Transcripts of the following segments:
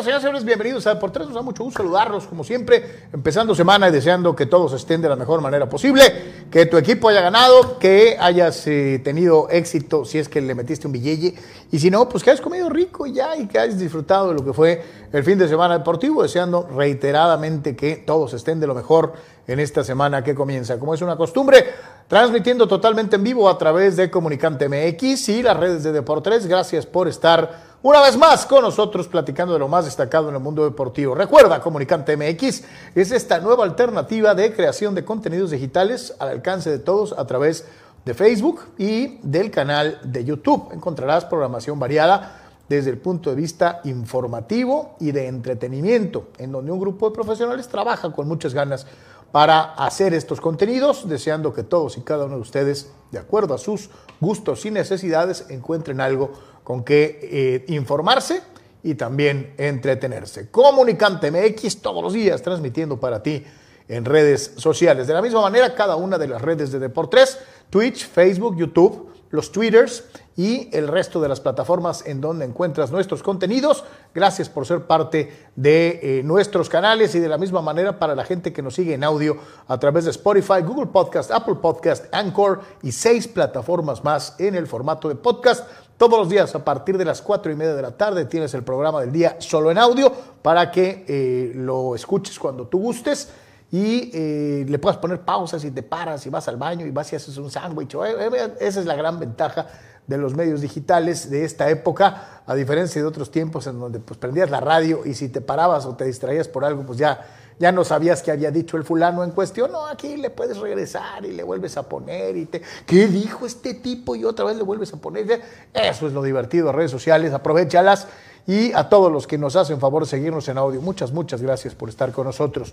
Nosotros, señores señores. Bienvenidos a Por Tres. Nos da mucho gusto saludarlos, como siempre, empezando semana y deseando que todos estén de la mejor manera posible, que tu equipo haya ganado, que hayas eh, tenido éxito si es que le metiste un billete, y si no, pues que hayas comido rico ya y que hayas disfrutado de lo que fue el fin de semana deportivo, deseando reiteradamente que todos estén de lo mejor en esta semana que comienza. Como es una costumbre, transmitiendo totalmente en vivo a través de Comunicante MX y las redes de Deportes. Gracias por estar una vez más con nosotros platicando de lo más destacado en el mundo deportivo. Recuerda, Comunicante MX es esta nueva alternativa de creación de contenidos digitales al alcance de todos a través de Facebook y del canal de YouTube. Encontrarás programación variada desde el punto de vista informativo y de entretenimiento, en donde un grupo de profesionales trabaja con muchas ganas para hacer estos contenidos, deseando que todos y cada uno de ustedes, de acuerdo a sus gustos y necesidades, encuentren algo con que eh, informarse y también entretenerse. Comunicante MX todos los días transmitiendo para ti en redes sociales. De la misma manera, cada una de las redes de Deportes, Twitch, Facebook, YouTube, los Twitters y el resto de las plataformas en donde encuentras nuestros contenidos. Gracias por ser parte de eh, nuestros canales y de la misma manera para la gente que nos sigue en audio a través de Spotify, Google Podcast, Apple Podcast, Anchor y seis plataformas más en el formato de podcast. Todos los días a partir de las cuatro y media de la tarde tienes el programa del día solo en audio para que eh, lo escuches cuando tú gustes y eh, le puedas poner pausas y te paras y vas al baño y vas y haces un sándwich. Eh, esa es la gran ventaja de los medios digitales de esta época, a diferencia de otros tiempos en donde pues prendías la radio y si te parabas o te distraías por algo, pues ya, ya no sabías qué había dicho el fulano en cuestión. No, aquí le puedes regresar y le vuelves a poner y te, ¿qué dijo este tipo? Y otra vez le vuelves a poner. Eso es lo divertido, redes sociales, aprovechalas. Y a todos los que nos hacen favor de seguirnos en audio, muchas, muchas gracias por estar con nosotros.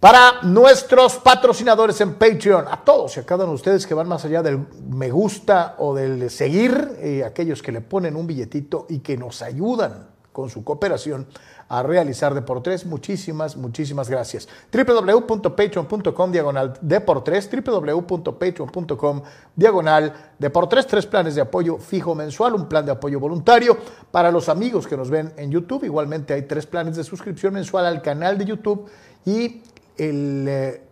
Para nuestros patrocinadores en Patreon, a todos y a cada uno de ustedes que van más allá del me gusta o del seguir, eh, aquellos que le ponen un billetito y que nos ayudan con su cooperación a realizar Deportes. Muchísimas, muchísimas gracias. www.patreon.com diagonal Deportes, www.patreon.com diagonal Deportes, tres planes de apoyo fijo mensual, un plan de apoyo voluntario. Para los amigos que nos ven en YouTube, igualmente hay tres planes de suscripción mensual al canal de YouTube y eh,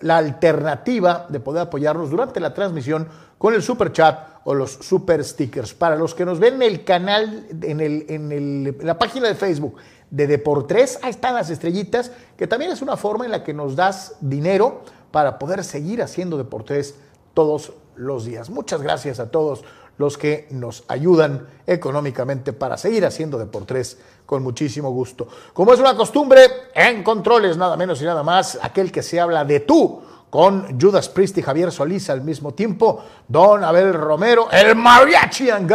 la alternativa de poder apoyarnos durante la transmisión con el super chat o los super stickers. Para los que nos ven en el canal, en, el, en, la página de Facebook de Deportes, ahí están las estrellitas, que también es una forma en la que nos das dinero para poder seguir haciendo Deportes todos los días. Muchas gracias a todos los que nos ayudan económicamente para seguir haciendo Deportes con muchísimo gusto. Como es una costumbre, en controles, nada menos y nada más, aquel que se habla de tú con Judas Priest y Javier Solís al mismo tiempo, Don Abel Romero, el Mariachi and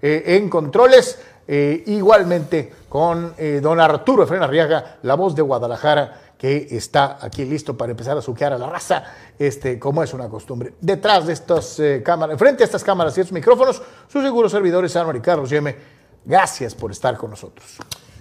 eh, en controles, eh, igualmente con eh, Don Arturo Efren Arriaga, la voz de Guadalajara, que está aquí listo para empezar a suquear a la raza, este, como es una costumbre. Detrás de estas cámaras, frente a estas cámaras y estos micrófonos, sus seguros servidores, Álvaro y Carlos Yeme Gracias por estar con nosotros.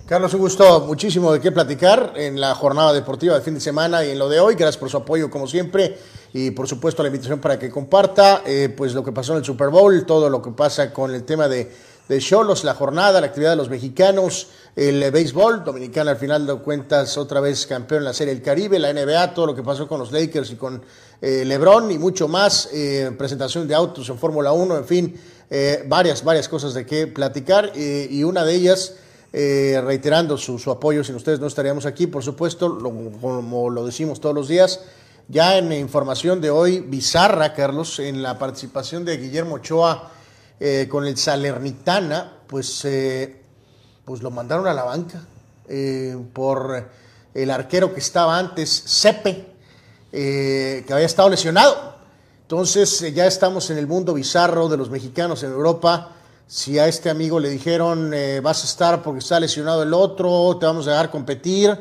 Carlos, un gusto muchísimo de qué platicar en la jornada deportiva de fin de semana y en lo de hoy. Gracias por su apoyo como siempre y por supuesto la invitación para que comparta eh, pues lo que pasó en el Super Bowl, todo lo que pasa con el tema de de Cholos, la jornada, la actividad de los mexicanos, el eh, béisbol, Dominicana al final de cuentas otra vez campeón en la Serie del Caribe, la NBA, todo lo que pasó con los Lakers y con eh, LeBron y mucho más, eh, presentación de autos en Fórmula 1, en fin, varias, varias cosas de qué platicar y una de ellas... reiterando su, apoyo, sin ustedes no estaríamos aquí, por supuesto, como lo decimos todos los días, ya en información de hoy, bizarra, Carlos, en la participación de Guillermo Ochoa eh, con el Salernitana, pues, eh, pues lo mandaron a la banca eh, por el arquero que estaba antes, Sepe, que había estado lesionado. Entonces ya estamos en el mundo bizarro de los mexicanos en Europa. Si a este amigo le dijeron vas a estar porque está lesionado el otro, te vamos a dejar competir,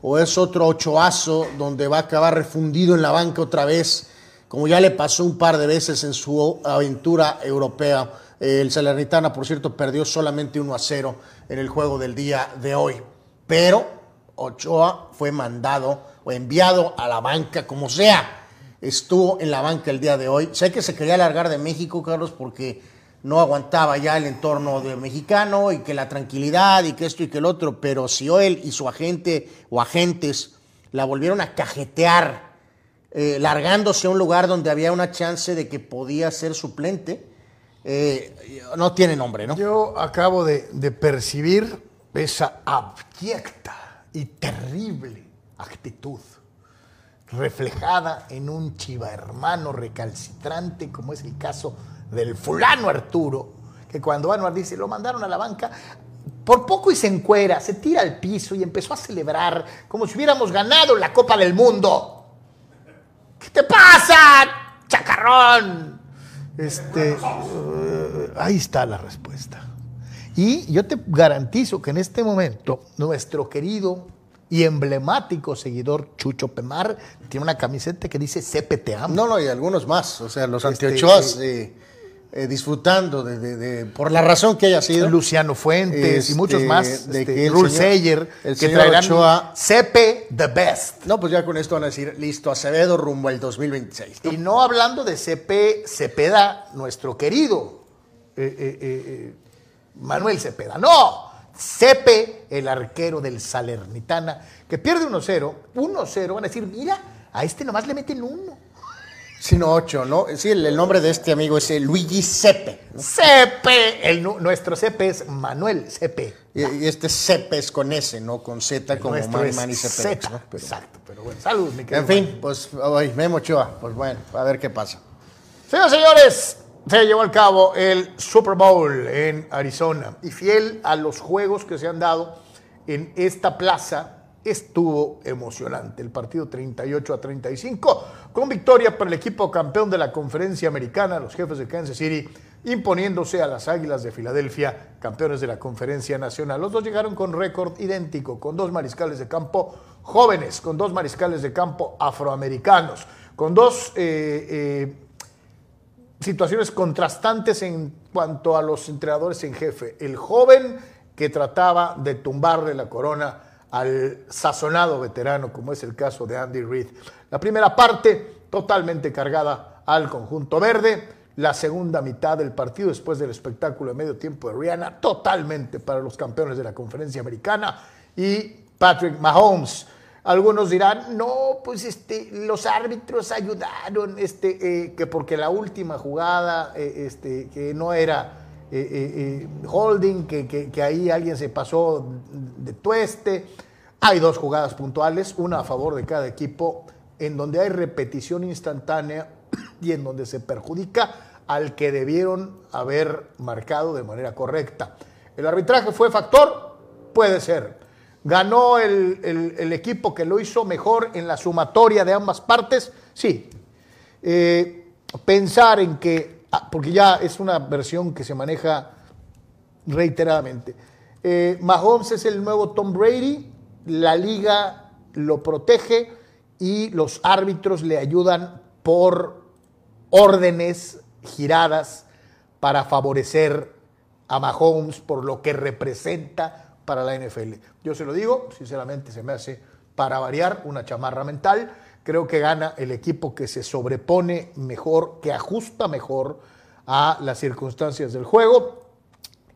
o es otro ochoazo donde va a acabar refundido en la banca otra vez como ya le pasó un par de veces en su aventura europea. El Salernitana, por cierto, perdió solamente 1 a 0 en el juego del día de hoy. Pero Ochoa fue mandado o enviado a la banca, como sea. Estuvo en la banca el día de hoy. Sé que se quería largar de México, Carlos, porque no aguantaba ya el entorno de mexicano y que la tranquilidad y que esto y que el otro, pero si él y su agente o agentes la volvieron a cajetear eh, largándose a un lugar donde había una chance de que podía ser suplente, eh, no tiene nombre, ¿no? Yo acabo de, percibir esa abyecta y terrible actitud reflejada en un chiva hermano recalcitrante, como es el caso del fulano Arturo, que cuando Anuar dice, lo mandaron a la banca, por poco y se encuera, se tira al piso y empezó a celebrar como si hubiéramos ganado la Copa del Mundo. ¿Qué te pasa, chacarrón? Este, eh, ahí está la respuesta. Y yo te garantizo que en este momento nuestro querido y emblemático seguidor Chucho Pemar tiene una camiseta que dice CPT No, no, y algunos más. O sea, los este, antiochoas eh, eh, disfrutando de, por la razón que haya sido. Luciano Fuentes y muchos este, más. De este, que el el que traerán Ochoa, the best. No, pues ya con esto van a decir, listo, Acevedo rumbo al 2026. Y no hablando de CP Cepeda, nuestro querido eh, eh, Manuel Cepeda. No, CP, el arquero del Salernitana, que pierde 1-0. 1-0, van a decir, mira, a este nomás le meten uno sino ocho, ¿no? Sí, el, nombre de este amigo es Luigi Sepe. Sepe, el, nuestro Sepe es Manuel Sepe. Y, este Sepe es con S, no con Z como Manny Manny Sepe. Exacto, pero bueno, salud, mi querido. En fin, pues hoy Memo Ochoa, pues bueno, a ver qué pasa. Señoras y señores, se llevó a cabo el Super Bowl en Arizona y fiel a los juegos que se han dado en esta plaza estuvo emocionante. El partido 38 a 35, con victoria para el equipo campeón de la conferencia americana, los jefes de Kansas City, imponiéndose a las Águilas de Filadelfia, campeones de la conferencia nacional. Los dos llegaron con récord idéntico, con dos mariscales de campo jóvenes, con dos mariscales de campo afroamericanos, con dos eh, eh, situaciones contrastantes en cuanto a los entrenadores en jefe. El joven que trataba de tumbarle la corona al sazonado veterano, como es el caso de Andy Reid. La primera parte totalmente cargada al conjunto verde, la segunda mitad del partido después del espectáculo de medio tiempo de Rihanna, totalmente para los campeones de la conferencia americana y Patrick Mahomes. Algunos dirán, no, pues este, los árbitros ayudaron, este, eh, que porque la última jugada, eh, este, que no era eh, holding, que, ahí alguien se pasó de tueste. Hay dos jugadas puntuales, una a favor de cada equipo, en donde hay repetición instantánea y en donde se perjudica al que debieron haber marcado de manera correcta. ¿El arbitraje fue factor? Puede ser. ¿Ganó el, equipo que lo hizo mejor en la sumatoria de ambas partes? Sí. pensar en que Ah, porque ya es una versión que se maneja reiteradamente. Eh, Mahomes es el nuevo Tom Brady, la liga lo protege y los árbitros le ayudan por órdenes giradas para favorecer a Mahomes por lo que representa para la NFL. Yo se lo digo, sinceramente se me hace para variar una chamarra mental Creo que gana el equipo que se sobrepone mejor, que ajusta mejor a las circunstancias del juego.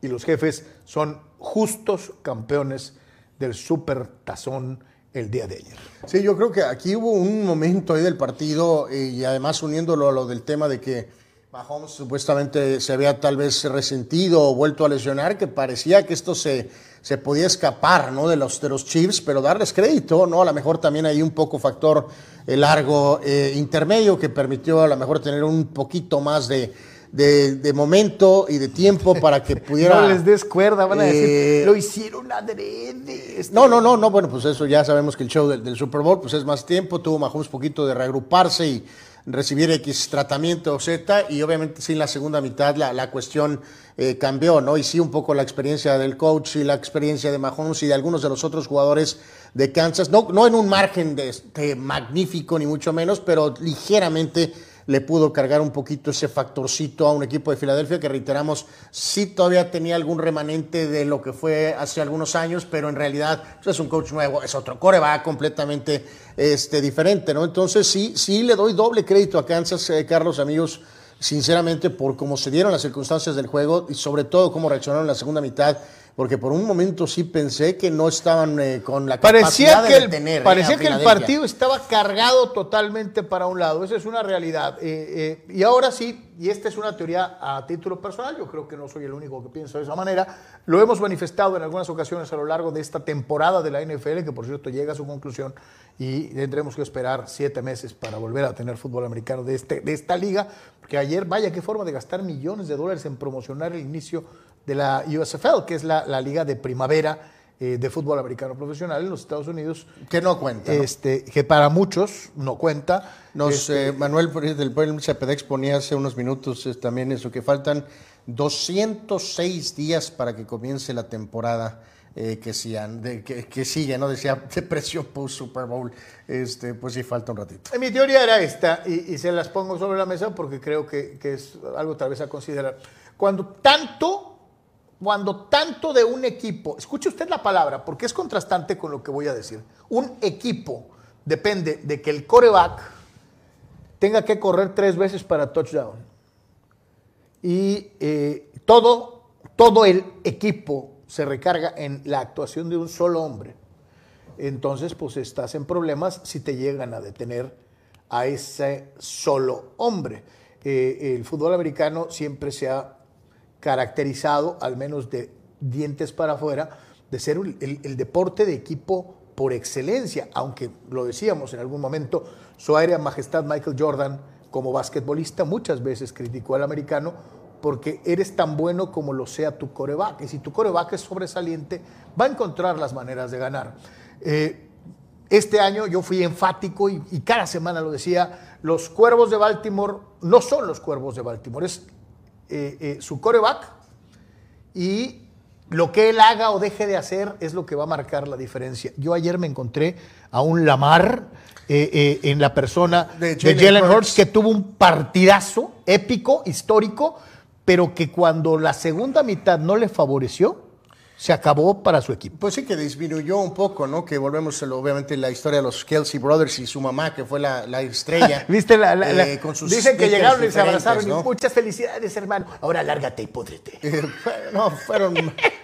y los jefes son justos campeones del Super Tazón el día de ayer. Sí, yo creo que aquí hubo un momento ahí del partido y además uniéndolo a lo del tema de que Mahomes supuestamente se había tal vez resentido o vuelto a lesionar, que parecía que esto se, se podía escapar ¿no? de, los, de los Chiefs, pero darles crédito, ¿no? A lo mejor también hay un poco factor eh, largo eh, intermedio que permitió a lo mejor tener un poquito más de, de, momento y de tiempo para que pudiera. no les des cuerda, van a decir, eh, lo hicieron adrede. Este". No, no, no, no, bueno, pues eso ya sabemos que el show del, del Super Bowl pues es más tiempo, tuvo Mahomes poquito de reagruparse y recibir X tratamiento o Z, y obviamente sí en la segunda mitad la, la cuestión eh, cambió, ¿no? Y sí un poco la experiencia del coach y la experiencia de Mahomes y de algunos de los otros jugadores de Kansas, no, no en un margen de, de magnífico ni mucho menos, pero ligeramente le pudo cargar un poquito ese factorcito a un equipo de Filadelfia que reiteramos, sí todavía tenía algún remanente de lo que fue hace algunos años, pero en realidad pues, es un coach nuevo, es otro core, va completamente este, diferente, ¿no? Entonces sí, sí le doy doble crédito a Kansas, eh, Carlos, amigos, sinceramente, por cómo se dieron las circunstancias del juego y sobre todo cómo reaccionaron en la segunda mitad porque por un momento sí pensé que no estaban eh, con la parecía capacidad que de el, detener, eh, Parecía que el partido estaba cargado totalmente para un lado, esa es una realidad. Eh, eh, y ahora sí, y esta es una teoría a título personal, yo creo que no soy el único que piensa de esa manera, lo hemos manifestado en algunas ocasiones a lo largo de esta temporada de la NFL, que por cierto llega a su conclusión y tendremos que esperar siete meses para volver a tener fútbol americano de, este, de esta liga, porque ayer, vaya, qué forma de gastar millones de dólares en promocionar el inicio de la USFL, que es la, la liga de primavera eh, de fútbol americano profesional en los Estados Unidos. Que no cuenta. ¿no? Este, que para muchos no cuenta. Nos, Este, eh, Manuel del Pueblo Cepedex ponía hace unos minutos eh, también eso, que faltan 206 días para que comience la temporada eh, que, sigan, de, que, que sigue, ¿no? Decía depresión post Super Bowl. Este, pues sí, falta un ratito. Mi teoría era esta, y, y se las pongo sobre la mesa porque creo que, que es algo tal vez a considerar. Cuando tanto, cuando tanto de un equipo, escuche usted la palabra, porque es contrastante con lo que voy a decir. Un equipo depende de que el coreback tenga que correr tres veces para touchdown. Y eh, todo, todo el equipo se recarga en la actuación de un solo hombre. Entonces, pues estás en problemas si te llegan a detener a ese solo hombre. Eh, el fútbol americano siempre se ha caracterizado, al menos de dientes para afuera, de ser el, deporte de equipo por excelencia, aunque lo decíamos en algún momento, su aérea majestad Michael Jordan, como basquetbolista, muchas veces criticó al americano porque eres tan bueno como lo sea tu coreback. Y si tu coreback es sobresaliente, va a encontrar las maneras de ganar. Eh, este año yo fui enfático y, y cada semana lo decía, los cuervos de Baltimore no son los cuervos de Baltimore, es eh, eh, su coreback y lo que él haga o deje de hacer es lo que va a marcar la diferencia. Yo ayer me encontré a un Lamar eh, en la persona De de Jalen. Hurts que tuvo un partidazo épico, histórico, pero que cuando la segunda mitad no le favoreció, se acabó para su equipo. Pues sí que disminuyó un poco, ¿no? Que volvemos obviamente la historia de los Kelsey Brothers y su mamá, que fue la, la estrella. ¿Viste? La, eh, con sus dicen que llegaron y se abrazaron ¿no? y muchas felicidades, hermano. Ahora lárgate y púdrete. Eh, no, fueron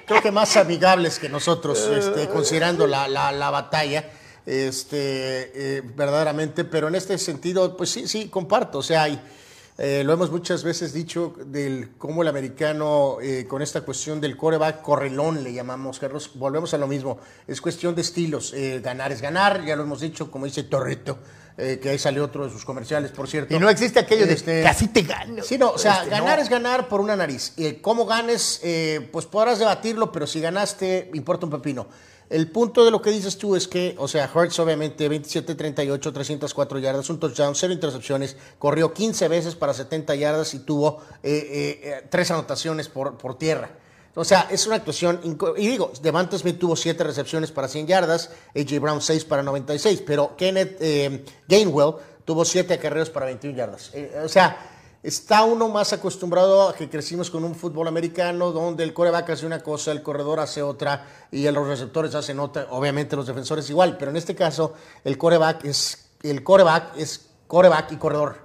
creo que más amigables que nosotros, este, considerando la, la- la batalla, este, eh, verdaderamente, pero en este sentido, pues sí, sí, comparto, o sea, hay, eh, lo hemos muchas veces dicho del cómo el americano eh, con esta cuestión del coreback correlón le llamamos, Carlos, volvemos a lo mismo, es cuestión de estilos, eh, ganar es ganar, ya lo hemos dicho, como dice Torrito, eh, que ahí salió otro de sus comerciales, por cierto. Y no existe aquello de Este, casi te gano. Sí, no, o sea, Este, ganar no. es ganar por una nariz. Eh, ¿Cómo ganes? Eh, pues podrás debatirlo, pero si ganaste, importa un pepino. El punto de lo que dices tú es que, o sea, Hurts obviamente 27-38, 304 yardas, un touchdown, cero intercepciones, corrió 15 veces para 70 yardas y tuvo eh, eh, eh, tres anotaciones por, por tierra. O sea, es una actuación. Y digo, Devante Smith tuvo 7 recepciones para 100 yardas, A.J. Brown 6 para 96, pero Kenneth eh, Gainwell tuvo 7 acarreos para 21 yardas. O sea, está uno más acostumbrado a que crecimos con un fútbol americano donde el coreback hace una cosa, el corredor hace otra y los receptores hacen otra, obviamente los defensores igual, pero en este caso el coreback es el coreback es coreback y corredor.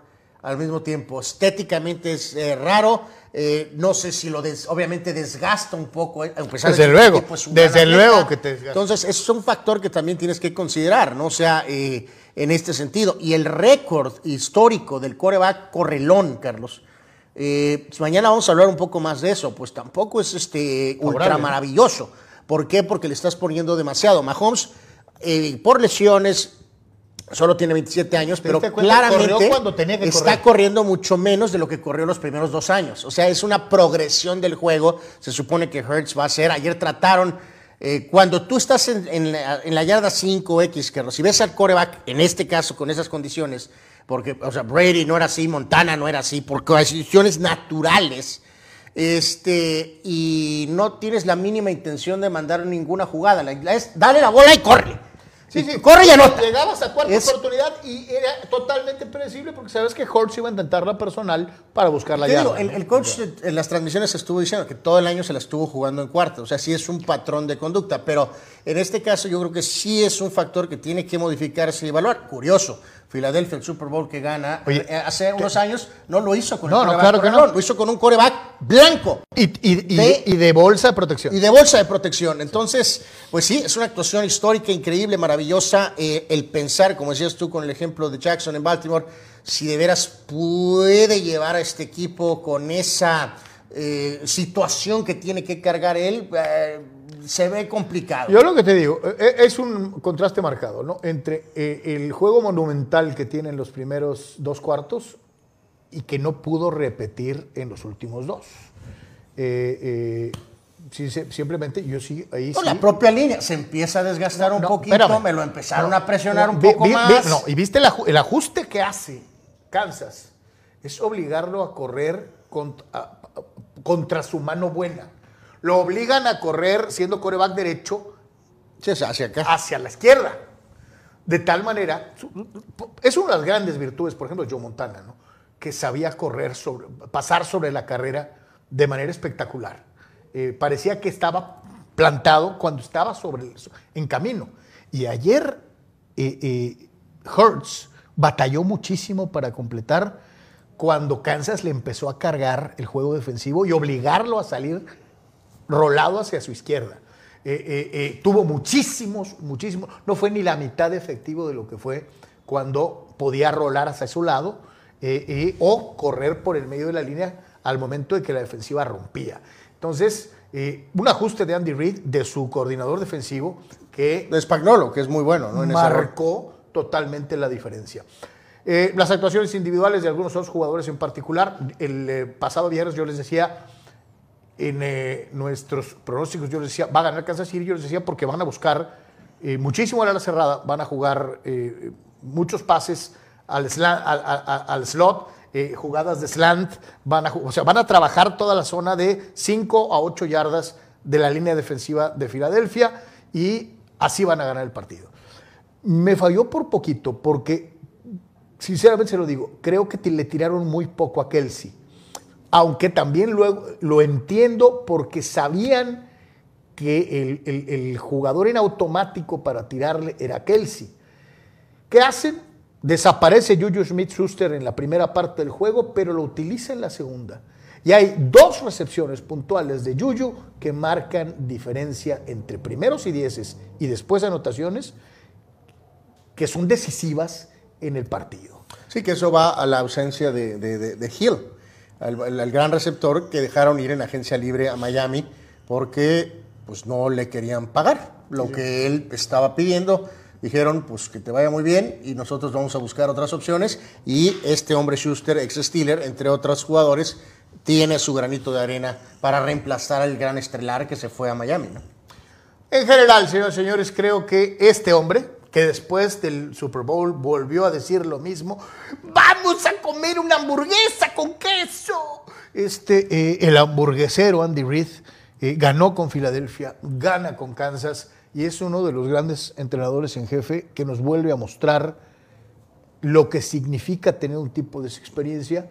al mismo tiempo. Estéticamente es eh, raro. eh, no sé si lo des- obviamente desgasta un poco. eh, a pesar de Desde luego, desde atleta. luego que te desgasta. Entonces, es un factor que también tienes que considerar, ¿no? O sea, eh, en este sentido. Y el récord histórico del coreback correlón, Carlos. eh, mañana vamos a hablar un poco más de eso. Pues tampoco es este ultra maravilloso. ¿Por qué? Porque le estás poniendo demasiado. Mahomes, eh, por lesiones, solo tiene 27 años, pero claramente cuando tenía que está correr. corriendo mucho menos de lo que corrió los primeros dos años. O sea, es una progresión del juego. Se supone que Hertz va a ser. Ayer trataron, eh, cuando tú estás en, la, yarda 5X, que si ves al coreback, en este caso, con esas condiciones, porque, o sea, Brady no era así, Montana no era así, por condiciones naturales. Este, y no tienes la mínima intención de mandar ninguna jugada. Es, dale la bola y corre. Sí, sí. corre y anota. Llegabas a cuarta Es- oportunidad y era totalmente predecible porque sabes que Hortz iba a intentar la personal para buscar la Te digo, yarda. el, ¿no? el coach en las transmisiones estuvo diciendo que todo el año se la estuvo jugando en cuarto. O sea, sí es un patrón de conducta. Pero en este caso yo creo que sí es un factor que tiene que modificarse y evaluar. Curioso, Filadelfia, el Super Bowl que gana Oye, eh, hace unos años, no lo hizo con No, el no, claro que no. Lo hizo con un coreback blanco. Y, y- y- de- y de bolsa de protección. Y de bolsa de protección. Entonces, pues sí, es una actuación histórica, increíble, maravillosa. Eh, el pensar, como decías tú con el ejemplo de Jackson en Baltimore, si de veras puede llevar a este equipo con esa eh, situación que tiene que cargar él, eh, se ve complicado. Yo lo que te digo, eh, es un contraste marcado, ¿no? Entre el juego monumental que tiene en los primeros dos cuartos y que no pudo repetir en los últimos dos. Sí, sí, simplemente yo sí, ahí sí. la propia línea se empieza a desgastar un No, poquito, espérame. me lo empezaron No, a presionar no, un poco vi- vi- más. no, y viste el, aju- el ajuste que hace Kansas. Es obligarlo a correr a- contra su mano buena. Lo obligan a correr siendo coreback derecho Sí, hacia acá. hacia la izquierda. De tal manera, es una de las grandes virtudes, por ejemplo, de Joe Montana, ¿no? que sabía correr, sobre, pasar sobre la carrera de manera espectacular. Eh, parecía que estaba plantado cuando estaba sobre en camino. Y ayer eh, eh, Hurts batalló muchísimo para completar cuando Kansas le empezó a cargar el juego defensivo y obligarlo a salir rolado hacia su izquierda. Tuvo muchísimos, muchísimos, no fue ni la mitad de efectivo de lo que fue cuando podía rolar hacia su lado o correr por el medio de la línea al momento de que la defensiva rompía. Entonces, eh, un ajuste de Andy Reid, de su coordinador defensivo, que De Spagnolo, que es muy bueno, ¿no? En marcó totalmente la diferencia. Eh, las actuaciones individuales de algunos otros jugadores en particular, el eh, pasado viernes yo les decía, en nuestros pronósticos yo les decía, va a ganar Kansas City, yo les decía porque van a buscar muchísimo a la cerrada, van a jugar muchos pases al, slant, al, al- al slot, eh, jugadas de slant, van a, o sea, van a trabajar toda la zona de 5 a 8 yardas de la línea defensiva de Filadelfia y así van a ganar el partido. Me falló por poquito porque, sinceramente se lo digo, creo que le tiraron muy poco a Kelsey. Aunque también luego lo entiendo porque sabían que el, el- el jugador en automático para tirarle era Kelsey. ¿Qué hacen? Desaparece Juju Smith Schuster en la primera parte del juego, pero lo utiliza en la segunda. Y hay dos recepciones puntuales de Juju que marcan diferencia entre primeros y dieces y después anotaciones que son decisivas en el partido. Sí, que eso va a la ausencia de, de- de- de Hill, al, al- al gran receptor que dejaron ir en agencia libre a Miami porque pues no le querían pagar lo que él estaba pidiendo. Dijeron, pues que te vaya muy bien y nosotros vamos a buscar otras opciones. Y este hombre Schuster, ex Steeler, entre otros jugadores, tiene su granito de arena para reemplazar al gran estelar que se fue a Miami. ¿no? En general, señores y señores, creo que este hombre, que después del Super Bowl volvió a decir lo mismo, vamos a comer una hamburguesa con queso. Este, eh, el hamburguesero Andy Reid eh, ganó con Filadelfia, gana con Kansas y es uno de los grandes entrenadores en jefe que nos vuelve a mostrar lo que significa tener un tipo de experiencia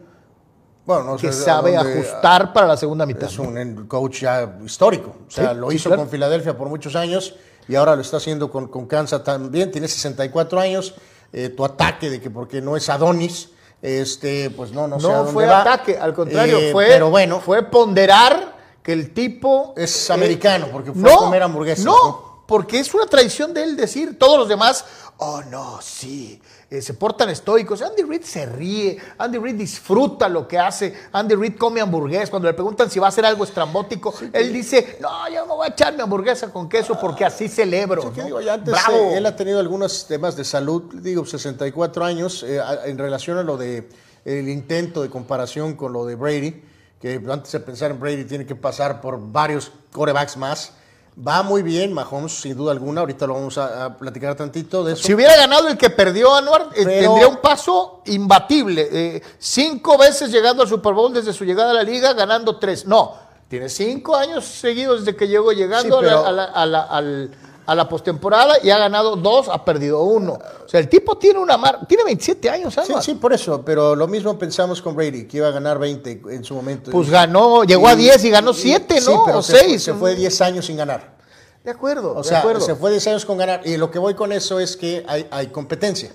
Bueno, no que sé sabe ajustar para la segunda mitad. Es ¿no? un coach ya histórico. O sea, Sí, lo sí, hizo claro. con Filadelfia por muchos años y ahora lo está haciendo con, con Kansas también. Tiene 64 años. Eh, tu ataque de que porque no es Adonis, este, pues no, no, sé a No dónde fue va. ataque, al contrario, Eh, fue, pero bueno, fue ponderar que el tipo Es americano, porque fue a comer hamburguesas, No, ¿no? Porque es una tradición de él decir, todos los demás, oh no, sí, eh, se portan estoicos. Andy Reid se ríe, Andy Reid disfruta lo que hace, Andy Reid come hamburguesas. Cuando le preguntan si va a hacer algo estrambótico, él dice, no, yo no voy a echar mi hamburguesa con queso porque así celebro. Sí, ¿no? digo, ya antes Bravo. eh, él ha tenido algunos temas de salud, digo, 64 años, eh, en relación a lo de el intento de comparación con lo de Brady, que antes de pensar en Brady tiene que pasar por varios corebacks más. Va muy bien, Mahomes, sin duda alguna. Ahorita lo vamos a, a platicar tantito de eso. Si hubiera ganado el que perdió Anuar, eh, tendría un paso imbatible. Eh, cinco veces llegando al Super Bowl desde su llegada a la liga, ganando tres. No, tiene cinco años seguidos desde que llegó llegando Sí, a la- pero- a la, a la- al- a la postemporada y ha ganado dos, ha perdido uno. O sea, el tipo tiene una mar tiene 27 años, Sí, Anuar. sí, por eso, pero lo mismo pensamos con Brady, que iba a ganar 20 en su momento. Pues ganó, llegó a 10 y ganó 7, Sí, ¿no? pero o se, fue- 6. se fue 10 años sin ganar. De acuerdo, O de sea, acuerdo. se fue 10 años con ganar. Y lo que voy con eso es que hay, hay competencia.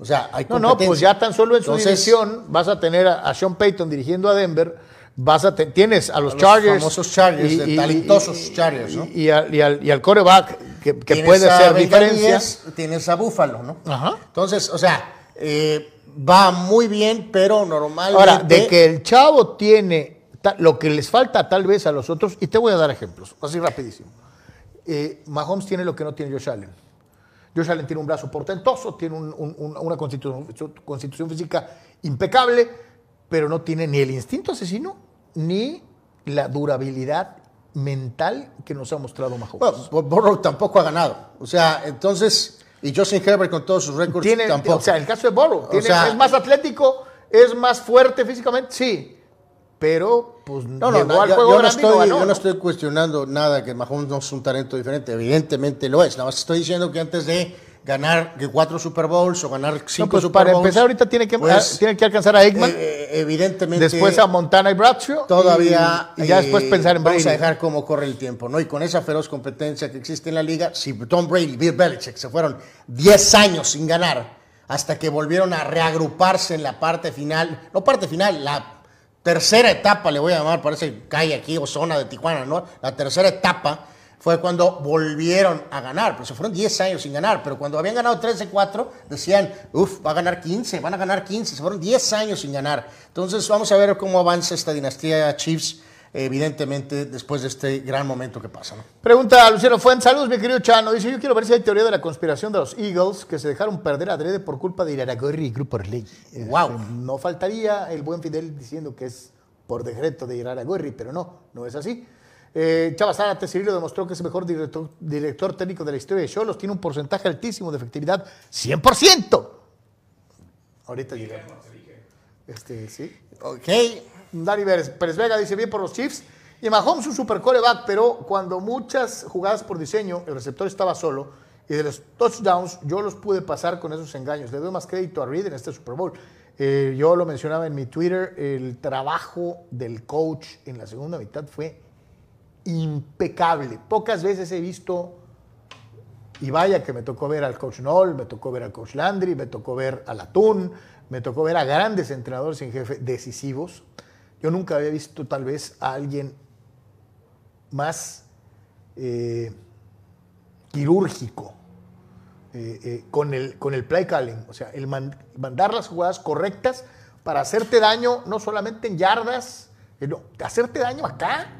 O sea, hay No, competencia. no, pues ya tan solo en su Entonces, división vas a tener a, a Sean Payton dirigiendo a Denver, vas a te- tienes a los A los Chargers. famosos Chargers, talentosos Chargers, ¿no? Y, al, al- coreback, que, puede ser diferencia. Tienes a Búfalo, ¿no? Ajá. Entonces, o sea, eh, va muy bien, pero normalmente. Ahora, de que el chavo tiene lo que les falta tal vez a los otros, y te voy a dar ejemplos, así rapidísimo. Eh, Mahomes tiene lo que no tiene Josh Allen. Josh Allen tiene un brazo portentoso, tiene un- un- un- una constitución, constitución física impecable, pero no tiene ni el instinto asesino ni la durabilidad mental que nos ha mostrado Mahomes. Bueno, Burrow tampoco ha ganado. O sea, entonces. Y Justin Herbert con todos sus récords tampoco. o sea, el caso de Burrow, O tiene- sea- es más atlético, es más fuerte físicamente, sí, pero pues No, no, al yo, juego yo no estoy, ganó, yo no ¿no? estoy cuestionando nada que Mahomes no es un talento diferente. Evidentemente lo es. Nada más estoy diciendo que antes de ganar cuatro Super Bowls o ganar cinco No, pues Super para Bowls, empezar ahorita tiene que, pues, ah, tiene que alcanzar a Eggman, eh, eh, evidentemente. después a Montana y Bradshaw. Todavía. Y, y ya eh, después pensar en Brady. Vamos a dejar cómo corre el tiempo, ¿no? Y con esa feroz competencia que existe en la liga, si Tom Brady y Bill Belichick se fueron 10 años sin ganar, hasta que volvieron a reagruparse en la parte final, no parte final, la tercera etapa, le voy a llamar, parece calle aquí o zona de Tijuana, ¿no? La tercera etapa fue cuando volvieron a ganar, pero se fueron 10 años sin ganar, pero cuando habían ganado 3 de 4, decían, uff, va a ganar 15, van a ganar 15, se fueron 10 años sin ganar. Entonces vamos a ver cómo avanza esta dinastía Chiefs, evidentemente después de este gran momento que pasa, ¿no? Pregunta a Luciano Fuentes, saludos mi querido Chano, dice yo quiero ver si hay teoría de la conspiración de los Eagles que se dejaron perder adrede por culpa de Iraragorri y Grupo Orlegui. Guau. Este, No faltaría el buen Fidel diciendo que es por decreto de Iraragorri, pero no, no es así. Eh, Chava Zárate, Cirilo demostró que es el mejor director, director técnico de la historia de Cholos, tiene un porcentaje altísimo de efectividad, 100%. Ahorita llegamos. Este, sí. Ok, Dani Pérez, Pérez Vega dice bien por los Chiefs. Y Mahomes un super coreback, pero cuando muchas jugadas por diseño, el receptor estaba solo y de los touchdowns yo los pude pasar con esos engaños. Le doy más crédito a Reed en este Super Bowl. Eh, yo lo mencionaba en mi Twitter, el trabajo del coach en la segunda mitad fue impecable. Pocas veces he visto, y vaya que me tocó ver al coach Noll, me tocó ver al coach Landry, me tocó ver al Atún, me tocó ver a grandes entrenadores en jefe decisivos. Yo nunca había visto tal vez a alguien más eh, quirúrgico eh, eh, con, el, con el play calling, o sea, el man- mandar las jugadas correctas para hacerte daño no solamente en yardas, no, hacerte daño acá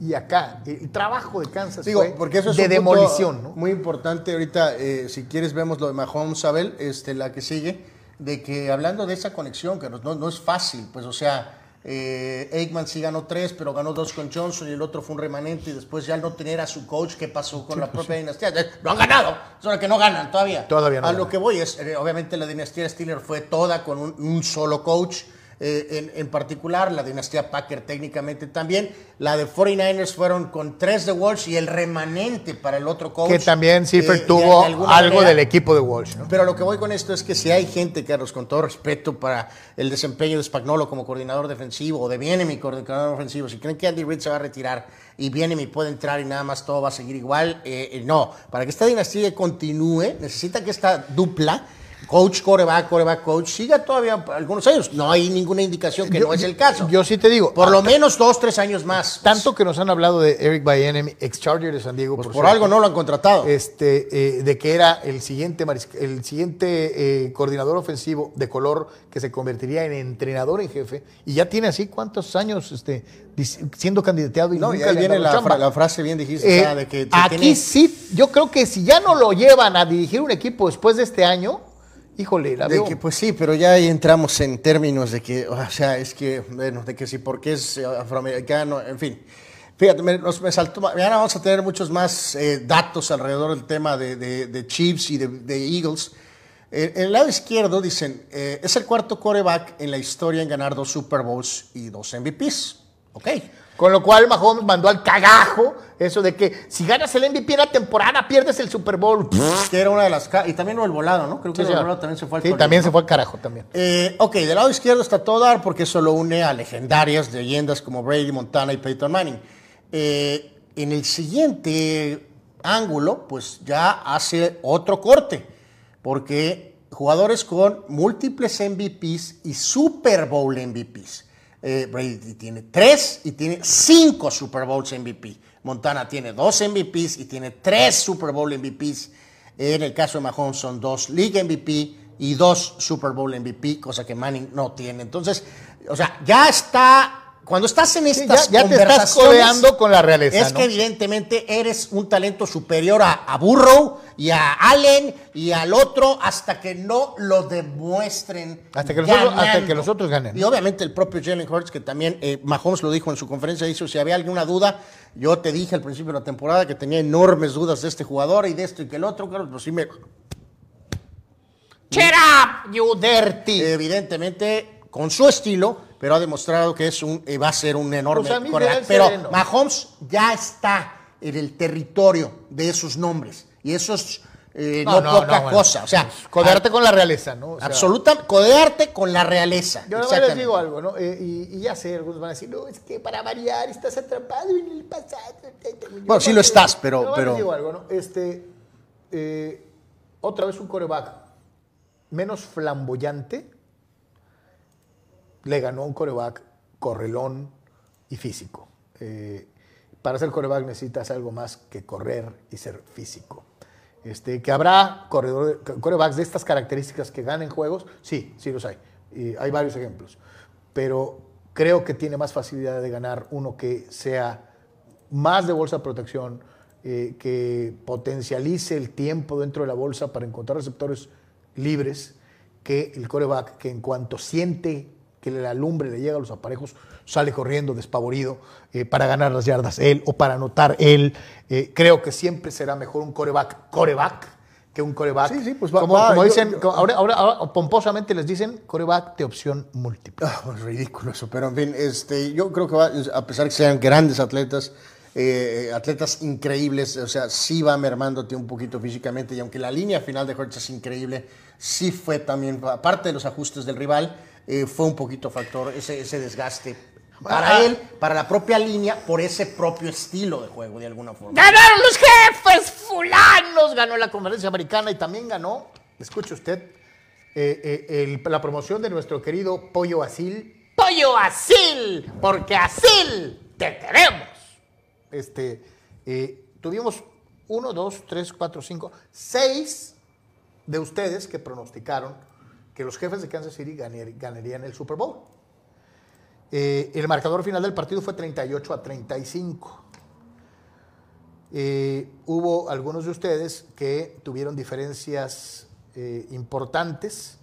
y acá. El trabajo de Kansas Digo, fue porque eso es de un punto demolición. ¿no? muy importante ahorita, eh, si quieres vemos lo de Mahomes, Abel, este, la que sigue, de que hablando de esa conexión, que no, no- es fácil, pues o sea, eh, Aikman sí ganó tres, pero ganó dos con Johnson y el otro fue un remanente y después ya al no tener a su coach, ¿qué pasó con la propia dinastía? Eh, No han ganado, son que no ganan todavía. Todavía no A ganan. lo que voy es, eh, obviamente la dinastía Steeler fue toda con un, un solo coach. Eh, en, en particular, la dinastía Packer técnicamente también. La de 49ers fueron con tres de Walsh y el remanente para el otro coach. Que también Seifert eh, tuvo de algo manera. del equipo de Walsh. ¿no? Pero lo que voy con esto es que si hay gente, Carlos, con todo respeto para el desempeño de Spagnolo como coordinador defensivo o de Bienemi coordinador ofensivo, si creen que Andy Reid se va a retirar y Bienemi puede entrar y nada más todo va a seguir igual, eh, eh, no. Para que esta dinastía continúe, necesita que esta dupla coach, coreback, coreback, coach, siga todavía algunos años. No hay ninguna indicación que Yo- no es el caso. Yo sí te digo. por ah, lo menos dos, tres años más. Tanto que nos han hablado de Eric Bieniemy, ex Charger de San Diego. Pues por algo no lo han contratado. Este, eh, de que era el siguiente, el siguiente eh, coordinador ofensivo de color que se convertiría en entrenador en jefe. Y ya tiene así cuántos años este, siendo candidateado y no, y ahí viene la, chamba. fra- la frase bien dijiste, Eh, de que aquí tiene- sí, yo creo que si ya no lo llevan a dirigir un equipo después de este año, híjole, la De veo. que, pues sí, pero ya ahí entramos en términos de que, o sea, es que, bueno, de que sí, porque es eh, afroamericano, en fin. Fíjate, me, nos- me saltó, mañana vamos a tener muchos más eh, datos alrededor del tema de, de- de Chiefs y de, de Eagles. Eh, en el lado izquierdo dicen, eh, es el cuarto quarterback en la historia en ganar dos Super Bowls y dos MVPs. Ok. Con lo cual Mahomes mandó al cagajo eso de que si ganas el MVP en la temporada pierdes el Super Bowl. Que era una de las... Y también lo del volado, ¿no? Creo que Sí, el volado también se fue al Sí, torneo, también se fue al carajo también. Eh, ok, del lado izquierdo está todo dar porque eso lo une a legendarias leyendas como Brady, Montana y Peyton Manning. Eh, en el siguiente ángulo, pues ya hace otro corte, porque jugadores con múltiples MVPs y Super Bowl MVPs. Eh, Brady tiene tres y tiene cinco Super Bowls MVP. Montana tiene dos MVPs y tiene tres Super Bowl MVPs. En el caso de Mahomes son dos League MVP y dos Super Bowl MVP, cosa que Manning no tiene. Entonces, o sea, ya está. Cuando estás en Sí, estas ya, te estás conversaciones, codeando con la realeza. es ¿no? que evidentemente eres un talento superior a, a Burrow y a Allen y al otro hasta que no lo demuestren. Hasta que los otros- hasta ganando. que los otros ganen. Y obviamente el propio Jalen Hurts, que también eh, Mahomes lo dijo en su conferencia, hizo, si había alguna duda, yo te dije al principio de la temporada que tenía enormes dudas de este jugador y de esto y que el otro, claro, pues sí me... Shut up, you dirty. Evidentemente, con su estilo, pero ha demostrado que es un, eh, va a ser un enorme Pues Pero sereno. Mahomes ya está en el territorio de esos nombres. Y eso es eh, no, poca bueno. cosa. O sea, Codearte con la realeza, ¿no? O sea, absoluta, codearte con la realeza. Yo nada les digo algo, ¿no? Eh, y, y ya sé, algunos van a decir, no, es que para variar estás atrapado en el pasado. Bueno, sí lo estás, pero- más pero- les digo algo, ¿no? Este, eh, otra vez un coreback menos flamboyante le ganó un coreback correlón y físico. Eh, para ser coreback necesitas algo más que correr y ser físico. Este, que habrá corredor- corebacks de estas características que ganen juegos, sí, sí los hay. Y hay varios ejemplos. Pero creo que tiene más facilidad de ganar uno que sea más de bolsa de protección, eh, que potencialice el tiempo dentro de la bolsa para encontrar receptores libres, que el coreback que en cuanto siente que la lumbre le llega a los aparejos, sale corriendo despavorido eh, para ganar las yardas él o para anotar él. Eh, creo que siempre será mejor un coreback coreback que un coreback. Sí, sí, pues va- como, va, como yo- dicen, yo- ahora, ahora- ahora pomposamente les dicen coreback de opción múltiple. Ah, pues ridículo eso, pero en fin, este, yo creo que va, a pesar que sean grandes atletas, eh, atletas increíbles, o sea, sí va mermándote un poquito físicamente y aunque la línea final de Hertz es increíble, sí fue también, aparte de los ajustes del rival, eh, fue un poquito factor ese, ese desgaste para Ah. él, para la propia línea, por ese propio estilo de juego, de alguna forma. Ganaron los jefes fulanos, ganó la conferencia americana y también ganó, escuche usted, eh, eh, el- la promoción de nuestro querido Pollo Asil. Pollo Asil, porque Asil te queremos. Este, eh, tuvimos uno, dos, tres, cuatro, cinco, seis de ustedes que pronosticaron que los jefes de Kansas City ganar- ganarían el Super Bowl. Eh, el marcador final del partido fue 38 a 35. Eh, hubo algunos de ustedes que tuvieron diferencias eh, importantes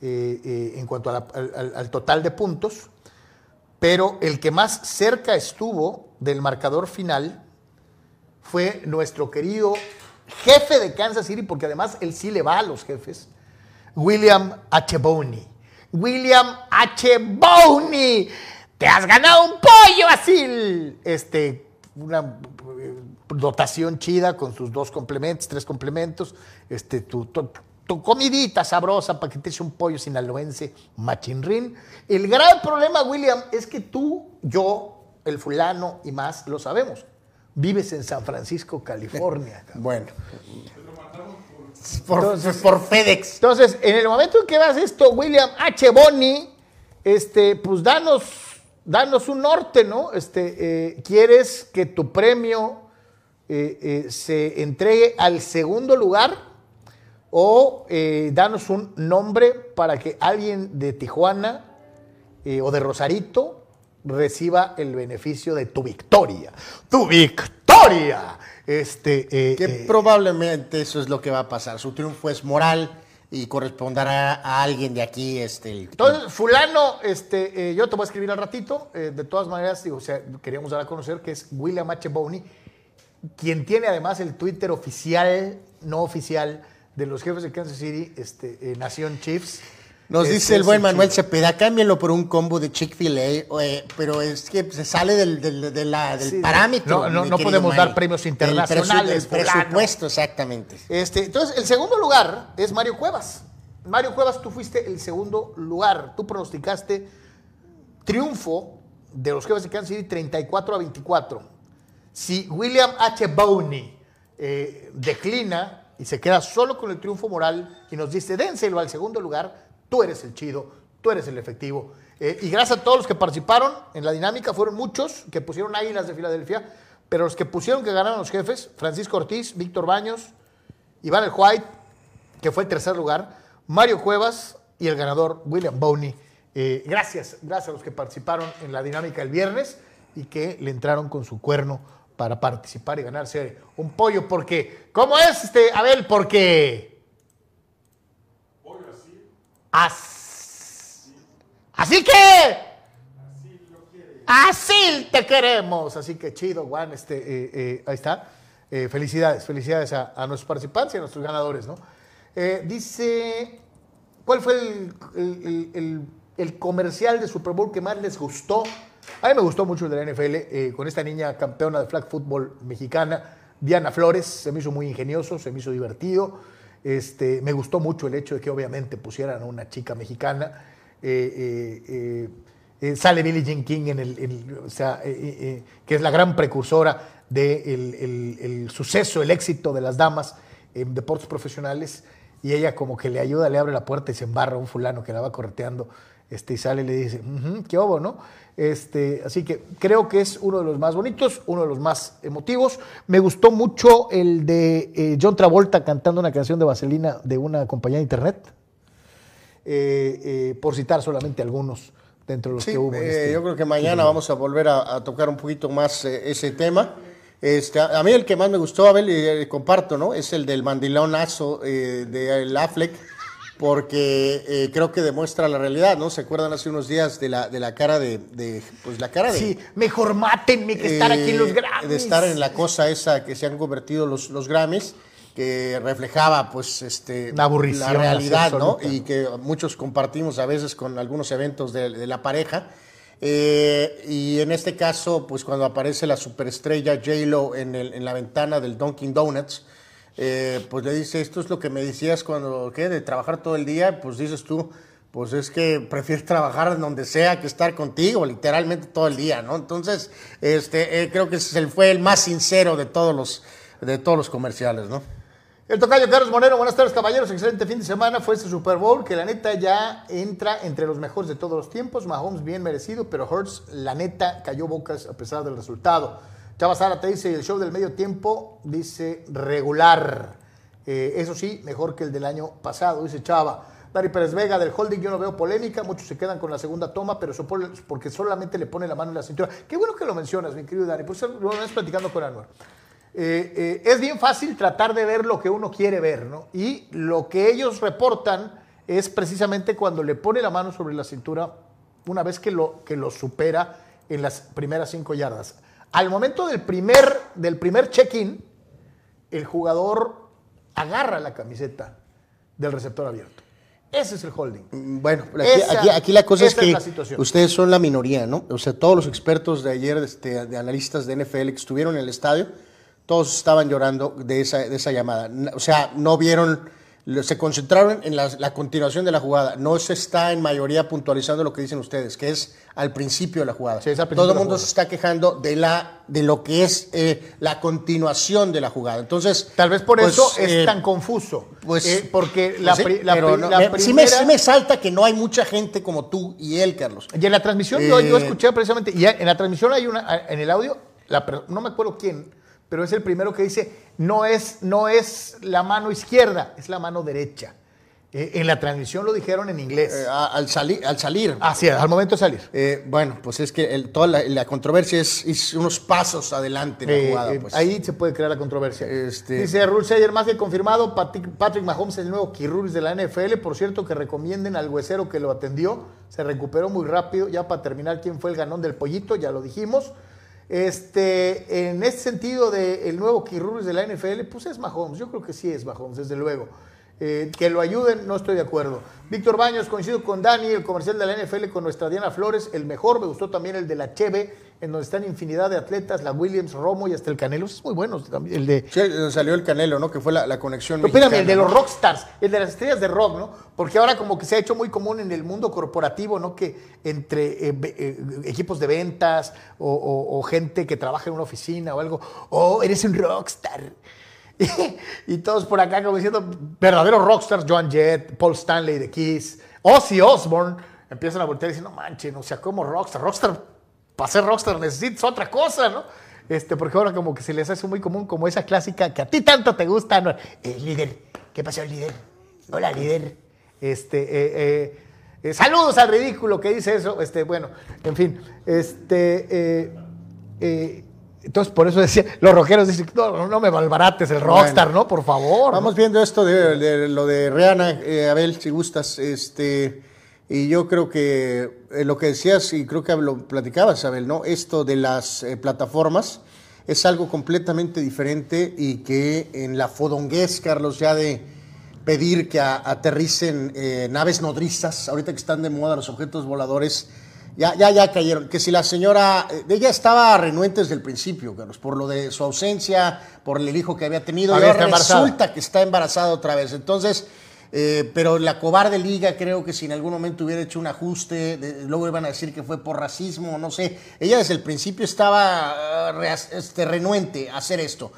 en cuanto al- al total de puntos, pero el que más cerca estuvo del marcador final fue nuestro querido jefe de Kansas City, porque además él sí le va a los jefes, William H. Boney. William H. Boney, te has ganado un pollo así. Este, una eh, dotación chida con sus dos complementos, tres complementos, este, tu, comidita sabrosa para que te eche un pollo sinaloense machinrín. El gran problema, William, es que tú, yo, el fulano y más lo sabemos. Vives en San Francisco, California. Bueno, Por, por FedEx. Entonces, en el momento en que veas esto, William H. Bonney, este, pues danos, danos un norte, ¿no? Este, eh, ¿Quieres que tu premio eh, eh, se entregue al segundo lugar? O danos un nombre para que alguien de Tijuana o de Rosarito reciba el beneficio de tu victoria. ¡Tu victoria! Este, eh, Que eh, probablemente eso es lo que va a pasar. Su triunfo es moral y corresponderá a alguien de aquí. Este, Entonces, fulano, este, eh, yo te voy a escribir al ratito. de todas maneras, digo, o sea, queríamos dar a conocer que es William H. Boney, quien tiene además el Twitter oficial, no oficial, de los jefes de Kansas City, este, Nación Chiefs. Nos dice el buen Manuel chico. Cepeda, cámbienlo por un combo de Chick-fil-A, eh, pero es que se sale del, del- de la- del Sí, parámetro. no, no, podemos dar premios internacionales, presu- del fulano. presupuesto, exactamente. Este, entonces, el segundo lugar es Mario Cuevas. Mario Cuevas, tú fuiste el segundo lugar. Tú pronosticaste triunfo de los jefes de Kansas City 34 a 24. Si William H. Boney eh, declina y se queda solo con el triunfo moral y nos dice, dénselo al segundo lugar, tú eres el chido, tú eres el efectivo. Eh, y gracias a todos los que participaron en la dinámica, fueron muchos que pusieron Águilas de Filadelfia, pero los que pusieron que ganaron los jefes, Francisco Ortiz, Víctor Baños, Iván el White, que fue el tercer lugar, Mario Cuevas y el ganador William Boney. Eh, gracias, gracias a los que participaron en la dinámica el viernes y que le entraron con su cuerno para participar y ganarse un pollo. Porque, ¿cómo es, este, Abel? Porque... As- Así que... Así te queremos. Así que chido, Juan. Este, eh, eh, ahí está. Eh, felicidades, felicidades a, nuestros participantes y a nuestros ganadores, ¿no? Dice, ¿cuál fue el, el- comercial de Super Bowl que más les gustó? A mí me gustó mucho el de la NFL, con esta niña campeona de flag football mexicana, Diana Flores, se me hizo muy ingenioso, se me hizo divertido. Este, me gustó mucho el hecho de que obviamente pusieran a una chica mexicana. Eh, eh, eh, sale Billie Jean King, en el, en- o sea, que es la gran precursora del el, el suceso, el éxito de las damas en deportes profesionales. Y ella como que le ayuda, le abre la puerta y se embarra a un fulano que la va correteando. Este, y sale y le dice, "Ujú, qué obo, ¿no? Este, así que creo que es uno de los más bonitos, uno de los más emotivos. Me gustó mucho el de eh, John Travolta cantando una canción de Vaselina de una compañía de internet. Eh, eh, por citar solamente algunos dentro de los Sí, que hubo. este- yo creo que mañana vamos a volver a, a tocar un poquito más ese tema. Este, a, mí el que más me gustó, Abel, y comparto, ¿no? Es el del mandilonazo eh, de el Affleck, porque eh, creo que demuestra la realidad, ¿no? ¿Se acuerdan hace unos días de la, de la cara de, de- pues la cara de... Sí, mejor mátenme que estar aquí en los eh, Grammys. De estar en la cosa esa que se han convertido los, los Grammys, que reflejaba pues este aburrición la realidad, ¿no? Y que muchos compartimos a veces con algunos eventos de, de la pareja. Eh, y en este caso, pues cuando aparece la superestrella J-Lo en, el- en la ventana del Dunkin' Donuts, eh, pues le dice, esto es lo que me decías cuando, ¿qué? De trabajar todo el día, pues dices tú, pues es que prefieres trabajar donde sea que estar contigo, literalmente todo el día, ¿no? Entonces, este, eh, creo que ese fue el más sincero de todos los, de todos los comerciales, ¿no? El tocayo Carlos Monero, buenas tardes caballeros, excelente fin de semana, fue este Super Bowl que la neta ya entra entre los mejores de todos los tiempos, Mahomes bien merecido, pero Hurts la neta cayó bocas a pesar del resultado. Chava Sara te dice, el show del medio tiempo dice regular, Eh, eso sí, mejor que el del año pasado, dice Chava. Dari Pérez Vega del holding, yo no veo polémica, muchos se quedan con la segunda toma, pero porque solamente le pone la mano en la cintura. Qué bueno que lo mencionas, mi querido Dani, pues lo ves platicando con Anuar. Eh, eh, es bien fácil tratar de ver lo que uno quiere ver, ¿no? Y lo que ellos reportan es precisamente cuando le pone la mano sobre la cintura una vez que lo, que lo supera en las primeras cinco yardas. Al momento del primer, del primer check-in, el jugador agarra la camiseta del receptor abierto. Ese es el holding. Bueno, aquí, Esa- aquí- aquí la cosa es que ustedes son la minoría, ¿no? O sea, todos los expertos de ayer, este, de analistas de NFL que estuvieron en el estadio, todos estaban llorando de esa, de esa llamada. O sea, no vieron se concentraron en la, la continuación de la jugada. No se está en mayoría puntualizando lo que dicen ustedes, que es al principio de la jugada. Sí, es al principio Todo el mundo se está quejando de, la, de lo que es eh, la continuación de la jugada. Entonces, Tal vez por pues, eso es eh, tan confuso. pues, Eh, porque la, pues sí, la pero pri- no, la me- sí, me, primera- sí me salta que no hay mucha gente como tú y él, Carlos. Y en la transmisión yo, yo escuché precisamente, y en la transmisión hay una, en el audio, la no me acuerdo quién, pero es el primero que dice, no es, no es la mano izquierda, es la mano derecha. Eh, en la transmisión lo dijeron en inglés. Eh, al, salir al salir. Así es, al momento de salir. Eh, bueno, pues es que el- toda la, la controversia es, es unos pasos adelante en la Eh, jugada. pues. Ahí se puede crear la controversia. Este- Dice Rule Sayer, más que confirmado, Patrick, Patrick Mahomes es el nuevo Kirruris de la NFL. Por cierto, que recomienden al huesero que lo atendió. Se recuperó muy rápido. Ya para terminar, ¿quién fue el ganón del pollito? Ya lo dijimos. Este, en este sentido del nuevo Kirruris de la NFL, pues es Mahomes. Yo creo que sí es Mahomes, desde luego. Eh, que lo ayuden, no estoy de acuerdo. Víctor Baños, coincido con Dani, el comercial de la NFL con nuestra Diana Flores, el mejor. Me gustó también el de la Cheve, en donde están infinidad de atletas, la Williams, Romo y hasta el Canelo. Es muy bueno también, el de. Sí, salió el Canelo, ¿no? Que fue la, la conexión. No, espérame, el de los rockstars, el de las estrellas de rock, ¿no? Porque ahora como que se ha hecho muy común en el mundo corporativo, ¿no? Que entre eh, eh, equipos de ventas o, o- o gente que trabaja en una oficina o algo, oh, eres un rockstar. y todos por acá como diciendo, verdaderos rockstars, Joan Jett, Paul Stanley de Kiss, Ozzy Osbourne, empiezan a voltear y dicen, no manches, o sea, como rockstar, rockstar, para ser rockstar necesitas otra cosa, ¿no? Este, porque ahora como que se les hace muy común como esa clásica que a ti tanto te gusta, ¿no? El líder, ¿qué pasó el líder? Hola líder. Este, eh, eh, eh, saludos al ridículo que dice eso, este, bueno, en fin, este, eh, eh, entonces por eso decía, los rockeros dicen, no, no me malbarates el rockstar, ¿no? Por favor. Vamos viendo esto de, de lo de Rihanna, eh, Abel, si gustas. Este, y yo creo que eh, lo que decías, y creo que lo platicabas, Abel, ¿no? Esto de las eh, plataformas es algo completamente diferente y que en la fodonguez, Carlos, ya de pedir que a- aterricen eh, naves nodrizas, ahorita que están de moda los objetos voladores, ya, ya, ya cayeron. Que si la señora, eh, ella estaba renuente desde el principio, Carlos, por lo de su ausencia, por el hijo que había tenido, y ahora embarazada. resulta que está embarazada otra vez. Entonces, eh, pero la cobarde liga creo que si en algún momento hubiera hecho un ajuste, de- luego iban a decir que fue por racismo, no sé. Ella desde el principio estaba ah, este, renuente a hacer esto.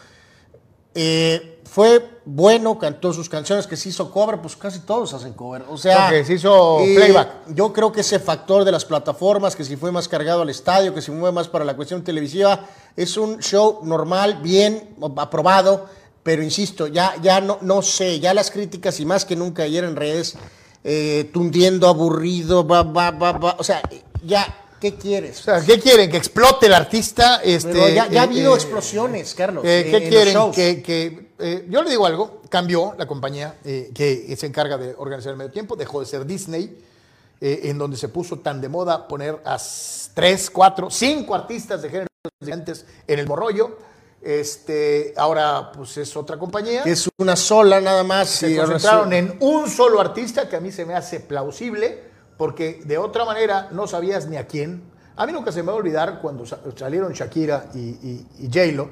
Eh, fue bueno, cantó sus canciones, que se hizo cover, pues casi todos hacen cover. O sea, Ok, se hizo eh, playback. Yo creo que ese factor de las plataformas, que si fue más cargado al estadio, que si fue más para la cuestión televisiva, es un show normal, bien, aprobado, pero insisto, ya, ya no, no sé, ya las críticas y más que nunca ayer en redes, eh, tundiendo, aburrido, va, va, va, va, o sea, ya, ¿qué quieres? O sea, ¿qué quieren? ¿Que explote el artista? Este, Pero ya, ya ha eh, habido eh, explosiones, Carlos. eh, ¿Qué quieren? Que, que, eh, yo le digo algo, cambió la compañía eh, que se encarga de organizar el medio tiempo, dejó de ser Disney, eh, en donde se puso tan de moda poner a tres, cuatro, cinco artistas de géneros diferentes en el morrollo. Este, ahora pues es otra compañía. es una sola nada más. se y concentraron en un solo artista que a mí se me hace plausible, porque de otra manera no sabías ni a quién. A mí nunca se me va a olvidar cuando sa- salieron Shakira y, y, y J-Lo.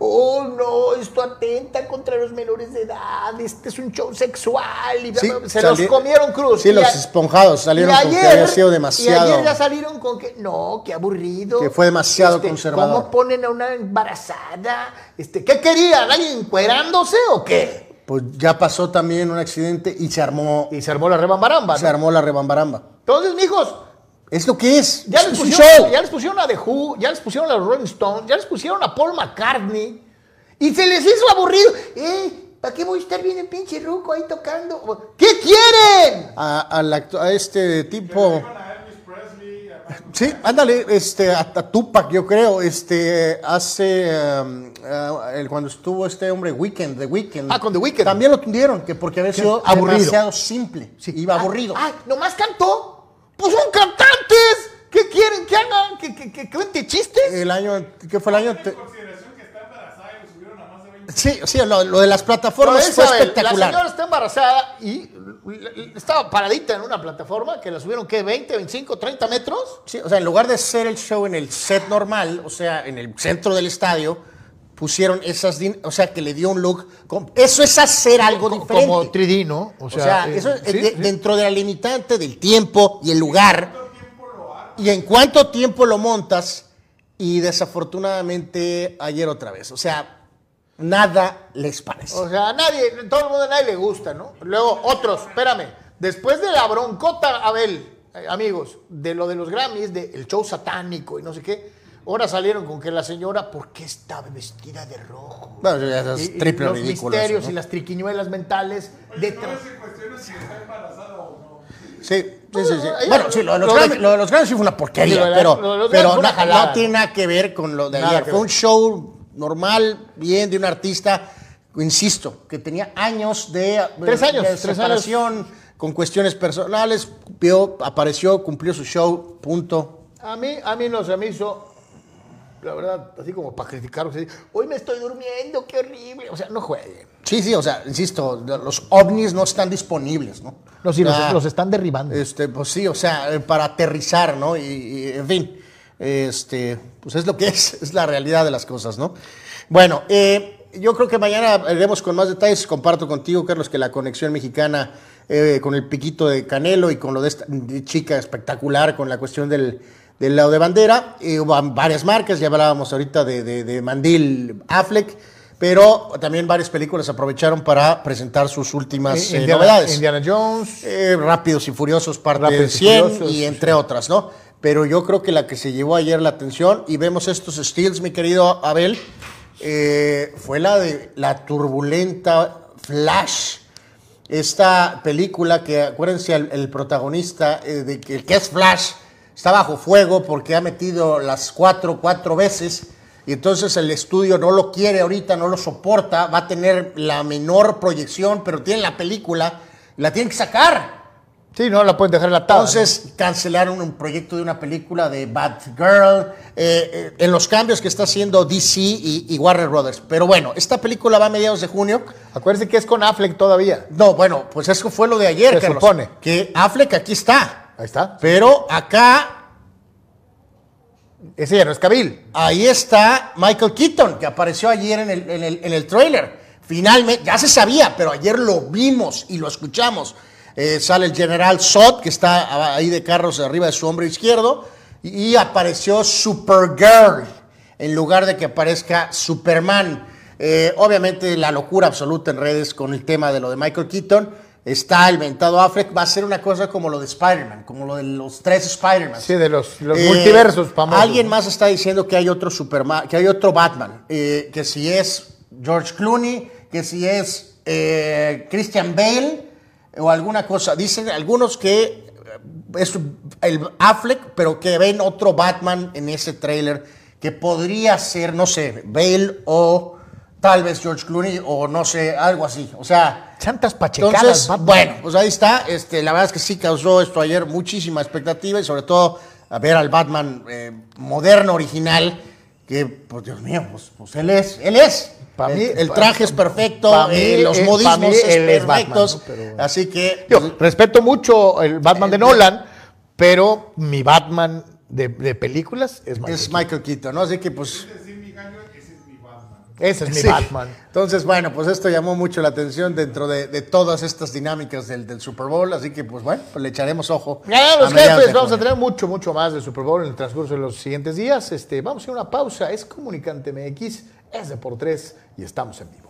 Oh, no, esto atenta contra los menores de edad, este es un show sexual. Y Sí, se los comieron cruz. Sí, Y los esponjados salieron y con que había sido demasiado. Y ayer ya salieron con que, no, qué aburrido. Este, Que fue demasiado conservador. ¿Cómo ponen a una embarazada? Este, ¿Qué querían? ¿Alguien encuerándose o qué? Pues ya pasó también un accidente y se armó, Y se armó la rebambaramba. se armó la rebambaramba. Entonces, mijos, Es lo que es. ya es les, un pusieron, ya les pusieron a The Who, ya les pusieron a los Rolling Stones, ya les pusieron a Paul McCartney. Y se les hizo aburrido. Eh, ¿para qué voy a estar viendo el pinche ruco ahí tocando? ¿Qué quieren? A, este tipo. Sí, ándale, este, a, a Tupac, yo creo, este, hace, um, ah, el- cuando estuvo este hombre Weekend, The Weekend. Ah, con The Weeknd. También lo tundieron, que porque había sido aburrido. demasiado simple. Iba aburrido. Ay, nomás cantó. Pues son cantantes. ¿Qué quieren que? ¿Que, que, cuente chistes? El año, ¿qué fue el año? Te- consideración que está embarazada y lo subieron a más de 20 Sí, sí, lo, lo de las plataformas fue ver, La espectacular. señora está embarazada y estaba paradita en una plataforma que la subieron, ¿qué? ¿20, 25, 30 metros? Sí, o sea, en lugar de hacer el show en el set normal, o sea, en el centro del estadio, pusieron esas, o sea, que le dio un look. Eso es hacer algo Co- diferente. Como 3D, ¿no? O sea, eh, eso es sí, de- dentro de la limitante del tiempo y el lugar. Y en cuánto tiempo lo montas. Y desafortunadamente ayer otra vez. O sea, nada les parece. O sea, a nadie, todo el mundo a nadie le gusta, ¿no? Luego, otros, espérame, después de la broncota, Abel, eh, amigos, de lo de los Grammys, del show satánico y no sé qué, ahora salieron con que la señora, ¿por qué estaba vestida de rojo? Bueno, ya es Y- y triple los misterios eso, y ¿no? las triquiñuelas mentales detrás. se cuestiona si está embarazada o no. Sí, sí, sí. sí. ella- Bueno, sí, lo de los lo de- Grammy lo de los Grammy sí fue una porquería, pero, pero no, tiene nada que ver con lo de Nada ayer. Fue ver. un show normal, bien, de un artista, insisto, que tenía años de, Tres años, de tres con cuestiones personales, vio, apareció, cumplió su show, punto. A mí, a mí no se me hizo, la verdad, así como para criticar, o sea, hoy me estoy durmiendo, qué horrible. O sea, no jueguen. Sí, sí, o sea, insisto, los ovnis no están disponibles, ¿no? No, sí, los- Ah, los están derribando. Este, pues sí, o sea, eh, para aterrizar, ¿no? Y, y, en fin, este, pues es lo que es, es la realidad de las cosas, ¿no? Bueno, eh, yo creo que mañana veremos con más detalles. Comparto contigo, Carlos, que la conexión mexicana eh, con el piquito de Canelo y con lo de esta chica espectacular, con la cuestión del, del lado de bandera. eh, hubo varias marcas, ya hablábamos ahorita de, de- de Mandil Affleck. Pero también varias películas aprovecharon para presentar sus últimas eh, Indiana, novedades. Indiana Jones. Eh, Rápidos y Furiosos, parte Rápidos de y 100 Furiosos, y entre otras, ¿no? Pero yo creo que la que se llevó ayer la atención, y vemos estos steals, mi querido Abel, eh, fue la de la turbulenta Flash. Esta película que, acuérdense, el, el protagonista, eh, de que es Flash, está bajo fuego porque ha metido las cuatro, cuatro veces. Y entonces el estudio no lo quiere ahorita, no lo soporta, va a tener la menor proyección, pero tiene la película, la tienen que sacar. Sí, no la pueden dejar enlatada. Entonces cancelaron un proyecto de una película de Batgirl, eh, eh, en los cambios que está haciendo DC y, y Warner Brothers. Pero bueno, esta película va a mediados de junio. Acuérdense que es con Affleck todavía. No, bueno, pues eso fue lo de ayer, Se Carlos, supone. Que Affleck aquí está. Ahí está. Pero acá, Ese ya no es Cabil. ahí está Michael Keaton, que apareció ayer en el, trailer. Finalmente, ya se sabía, pero ayer lo vimos y lo escuchamos. Eh, sale el general Sot, que está ahí de carros arriba de su hombro izquierdo, y, y apareció Supergirl, en lugar de que aparezca Superman. Eh, obviamente la locura absoluta en redes con el tema de lo de Michael Keaton. Está el mentado Affleck, va a ser una cosa como lo de Spider-Man, como lo de los tres Spider-Man. Sí, de los, los Eh, multiversos famosos. Alguien más está diciendo que hay otro Superman, que hay otro Batman, eh, que si es George Clooney, que si es eh, Christian Bale o alguna cosa. Dicen algunos que es el Affleck, pero que ven otro Batman en ese tráiler que podría ser, no sé, Bale o tal vez George Clooney o no sé, algo así. O sea, Santas pachecadas. bueno, pues ahí está. Este, la verdad es que sí causó esto ayer muchísima expectativa y sobre todo a ver al Batman eh, moderno, original, que, pues Dios mío, pues, pues él es, él es. Pa' el, mí- el traje es perfecto, pa' mí, eh, los eh, modismos mí es él es Batman, perfectos. ¿no? Pero- Así que, Yo pues, respeto mucho el Batman de el- Nolan, pero mi Batman de, de películas es Michael. es Michael Keaton, ¿no? Así que, pues. Decir mi gallo, ese es mi Batman. Ese es mi sí. Batman. Entonces, bueno, pues esto llamó mucho la atención dentro de, de todas estas dinámicas del, del Super Bowl. Así que, pues bueno, pues le echaremos ojo. Ya, los jefes, vamos a tener mucho, mucho más de Super Bowl en el transcurso de los siguientes días. Este, vamos a ir a una pausa. Es Comunicante MX, es de por tres y estamos en vivo.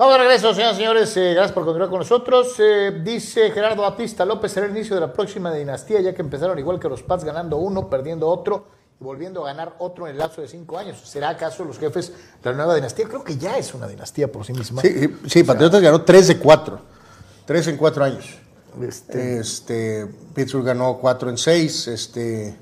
Vamos de regreso, señoras y señores. Eh, gracias por continuar con nosotros. Eh, dice Gerardo Batista López, será el inicio de la próxima dinastía, ya que empezaron igual que los Pats ganando uno, perdiendo otro y volviendo a ganar otro en el lapso de cinco años. ¿Será acaso los jefes de la nueva dinastía? Creo que ya es una dinastía por sí misma. Sí, sí, sí, Patriotas ganó 3 de 4. 3 en 4 años. Este, Este, Pittsburgh ganó 4 en 6. Este,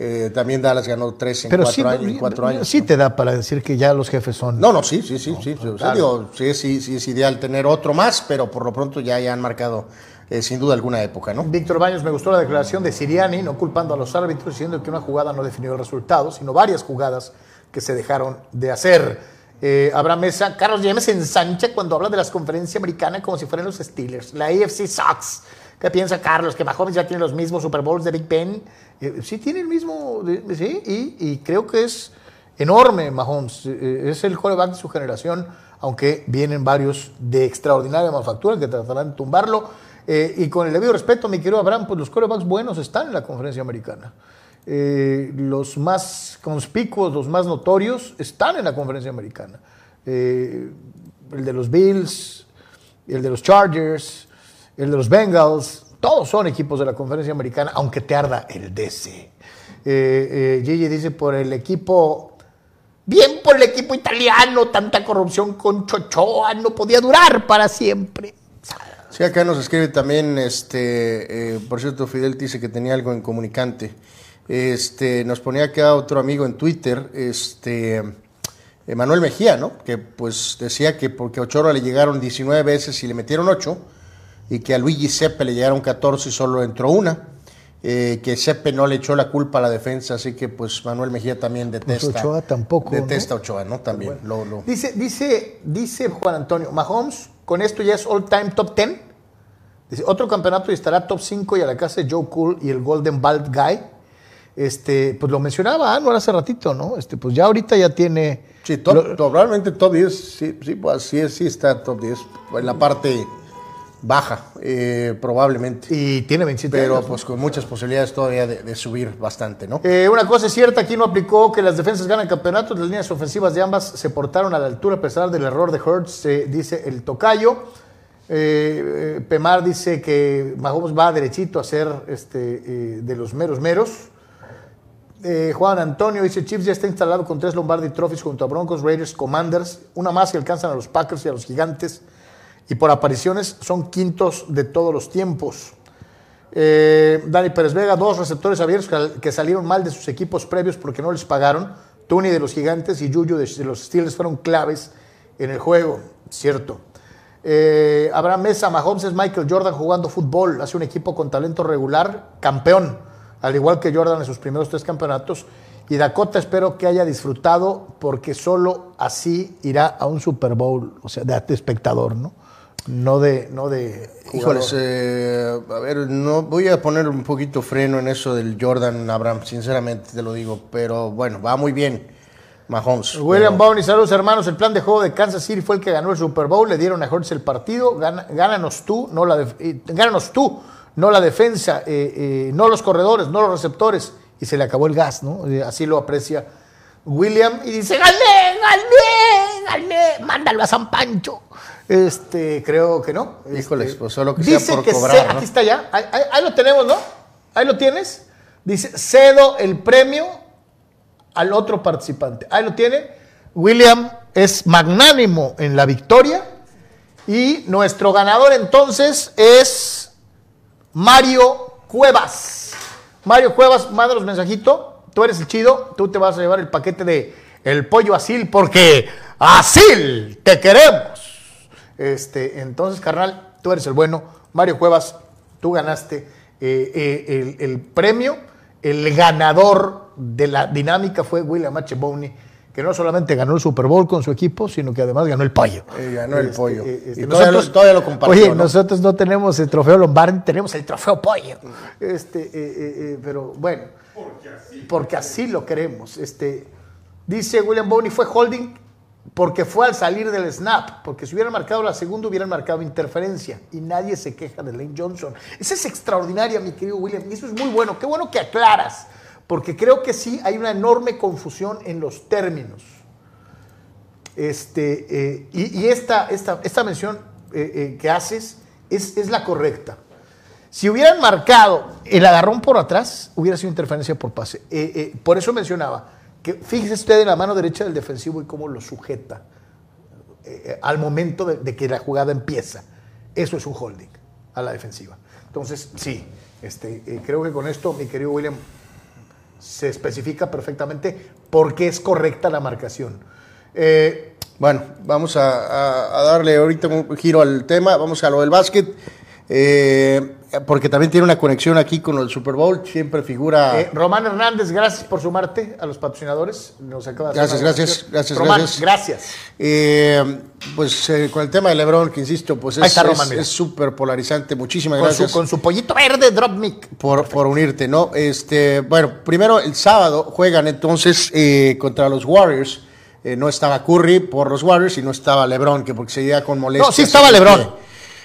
eh, también Dallas ganó 3 en pero 4 sí, años. en cuatro años sí ¿no? te da para decir que ya los jefes son. No, no, sí, sí, sí, sí. claro. digo, sí, sí, sí, es ideal tener otro más, pero por lo pronto ya, ya han marcado eh, sin duda alguna época, ¿no? Víctor Baños, me gustó la declaración de Siriani, no culpando a los árbitros, diciendo que una jugada no definió el resultado, sino varias jugadas que se dejaron de hacer. Eh, Abraham Mesa, Carlos James ensancha cuando habla de las conferencias americanas como si fueran los Steelers. La AFC sucks. ¿Qué piensa Carlos? ¿Que Mahomes ya tiene los mismos Super Bowls de Big Ben? Eh, sí, tiene el mismo, sí, y, creo que es enorme Mahomes. Eh, es el quarterback de su generación, aunque vienen varios de extraordinaria manufactura que tratarán de tumbarlo. Eh, y con el debido respeto, mi querido Abraham, pues los quarterbacks buenos están en la conferencia americana. Eh, los más conspicuos, los más notorios, están en la conferencia americana. Eh, el de los Bills, el de los Chargers, el de los Bengals, todos son equipos de la conferencia americana, aunque te arda el DC. Eh, eh, Gigi dice por el equipo, bien por el equipo italiano, tanta corrupción con Chochoa no podía durar para siempre. Sí, acá nos escribe también, este, eh, por cierto, Fidel dice que tenía algo en comunicante. Este, nos ponía acá otro amigo en Twitter, este, eh, Manuel Mejía, ¿no? Que pues decía que porque a le llegaron 19 veces y le metieron 8, y que a Luigi Seppe le llegaron 14 y solo entró una. eh, que Seppe no le echó la culpa a la defensa, así que pues Manuel Mejía también detesta. Pues Ochoa tampoco, ¿no? Detesta a Ochoa, ¿no? También. lo- lo- Dice, dice, dice Juan Antonio, Mahomes con esto ya es all time top 10. Dice, otro campeonato y estará top 5 y a la casa de Joe Cool y el Golden Bald Guy. Este, pues lo mencionaba Anuar hace ratito, ¿no? Este, pues ya ahorita ya tiene. Sí, top- lo- top 10, sí, sí, pues, sí, sí está top 10, en la parte baja, eh, probablemente. y tiene 27 Pero años, ¿no? pues con muchas posibilidades todavía de, de subir bastante, ¿no? Eh, una cosa es cierta, aquí no aplicó que las defensas ganan campeonatos, las líneas ofensivas de ambas se portaron a la altura a pesar del error de Hurts, eh, dice el tocayo. Eh, Pemar dice que Mahomes va derechito a ser este, de los meros meros. Juan Antonio dice, Chiefs ya está instalado con tres Lombardi Trophies junto a Broncos, Raiders, Commanders, una más que alcanzan a los Packers y a los Gigantes, y por apariciones son quintos de todos los tiempos. Eh, Dani Pérez Vega, dos receptores abiertos que, salieron mal de sus equipos previos porque no les pagaron. Tony de los Gigantes y Yuyu de, los Steelers fueron claves en el juego, cierto. Eh, Abraham Mesa, Mahomes es Michael Jordan jugando fútbol, hace un equipo con talento regular, campeón, al igual que Jordan en sus primeros tres campeonatos. Y Dakota espero que haya disfrutado porque solo así irá a un Super Bowl, o sea, de espectador, ¿no? No de, no de. Híjoles, eh, a ver, no voy a poner un poquito freno en eso del Jordan Abraham, sinceramente te lo digo, pero bueno, va muy bien Mahomes. William pero- Bowney, saludos hermanos. El plan de juego de Kansas City fue el que ganó el Super Bowl. Le dieron a Hurts el partido. Gana- gánanos tú, no la eh, gánanos tú, no la defensa, eh, eh, no los corredores, no los receptores. Y se le acabó el gas, ¿no? Así lo aprecia William y dice: ¡Gané, gané, gané! Mándalo a San Pancho. Este, creo que no. Este, pues solo que sea dice por que cobrar. Aquí está ya. Ahí, ahí- ahí lo tenemos, ¿no? Ahí lo tienes. Dice: cedo el premio al otro participante. Ahí lo tiene. William es magnánimo en la victoria. Y nuestro ganador entonces es Mario Cuevas. Mario Cuevas, mándanos mensajito. Tú eres el chido. Tú te vas a llevar el paquete de el pollo asil porque asil te queremos. Este, entonces, carnal, tú eres el bueno. Mario Cuevas, tú ganaste eh, eh, el, el premio. El ganador de la dinámica fue William H. Bowney, que no solamente ganó el Super Bowl con su equipo, sino que además ganó el pollo. Eh, ganó el pollo. este, Y todavía lo- todavía lo compartió, Oye, ¿no? nosotros no tenemos el trofeo Lombardi, tenemos el trofeo pollo. Este, eh, eh, eh, pero bueno, porque así lo queremos. Este, dice William Bowney, fue holding porque fue al salir del snap, porque si hubieran marcado la segunda hubieran marcado interferencia y nadie se queja de Lane Johnson. Esa es extraordinaria, mi querido William, y eso es muy bueno. Qué bueno que aclaras, porque creo que sí hay una enorme confusión en los términos. Este, eh, y esta, esta, esta mención eh, eh, que haces es, es la correcta. Si hubieran marcado el agarrón por atrás, hubiera sido interferencia por pase. Por eso mencionaba fíjese usted en la mano derecha del defensivo y cómo lo sujeta eh, eh, al momento de, que la jugada empieza. Eso es un holding a la defensiva. Entonces, sí, este, eh, creo que con esto, mi querido William, se especifica perfectamente por qué es correcta la marcación. Bueno, vamos a, darle ahorita un giro al tema. Vamos a lo del básquet. Porque también tiene una conexión aquí con el Super Bowl. Siempre figura. Eh, Román Hernández, gracias por sumarte a los patrocinadores. Nos acaba de Gracias, gracias, gracias, Román, gracias. gracias. Eh, pues eh, con el tema de LeBron, que insisto, pues es súper polarizante. Muchísimas Con gracias su, con su pollito verde, drop mic. por, por unirte, ¿no? Este, bueno, primero el sábado juegan entonces eh, contra los Warriors. Eh, no estaba Curry por los Warriors y no estaba LeBron, que porque seguía con molestias. No, sí estaba LeBron.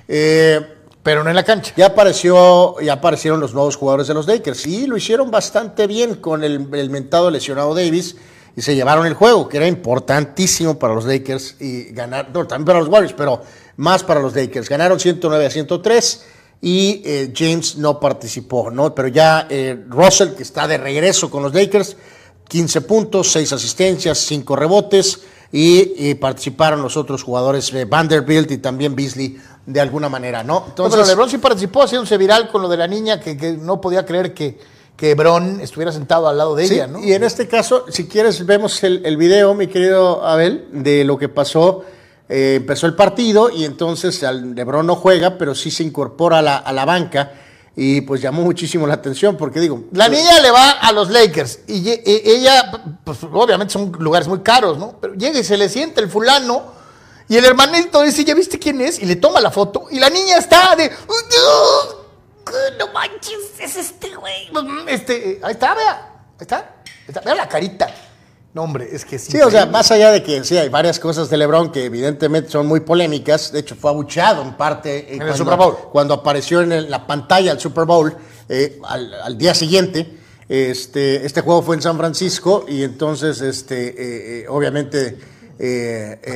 Eh, Pero no en la cancha. ya apareció, ya aparecieron los nuevos jugadores de los Lakers y lo hicieron bastante bien con el, el mentado lesionado Davis y se llevaron el juego, que era importantísimo para los Lakers y ganar, no, también para los Warriors, pero más para los Lakers. Ganaron 109 a 103 y eh, James no participó, ¿no? Pero ya eh, Russell, que está de regreso con los Lakers, 15 puntos, 6 asistencias, 5 rebotes y, y participaron los otros jugadores, eh, Vanderbilt y también Beasley, de alguna manera, ¿no? No, pero LeBron sí participó haciéndose viral con lo de la niña que, que no podía creer que, que Bron estuviera sentado al lado de Sí, ella, ¿no? Y en este caso, si quieres, vemos el, el video, mi querido Abel, de lo que pasó. Eh, empezó el partido y entonces Lebron no juega, pero sí se incorpora a la, a la banca y pues llamó muchísimo la atención porque digo, La niña le va a los Lakers y e- ella, pues obviamente son lugares muy caros, ¿no? Pero llega y se le sienta el fulano y el hermanito dice, ¿ya viste quién es? Y le toma la foto y la niña está de... No manches, es este güey. Este, eh, ahí está, vea. Ahí está. ahí está. Vea la carita. No, hombre, es que sí. Sí, o sea, más allá de que sí hay varias cosas de LeBron que evidentemente son muy polémicas, de hecho fue abucheado en parte eh, En el Super Bowl. cuando apareció en el- la pantalla del Super Bowl eh, al, al día siguiente. Este, este juego fue en San Francisco y entonces, este, eh, eh, obviamente,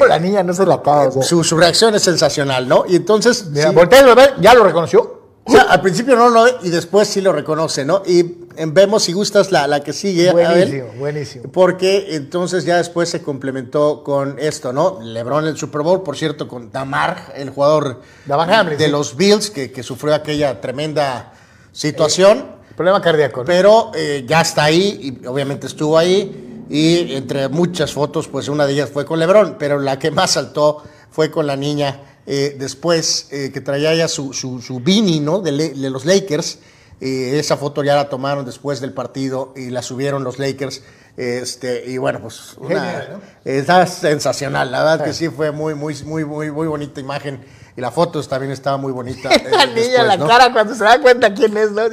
La niña no se la acaba. su, su reacción es sensacional, ¿no? Y entonces, Mira, sí, voltea ya lo reconoció. O sea, al principio no lo ve y después sí lo reconoce, ¿no? Y eh, vemos si gustas la, la que sigue. Abel. Buenísimo, buenísimo. Porque entonces ya después se complementó con esto, ¿no? LeBron en el Super Bowl, por cierto, con Damar, el jugador Damar Hamlin, de sí. los Bills, que, que sufrió aquella tremenda situación, Problema cardíaco. ¿no? pero eh, ya está ahí y obviamente estuvo ahí. Y entre muchas fotos, pues una de ellas fue con LeBron, pero la que más saltó fue con la niña eh, después, eh, que traía ya su, su, su beanie, ¿no? De, de los Lakers. Eh, esa foto ya la tomaron después del partido y la subieron los Lakers. Este, y bueno, pues una, Genial, ¿no? está sensacional. La verdad que sí fue muy, muy, muy, muy, muy bonita imagen. y la foto también estaba muy bonita. eh, La niña, después, la ¿no? cara cuando se da cuenta quién es, ¿no?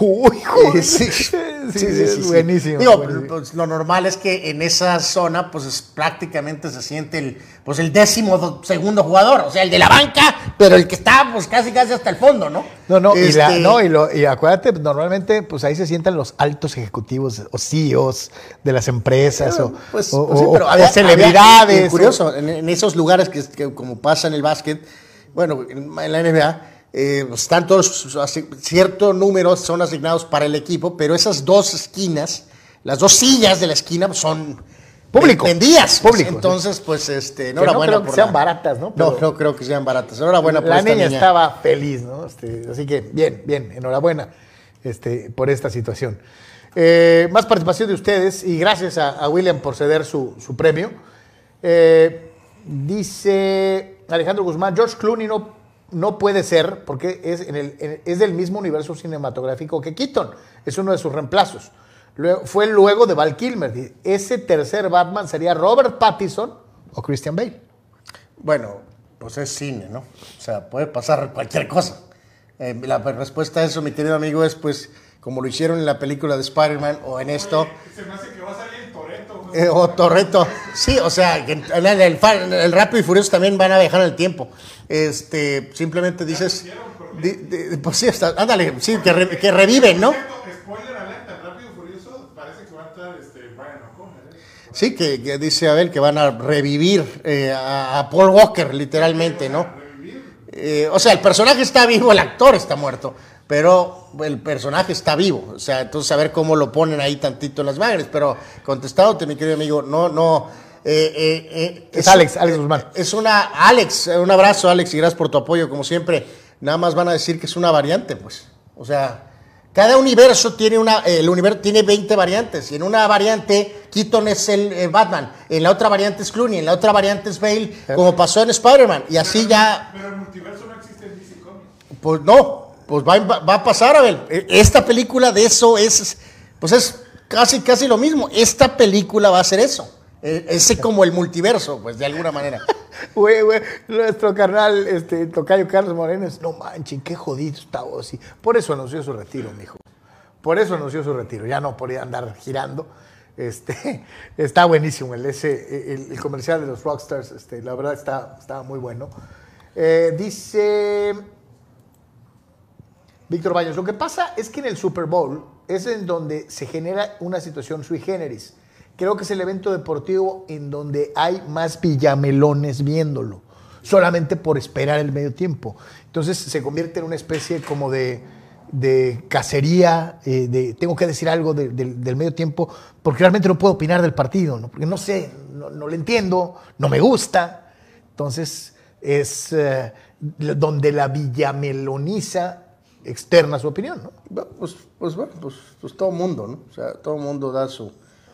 Uy, joder. Eh, sí, sí, sí, sí, buenísimo. Digo, buenísimo. pues, lo normal es que en esa zona, pues es- prácticamente se siente el, pues el décimo do- segundo jugador, o sea, el de la banca, pero el que está, pues casi casi hasta el fondo, ¿no? No, no, y, la- Este, no y, lo- y acuérdate, normalmente, pues ahí se sientan los altos ejecutivos o CEOs de las empresas o, Pues, o- pues sí, pero o había- celebridades. había- curioso, en, en esos lugares que, que como pasa en el básquet, bueno, en, en la NBA, eh, están todos, cierto número son asignados para el equipo, pero esas dos esquinas, las dos sillas de la esquina son Público. vendidas. Público, entonces, pues, este, Que no enhorabuena. creo que sean la- baratas, ¿no? No, no creo que sean baratas. Enhorabuena por la esta niña, niña. estaba feliz, ¿no? Este, así que bien, bien, enhorabuena este, por esta situación. Eh, más participación de ustedes y gracias a, a William por ceder su, su premio. Eh, dice Alejandro Guzmán, George Clooney no, no puede ser porque es, en el, en- es del mismo universo cinematográfico que Keaton, es uno de sus reemplazos. Luego- fue luego de Val Kilmer. Ese tercer Batman sería Robert Pattinson o Christian Bale. Bueno, pues es cine, ¿no? O sea, puede pasar cualquier cosa. Eh, la respuesta a eso, mi querido amigo, es pues como lo hicieron en la película de Spider-Man o en esto. Se me hace que va a salir. Eh, o Torreto. Sí, o sea, el, el Rápido y Furioso también van a viajar en el tiempo. Este, simplemente dices. di- di- pues sí, está- ándale, sí, que, re- que reviven, ¿no? Spoiler alerta, el Rápido y Furioso parece que va a estar este, Brian O'Connor. ¿eh? Sí, que, que dice Abel que van a revivir eh, a, a Paul Walker, literalmente, ¿no? Eh, o sea, el personaje está vivo, el actor está muerto, pero el personaje está vivo. O sea, entonces a ver cómo lo ponen ahí tantito en las magres. Pero contestándote, mi querido amigo, no, no. eh, eh, eh, Es Alex, Alex Guzmán. Es una. Alex, un abrazo, Alex, y gracias por tu apoyo, como siempre. Nada más van a decir que es una variante, pues. O sea. Cada universo tiene una, el universo tiene 20 variantes. Y en una variante, Keaton es el eh, Batman. En la otra variante es Clooney. En la otra variante es Bale, como pasó en Spider-Man. Y así ya, Pero el multiverso no existe en DC Comics. pues no, pues va, a pasar, Abel. E- Esta película de eso es, pues es casi, casi lo mismo. Esta película va a ser eso. Eh, Ese como el multiverso, pues de alguna manera. Güey, güey, nuestro carnal, este, Tocayo Carlos Morenes, no manchen, qué jodido está Ozzy. Por eso anunció su retiro, mijo. Por eso anunció su retiro, ya no podía andar girando. Este, está buenísimo el, ese, el, el comercial de los Rockstars, este, la verdad está, está muy bueno. Eh, dice Víctor Baños, lo que pasa es que en el Super Bowl es en donde se genera una situación sui generis. Creo que es el evento deportivo en donde hay más villamelones viéndolo, solamente por esperar el medio tiempo. Entonces se convierte en una especie como de, de cacería, eh, de tengo que decir algo de- del- medio tiempo, porque realmente no puedo opinar del partido, porque no sé, no, no lo entiendo, no me gusta. Entonces es eh, donde la villameloniza externa su opinión, ¿no? Pues, pues bueno, pues, pues todo mundo, ¿no? O sea, todo mundo da su...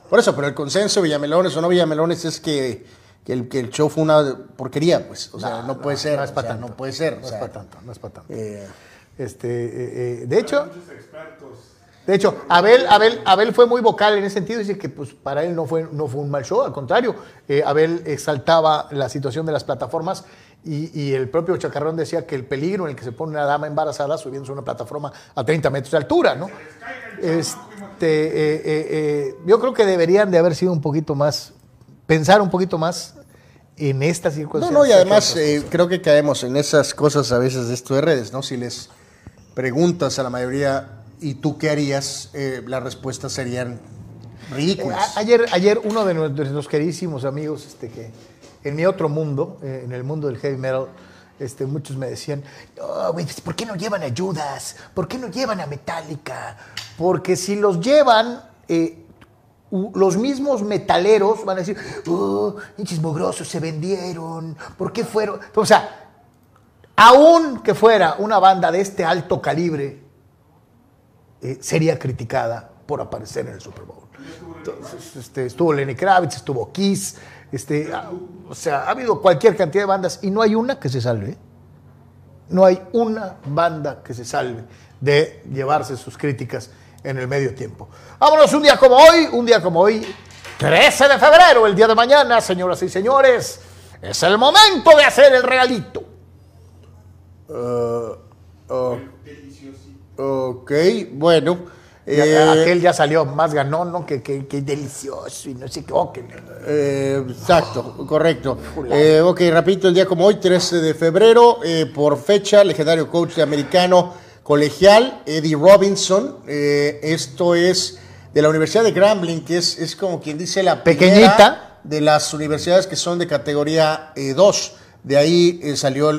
Por eso, pero el consenso, Villamelones o no Villamelones, es que, que el, que el show fue una porquería, pues. O sea, no, puede ser. No es o para sea, tanto. No puede ser. No o es para tanto, no es para tanto. eh, Este, eh, eh, de hecho, de hecho, Abel, Abel, Abel fue muy vocal en ese sentido, dice que pues para él no fue, no fue un mal show, al contrario, eh, Abel exaltaba la situación de las plataformas y, y el propio Chacarrón decía que el peligro en el que se pone una dama embarazada subiéndose a una plataforma a 30 metros de altura, ¿no? Este, eh, eh, eh, yo creo que deberían de haber sido un poquito más, pensar un poquito más en estas no, circunstancias. no, y además creo que caemos en esas cosas a veces de esto de redes, ¿no? Si les preguntas a la mayoría, ¿y tú qué harías? Las respuestas serían ridículas. ayer, ayer uno de nuestros queridísimos amigos, este, que en mi otro mundo, eh, en el mundo del heavy metal, este, muchos me decían, "Oh, ¿por qué no llevan a Judas? ¿Por qué no llevan a Metallica? Porque si los llevan, eh, los mismos metaleros van a decir, oh, hinchis mugrosos se vendieron, ¿por qué fueron? O sea, aún que fuera una banda de este alto calibre, eh, sería criticada por aparecer en el Super Bowl. Este, estuvo Lenny Kravitz, estuvo Kiss, este, ah, o sea, ha habido cualquier cantidad de bandas y no hay una que se salve. No hay una banda que se salve de llevarse sus críticas en el medio tiempo. Vámonos un día como hoy, un día como hoy, 13 de febrero, el día de mañana, señoras y señores, es el momento de hacer el regalito. Uh, ok, bueno. Eh, aquel ya salió más ganón, ¿no? Que, que, que delicioso y no sé qué. oh, que- Eh, exacto, correcto. Eh, ok, rapidito, el día como hoy, 13 de febrero, eh, por fecha, legendario coach de americano colegial, Eddie Robinson. Esto es de la Universidad de Grambling, que es, es como quien dice la Pequeñita. de las universidades que son de categoría 2. de ahí salió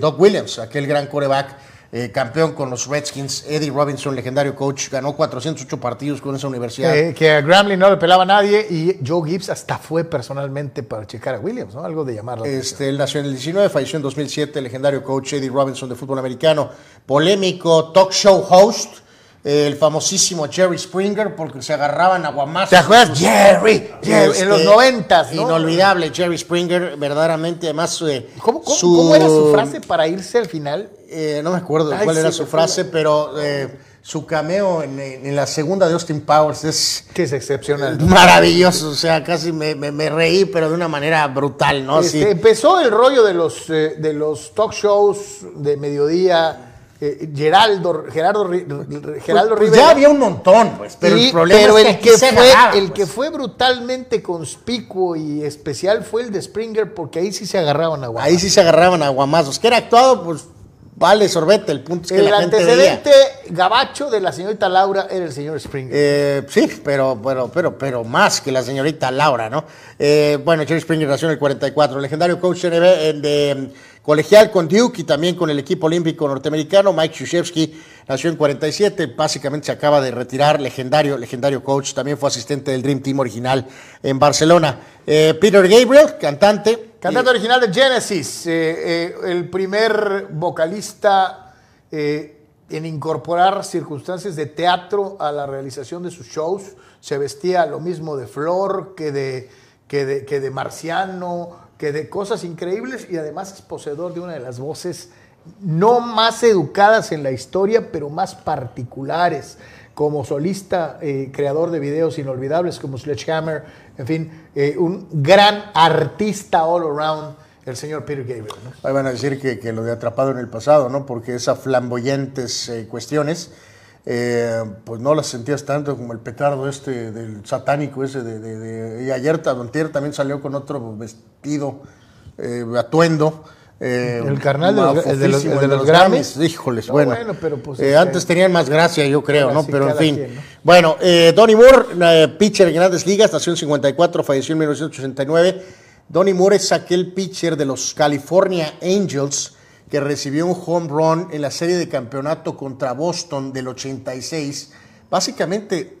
Doc Williams, aquel gran coreback. Eh, campeón con los Redskins, Eddie Robinson, legendario coach, ganó 408 partidos con esa universidad. Que, que a Grambling no le pelaba a nadie y Joe Gibbs hasta fue personalmente para checar a Williams, ¿no? Algo de llamarlo. Este, él nació en el 19, falleció en 2007, legendario coach Eddie Robinson de fútbol americano, polémico talk show host, eh, el famosísimo Jerry Springer, porque se agarraban a guamazos. ¿Te acuerdas? Sus- Jerry, Jerry, Este, en los noventas, ¿no? Inolvidable, Jerry Springer, verdaderamente, además. eh, ¿Cómo, cómo- cómo era su frase para irse al final? Eh, no me acuerdo Ay, cuál sí, era su frase, pero eh, su cameo en, en la segunda de Austin Powers es Que es excepcional. maravilloso, o sea, casi me, me- me reí, pero de una manera brutal, ¿no? Este, Sí. Empezó el rollo de los, de los talk shows de mediodía. Eh, Geraldo, Gerardo, Geraldo Pues Rivera. ya había un montón, pues, pero Y- el problema pero es que el que fue, el pues. que fue brutalmente conspicuo y especial fue el de Springer, porque ahí sí se agarraban a guamazos. Ahí sí se agarraban a guamazos. Que era actuado, pues vale, sorbete. El punto es que El la gente veía. antecedente gabacho de la señorita Laura era el señor Springer. Eh, sí, pero, pero, pero, pero más que la señorita Laura, ¿no? Eh, bueno, Jerry Springer nació en el 44, legendario coach de, de, colegial con Duke y también con el equipo olímpico norteamericano. Mike Krzyzewski nació en 47, básicamente se acaba de retirar, legendario, legendario coach. También fue asistente del Dream Team original en Barcelona. Eh, Peter Gabriel, cantante. Cantante original de Genesis, eh, eh, el primer vocalista eh, en incorporar circunstancias de teatro a la realización de sus shows. Se vestía lo mismo de flor que de, que de, que de marciano, que de cosas increíbles y además es poseedor de una de las voces no más educadas en la historia, pero más particulares como solista, eh, creador de videos inolvidables como Sledgehammer, en fin, eh, un gran artista all around, el señor Peter Gabriel. ¿no? Ahí van a decir que, que lo de atrapado en el pasado, ¿no? Porque esas flamboyantes eh, cuestiones, eh, pues no las sentías tanto como el petardo este del satánico ese de... de- de- y ayer también salió con otro vestido, eh, atuendo. eh, El carnal de los- el de los- el de el los Grammys. Híjoles, No, bueno. bueno, pero pues, Eh, este, antes tenían más gracia, yo creo, ¿no? Pero en fin. quien, ¿no? Bueno, eh, Donnie Moore, pitcher en grandes ligas, nació en 54, falleció en 1989. Donnie Moore es aquel pitcher de los California Angels que recibió un home run en la serie de campeonato contra Boston del 86. Básicamente,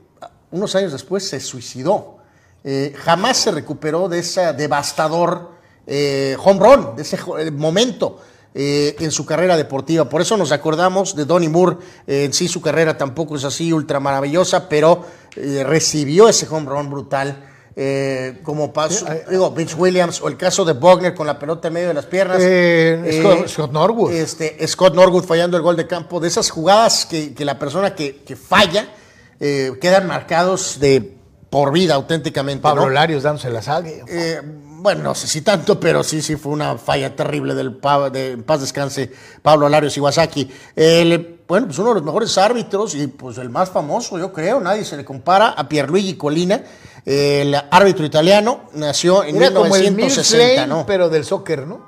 unos años después se suicidó. Eh, jamás se recuperó de ese devastador eh, home run, de ese eh, momento en su carrera deportiva. Por eso nos acordamos de Donnie Moore. En sí su carrera tampoco es así ultra maravillosa, pero recibió ese home run brutal. Eh, como paso, digo, Vince Williams o el caso de Bogner con la pelota en medio de las piernas. Eh, Scott- Scott Norwood. Este, Scott Norwood fallando el gol de campo. De esas jugadas que, que la persona que, que falla eh, quedan marcados de por vida auténticamente. Pablo ¿no? Larios dándose la sague. Eh, bueno, no sé si tanto, pero sí, sí fue una falla terrible del de en paz descanse Pablo Larios Iwasaki. El, bueno, pues uno de los mejores árbitros y pues el más famoso, yo creo, nadie se le compara a Pierluigi Colina, el árbitro italiano, nació en Era como el Mill 1960, Flame, ¿no? pero del soccer, ¿no?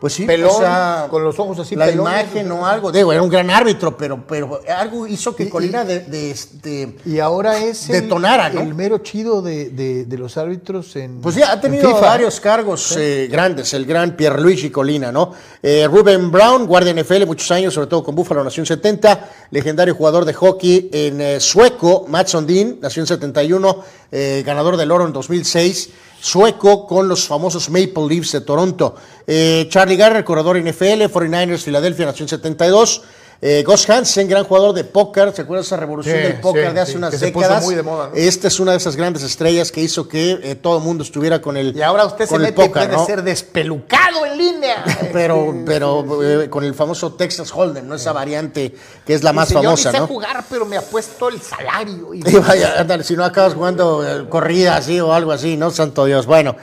Pues sí, Pelón, o sea, con los ojos así La imagen o algo, digo, era un gran árbitro, pero, pero algo hizo que Y- Colina de, de- de- Y ahora es el, Detonara, ¿no? el mero chido de, de- los árbitros en Pues ya ha en tenido varios cargos eh, grandes, el gran Pierluigi Colina, ¿no? Eh, Ruben Brown, guardia NFL, muchos años, sobre todo con Buffalo, nació en 70, legendario jugador de hockey en eh, sueco, Matt Sundin, nació en 71, eh, ganador del oro en 2006, sueco con los famosos Maple Leafs de Toronto. Eh, Charlie Garner, corredor NFL, 49ers, Filadelfia, nació en 72. Eh, Hansen, gran jugador de póker, ¿se acuerda esa revolución Sí, del póker sí, de hace sí, unas que se puso décadas? muy de moda, ¿no? Esta es una de esas grandes estrellas que hizo que eh, todo el mundo estuviera con el Y ahora usted se mete y puede ¿no? ser despelucado en línea. pero pero eh, con el famoso Texas Hold'em, ¿no? Esa variante que es la más Dice, famosa, Yo ¿no? jugar, pero me apuesto el salario. Y- vaya, ándale, si no acabas jugando eh, corrida así o algo así, ¿no? Santo Dios. Bueno,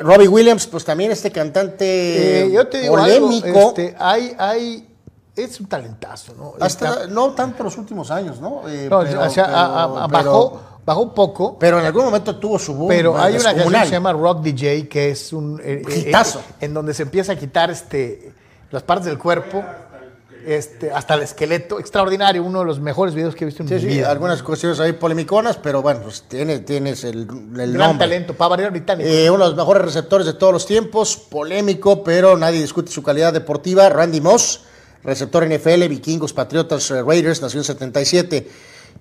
Robbie Williams, pues también este cantante yo te digo polémico. algo, este, hay, hay es un talentazo, ¿no? Hasta, Está- no tanto los últimos años, ¿no? Eh, no, pero- o sea, pero- a- a- a- pero- bajó, bajó un poco, Pero en algún momento tuvo su boom. pero hay una canción que se llama Rock DJ, que es un... eh, eh, Hitazo. eh, en donde se empieza a quitar este, las partes del cuerpo, este, hasta el esqueleto. Extraordinario, uno de los mejores videos que he visto en Sí, mi sí, vida. algunas cuestiones ahí polemiconas, pero bueno, pues tiene, tienes el, el Gran nombre. talento, para variar británico. Eh, uno de los mejores receptores de todos los tiempos, polémico, pero nadie discute su calidad deportiva. Randy Moss, receptor NFL, Vikingos, Patriotas, eh, Raiders, nació en 77.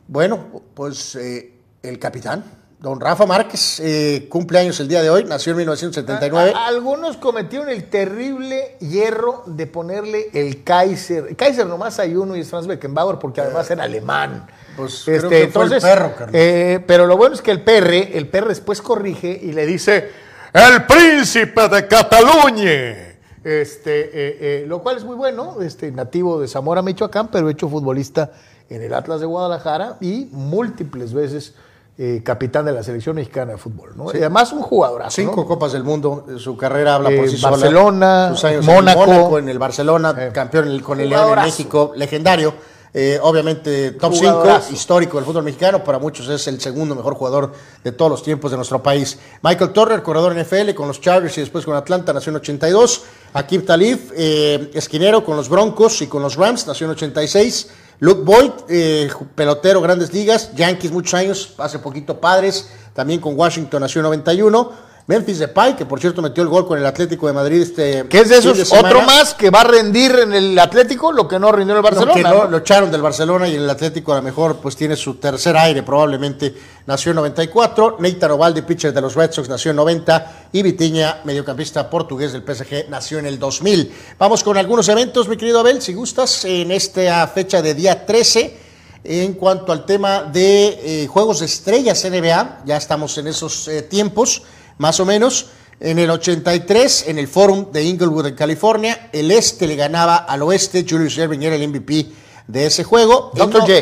Bueno, pues eh, el capitán, don Rafa Márquez, eh, cumple años el día de hoy, nació en 1979. A- a- algunos cometieron el terrible hierro de ponerle el Kaiser. Kaiser nomás hay uno y es Franz Beckenbauer porque además era alemán. Pues creo que fue el perro, Carlos. eh, pero lo bueno es que el perre, el perre después corrige y le dice el príncipe de Cataluña. Este, eh, eh, lo cual es muy bueno, este, nativo de Zamora, Michoacán, pero hecho futbolista en el Atlas de Guadalajara y múltiples veces eh, capitán de la selección mexicana de fútbol. ¿no? Y además un jugadorazo. Cinco ¿no? copas del mundo, eh, su carrera habla por sí sola. Barcelona, Mónaco. en Mónaco, en el Barcelona, campeón con el León en. México, legendario. Eh, obviamente top 5, Jugadorazo. histórico del fútbol mexicano, para muchos es el segundo mejor jugador de todos los tiempos de nuestro país. Michael Turner, corredor NFL con los Chargers y después con Atlanta, nació en 82. Akib Talib, eh, esquinero con los Broncos y con los Rams, nació en 86. Luke Boyd, eh, pelotero, grandes ligas, Yankees muchos años, hace poquito padres, también con Washington nació en 91. Memphis Depay, que por cierto metió el gol con el Atlético de Madrid este Que es de esos, semana. otro más que va a rendir en el Atlético lo que no rindió en el Barcelona. que no, ¿no? lo echaron del Barcelona y el Atlético a lo mejor pues tiene su tercer aire probablemente. Nació en 94, Neitar Ovalde, pitcher de los Red Sox, nació en 90 y Vitiña, mediocampista portugués del PSG, nació en el 2000. Vamos con algunos eventos, mi querido Abel, si gustas, en esta fecha de día 13. En cuanto al tema de eh, juegos de estrellas NBA, ya estamos en esos eh, tiempos, más o menos. En el 83, en el Forum de Inglewood, en California, el este le ganaba al oeste. Julius Erving era el MVP de ese juego. Dr. J.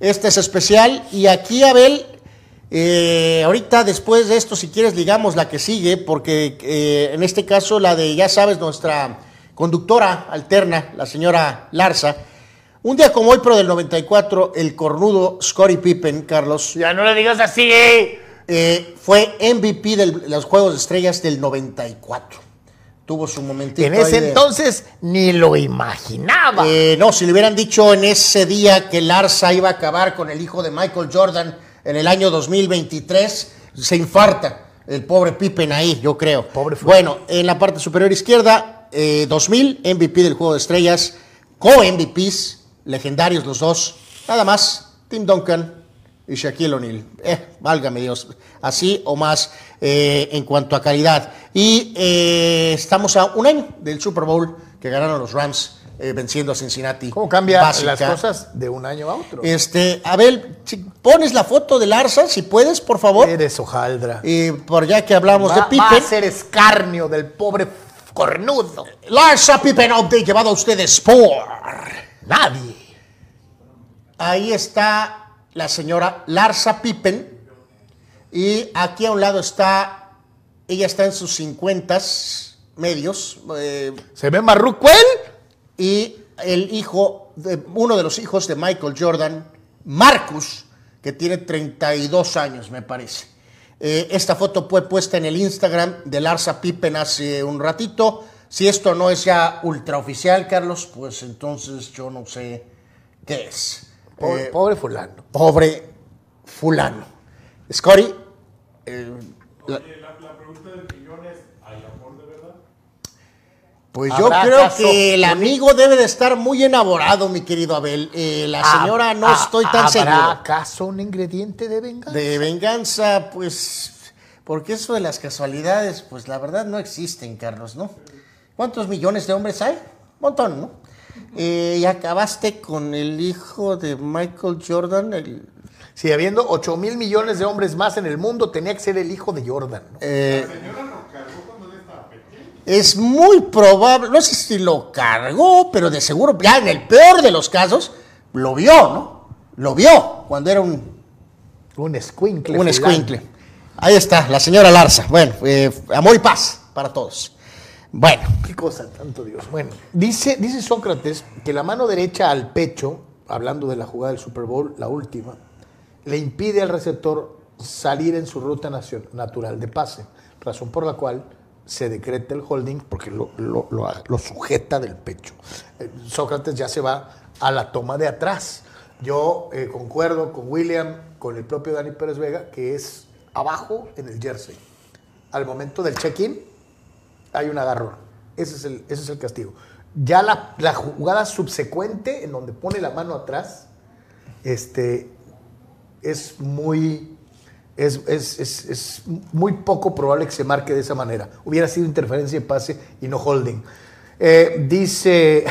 Este es especial. Y aquí, Abel, eh, ahorita después de esto, si quieres, digamos la que sigue, porque eh, en este caso la de, ya sabes, nuestra conductora alterna, la señora Larza. Un día como hoy, pero del 94, el cornudo Scottie Pippen, Carlos, Ya no le digas así. eh, fue MVP de los Juegos de Estrellas del 94. Tuvo su momentito. En ahí ese de- entonces ni lo imaginaba. Eh, no, si le hubieran dicho en ese día que Larsa iba a acabar con el hijo de Michael Jordan en el año 2023, se infarta el pobre Pippen ahí, yo creo. Pobre bueno, en la parte superior izquierda, eh, 2000, MVP del Juego de Estrellas, co-MVPs, legendarios los dos, nada más, Tim Duncan y Shaquille O'Neal. Eh, válgame Dios, así o más eh, en cuanto a calidad. Y eh, estamos a un año del Super Bowl que ganaron los Rams eh, venciendo a Cincinnati. ¿Cómo cambian las cosas de un año a otro? Este, Abel, si pones la foto de Larsa, si puedes, por favor. Eres hojaldra. Y por ya que hablamos va, de va Pippen, a ser escarnio del pobre cornudo. Larsa Pippen Update llevado a ustedes por. Nadie. Ahí está la señora Larsa Pippen. Y aquí a un lado está, ella está en sus 50 medios. eh, ¿Se ve marruco él? y el hijo, de, uno de los hijos de Michael Jordan, Marcus, que tiene 32 años, me parece. Eh, esta foto fue puesta en el Instagram de Larsa Pippen hace un ratito. Si esto no es ya ultraoficial, Carlos, pues entonces yo no sé qué es. Pobre, Eh, pobre fulano. pobre fulano. Scotty, eh, la- La, la pregunta del millón es, ¿hay amor de verdad? Pues yo ¿Habrá creo que el amigo debe de estar muy enamorado, mi querido Abel. Eh, la señora no Ah, estoy tan ¿Habrá seguro. acaso un ingrediente de venganza? De venganza, pues, porque eso de las casualidades, pues la verdad no existen, Carlos, ¿no? ¿Cuántos millones de hombres hay? Un montón, ¿no? Eh, y acabaste con el hijo de Michael Jordan, el, Si habiendo 8 mil millones de hombres más en el mundo, tenía que ser el hijo de Jordan. ¿no? eh, es muy probable, no sé si lo cargó, pero de seguro, ya en el peor de los casos, lo vio, ¿no? Lo vio cuando era un Un escuincle. Un escuincle. Ahí está, la señora Larza. Bueno, eh, amor y paz para todos. Bueno, Qué cosa, tanto Dios. Bueno, dice, dice Sócrates que la mano derecha al pecho, hablando de la jugada del Super Bowl, la última, le impide al receptor salir en su ruta natural de pase, razón por la cual se decreta el holding porque lo- lo sujeta del pecho. Eh, Sócrates ya se va a la toma de atrás. Yo eh, concuerdo con William, con el propio Dani Pérez Vega, que es abajo en el jersey. Al momento del check-in, hay un agarrón. Ese es el, ese es el castigo. Ya la, jugada subsecuente, en donde pone la mano atrás, este, es muy. Es, es- es- muy poco probable que se marque de esa manera. Hubiera sido interferencia de pase y no holding. Eh, dice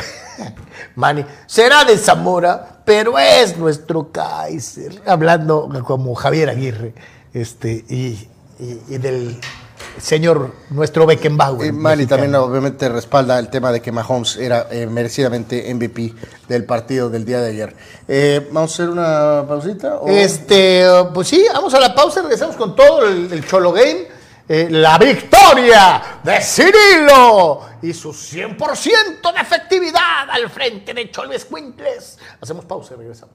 Manny, será de Zamora, pero es nuestro Kaiser. Hablando como Javier Aguirre este, y- y del señor, nuestro Beckenbauer. Eh, mexicano. también obviamente respalda el tema de que Mahomes era eh, merecidamente MVP del partido del día de ayer. Eh, ¿Vamos a hacer una pausita? o- Este, pues sí, vamos a la pausa, regresamos con todo el, el Cholo Game. Eh, la victoria de Cirilo y su 100% de efectividad al frente de Cholo Escuintles. Hacemos pausa y regresamos.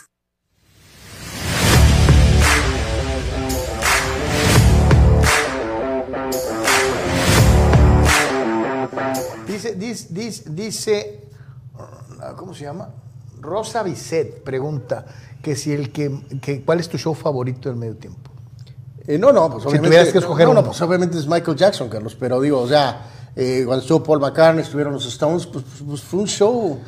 Dice, dice, dice, dice, ah, ¿cómo se llama? Rosa Bisset pregunta que si el que, que cuál es tu show favorito del medio tiempo. Eh, no, no, pues Si obviamente. tuvieras que escoger no, no, pues obviamente es Michael Jackson, Carlos. Pero digo, o sea, eh, cuando estuvo Paul McCartney, estuvieron los Stones, pues, pues, pues, fue un show.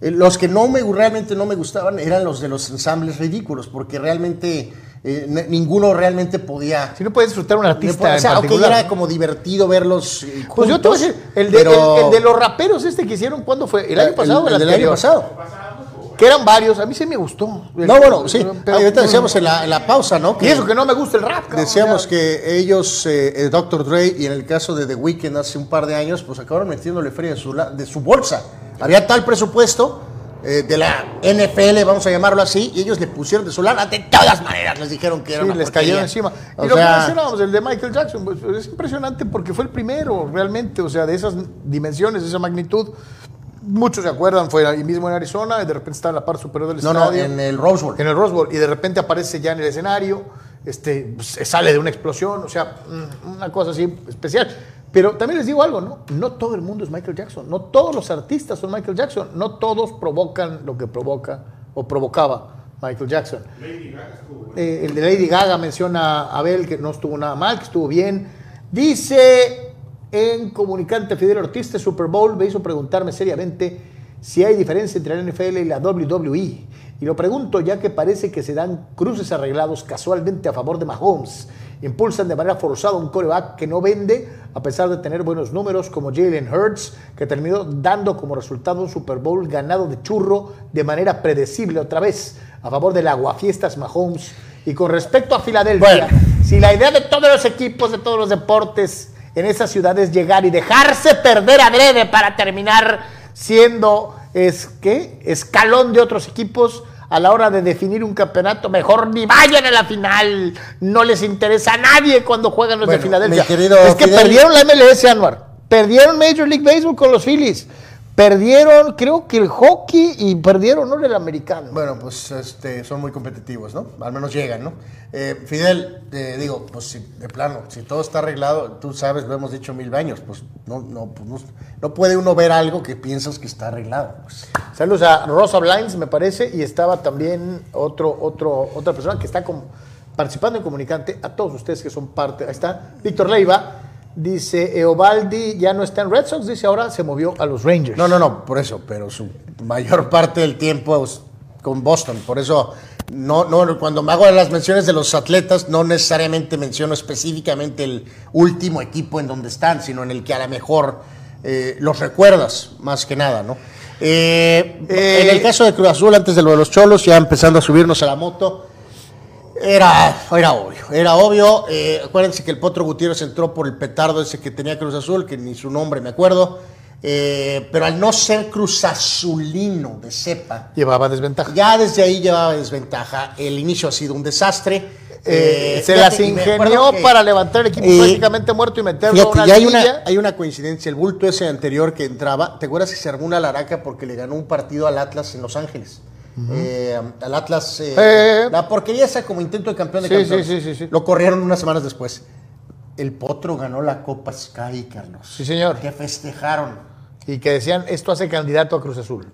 Eh, los que no me realmente no me gustaban eran los de los ensambles ridículos, porque realmente eh, ninguno realmente podía. Si no puedes disfrutar un artista o sea, en ok, particular. era como divertido verlos. eh, Pues yo te voy a juntos, decir, el de, pero- el- el de los raperos este que hicieron, ¿cuándo fue? ¿El año pasado o el, año pasado. Que eran varios, a mí sí me gustó. No, bueno, sí. Pero- ahorita decíamos en la, en la pausa, ¿no? Y eso que no me gusta el rap. cabrón, Decíamos ya. que ellos, eh, eh, Dr. Dre y en el caso de The Weeknd hace un par de años, pues acabaron metiéndole feria de su, de su bolsa. Había tal presupuesto eh, de la NFL, vamos a llamarlo así, y ellos le pusieron de su lana. De todas maneras les dijeron que era Sí, una les porquería. cayeron encima. O y lo que sea, mencionábamos, el de Michael Jackson, pues, es impresionante porque fue el primero, realmente, o sea, de esas dimensiones, de esa magnitud. Muchos se acuerdan, fue ahí mismo en Arizona, y de repente está en la parte superior del no, no, estadio. en el Rose Bowl. en el Rose Bowl, y de repente aparece ya en el escenario, este, pues, sale de una explosión, o sea, mm, una cosa así especial. Pero también les digo algo, ¿no? No todo el mundo es Michael Jackson, no todos los artistas son Michael Jackson, no todos provocan lo que provoca o provocaba Michael Jackson. Eh, el de Lady Gaga menciona a Abel que no estuvo nada mal, que estuvo bien. Dice en comunicante Fidel Ortiz de Super Bowl, me hizo preguntarme seriamente si hay diferencia entre la NFL y la WWE. Y lo pregunto ya que parece que se dan cruces arreglados casualmente a favor de Mahomes. Impulsan de manera forzada un coreback que no vende, a pesar de tener buenos números como Jalen Hurts, que terminó dando como resultado un Super Bowl ganado de churro de manera predecible otra vez, a favor del aguafiestas Mahomes. Y con respecto a Filadelfia, si la idea de todos los equipos, de todos los deportes en esa ciudad es llegar y dejarse perder adrede para terminar siendo es, escalón de otros equipos a la hora de definir un campeonato, mejor ni vayan a la final. No les interesa a nadie cuando juegan los Bueno, de Filadelfia. es que Fidel- perdieron la MLS, Anwar. Perdieron Major League Baseball con los Phillies. Perdieron, creo que el hockey y perdieron ¿no? el americano. Bueno, pues este, son muy competitivos, ¿no? Al menos llegan, ¿no? Eh, Fidel, te digo, pues si, de plano, si todo está arreglado, tú sabes, lo hemos dicho mil años, pues no, no, pues, no, no puede uno ver algo que piensas que está arreglado. pues. Saludos a Rosa Blinds, me parece, y estaba también otro, otro, otra persona que está como participando en Comunicante, a todos ustedes que son parte, ahí está, Víctor Leiva, dice, Eovaldi ya no está en Red Sox, dice ahora se movió a los Rangers. No, no, no, por eso, pero su mayor parte del tiempo es con Boston, por eso no, no, cuando me hago las menciones de los atletas, no necesariamente menciono específicamente el último equipo en donde están, sino en el que a lo mejor eh, los recuerdas, más que nada, ¿no? Eh, Eh, en el caso de Cruz Azul, antes de lo de los cholos, ya empezando a subirnos a la moto, era, era obvio, era obvio. eh, acuérdense que el Potro Gutiérrez entró por el petardo ese que tenía Cruz Azul, que ni su nombre me acuerdo. eh, pero al no ser Cruz Azulino de cepa, Llevaba desventaja. ya desde ahí llevaba desventaja. El inicio ha sido un desastre. Eh, se fíjate, las ingenió que- para levantar el equipo Eh, prácticamente muerto y meterlo Fíjate, a una hay una, hay una coincidencia. El bulto ese anterior que entraba, ¿te acuerdas que se armó una laraca porque le ganó un partido al Atlas en Los Ángeles? Eh, al Atlas, eh, Eh. la porquería esa como intento de campeón de Sí, campeones. sí, sí, sí, sí. Lo corrieron unas semanas después. El Potro ganó la Copa Sky, Carlos. Sí, señor. Que festejaron. Y que decían, esto hace candidato a Cruz Azul.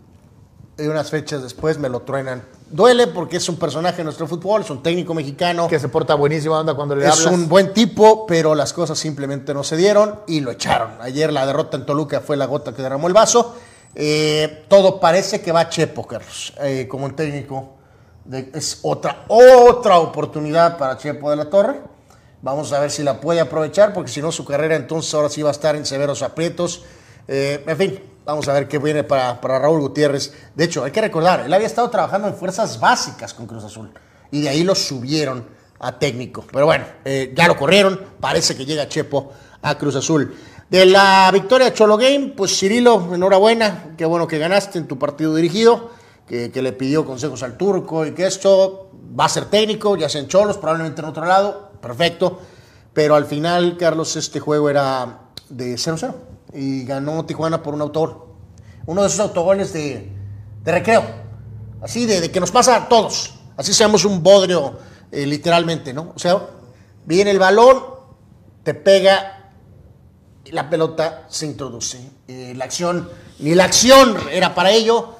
Y unas fechas después me lo truenan. Duele porque es un personaje de nuestro fútbol, es un técnico mexicano. Que se porta buenísima onda cuando le Es hablas. un buen tipo, pero las cosas simplemente no se dieron y lo echaron. Ayer la derrota en Toluca fue la gota que derramó el vaso. Eh, todo parece que va Chepo, Carlos, eh, como técnico. es otra, otra oportunidad para Chepo de la Torre. Vamos a ver si la puede aprovechar, porque si no, su carrera entonces ahora sí va a estar en severos aprietos. Eh, en fin, vamos a ver qué viene para, para Raúl Gutiérrez. De hecho, hay que recordar, él había estado trabajando en fuerzas básicas con Cruz Azul y de ahí lo subieron a técnico. Pero bueno, eh, ya lo corrieron, parece que llega Chepo a Cruz Azul. De la victoria Cholo Game, pues Cirilo, enhorabuena, qué bueno que ganaste en tu partido dirigido, que, le pidió consejos al turco y que esto va a ser técnico, ya sea en Cholos, probablemente en otro lado, perfecto. Pero al final, Carlos, este juego era de 0-0 y ganó Tijuana por un autogol. Uno de esos autogoles de, recreo, así de, que nos pasa a todos, así seamos un bodrio, eh, literalmente, ¿no? O sea, viene el balón, te pega la pelota se introduce. Eh, la acción, ni la acción era para ello.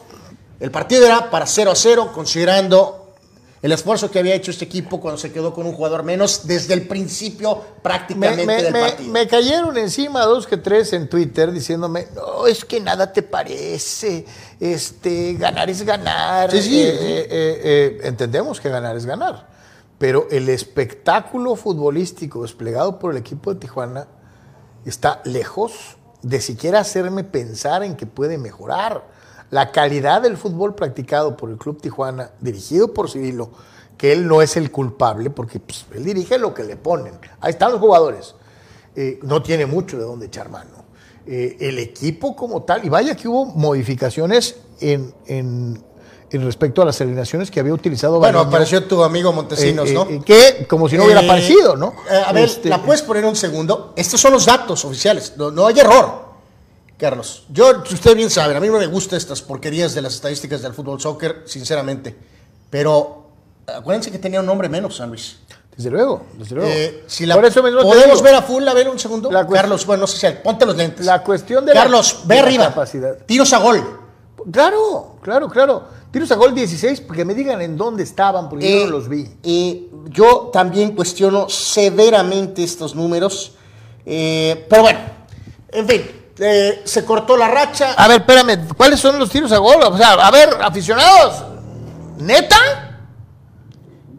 El partido era para 0 a 0, considerando el esfuerzo que había hecho este equipo cuando se quedó con un jugador menos desde el principio Me, prácticamente me- del partido. me cayeron encima dos que tres en Twitter diciéndome, no, es que nada te parece, este, ganar es ganar. Sí, sí, eh, eh, entendemos que ganar es ganar, pero el espectáculo futbolístico desplegado por el equipo de Tijuana está lejos de siquiera hacerme pensar en que puede mejorar. La calidad del fútbol practicado por el Club Tijuana, dirigido por Cirilo, que él no es el culpable, porque pues, él dirige lo que le ponen. Ahí están los jugadores. Eh, no tiene mucho de dónde echar mano. Eh, el equipo como tal, y vaya que hubo modificaciones en, en- en respecto a las alineaciones que había utilizado Bueno, apareció tu amigo Montesinos, Eh, ¿no? eh, que como si no hubiera Eh, aparecido, ¿no? eh, a ver, Este- ¿la puedes poner un segundo? Estos son los datos oficiales, no, no hay error. Carlos, yo, usted bien sabe, a mí no me gustan estas porquerías de las estadísticas del fútbol soccer, sinceramente. Pero acuérdense que tenía un nombre menos, San Luis. Desde luego, desde luego. Eh, si la, Por eso mismo te ¿Podemos ver a full? A ver, un segundo. La Carlos, bueno, no sé si hay- ponte los lentes. La cuestión de la- Carlos, ve de arriba. capacidad. Tiros a gol. Claro, claro, claro. Tiros a gol 16, porque me digan en dónde estaban, porque yo Eh, no los vi. eh, yo también cuestiono severamente estos números. eh, pero bueno, en fin, eh, se cortó la racha. A ver, espérame, ¿cuáles son los tiros a gol? O sea, a ver, aficionados, ¿neta?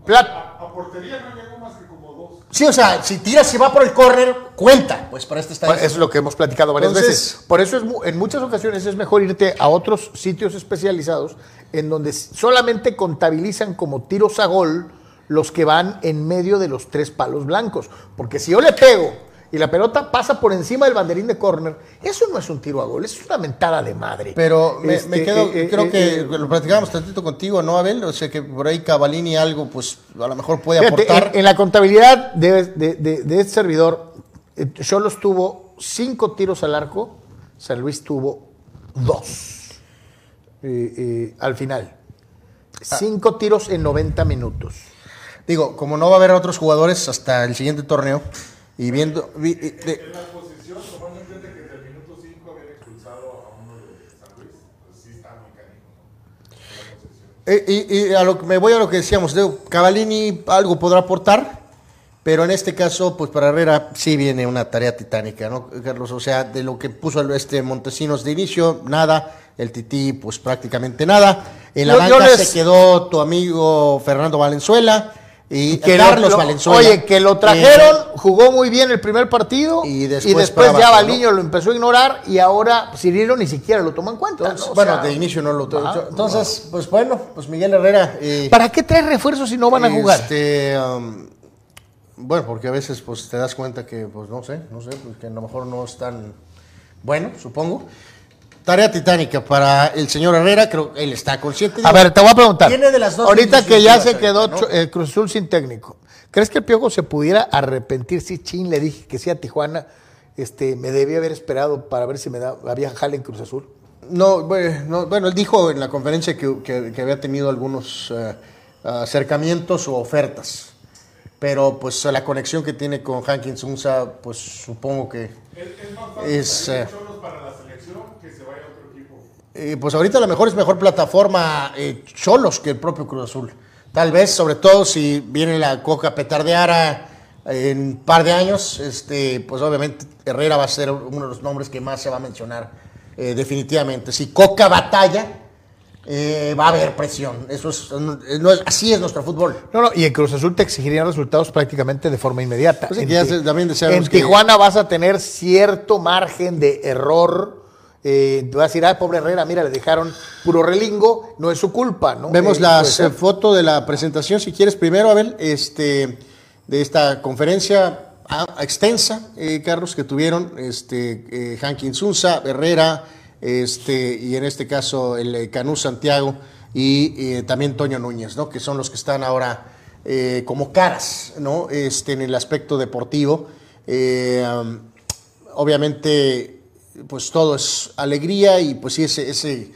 Pla- A portería no llegó más que como dos. Sí, o sea, si tira, si va por el córner, cuenta. Pues para este está. Pues es lo que hemos platicado varias Entonces- veces. Por eso es en muchas ocasiones es mejor irte a otros sitios especializados en donde solamente contabilizan como tiros a gol los que van en medio de los tres palos blancos. Porque si yo le pego y la pelota pasa por encima del banderín de córner, eso no es un tiro a gol, eso es una mentada de madre. Pero me, Este, me quedo, eh, eh, creo eh, que eh, lo platicábamos tantito contigo, ¿no, Abel? O sea que por ahí Cavalini algo, pues a lo mejor puede Fíjate, aportar. en, en la contabilidad de, de- de- de este servidor, Cholos tuvo cinco tiros al arco, San Luis tuvo dos al final. Cinco tiros en 90 minutos. Digo, como no va a haber otros jugadores hasta el siguiente torneo, y viendo. vi- de- En la posición, tomando en cuenta que desde el minuto 5 habían expulsado a uno de San Luis, pues sí está muy canijo, ¿no? eh, y, y a lo me voy a lo que decíamos, Cavalini algo podrá aportar, pero en este caso, pues para Herrera sí viene una tarea titánica, ¿no, Carlos? O sea, de lo que puso el- este Montesinos de inicio, nada. El Tití, pues prácticamente nada. En la Yo- yo banca les- se quedó tu amigo Fernando Valenzuela y Que lo- Carlos lo- Valenzuela. Oye, que lo trajeron, jugó muy bien el primer partido Y y después después, para ya Baliño lo empezó a ignorar y ahora Cirilo ni siquiera lo toma en cuenta. Entonces, ¿no? O bueno, sea, de inicio no lo Ajá. Entonces, pues bueno, pues Miguel Herrera. eh, ¿Para qué traes refuerzos si no van a jugar? Este, um, bueno, porque a veces pues te das cuenta que, pues no sé, no sé, pues, que a lo mejor no es tan bueno, supongo. Tarea titánica para el señor Herrera, creo que él está consciente. A ver, te voy a preguntar. Tiene de las dos Ahorita que ya se quedó ¿no? El Cruz Azul sin técnico, ¿crees que el Piojo se pudiera arrepentir si Chin le dije que sí a Tijuana? Este, me debía haber esperado para ver si me da, había jale en Cruz Azul. No, bueno, no, bueno, él dijo en la conferencia que, que- que había tenido algunos eh, acercamientos o ofertas. Pero pues la conexión que tiene con Hankins Unza, pues supongo que Es, es más fácil es... salir eh, para selección que se vaya a otro equipo. Eh, pues ahorita a lo mejor es mejor plataforma eh, Cholos que el propio Cruz Azul. Tal vez, sobre todo si viene la Coca Petardeara en un par de años, este, pues obviamente Herrera va a ser uno de los nombres que más se va a mencionar eh, definitivamente. Si Coca batalla, eh, va a haber presión. Eso es, no es- así es nuestro fútbol. No, no, y en Cruz Azul te exigirían resultados prácticamente de forma inmediata. Pues en ya se- también en que- Tijuana vas a tener cierto margen de error. Eh, te vas a decir, ah, pobre Herrera, mira, le dejaron puro relingo, no es su culpa, ¿no? Vemos Eh, las puede ser. eh, foto de la presentación, si quieres primero, Abel, este, de esta conferencia ah, extensa, eh, Carlos, que tuvieron este, eh, Hankins Unza, Herrera, este, y en este caso el eh, Canú Santiago y eh, también Toño Núñez, ¿no? que son los que están ahora eh, como caras ¿no? este, en el aspecto deportivo. Eh, um, obviamente, pues todo es alegría y pues sí, ese, ese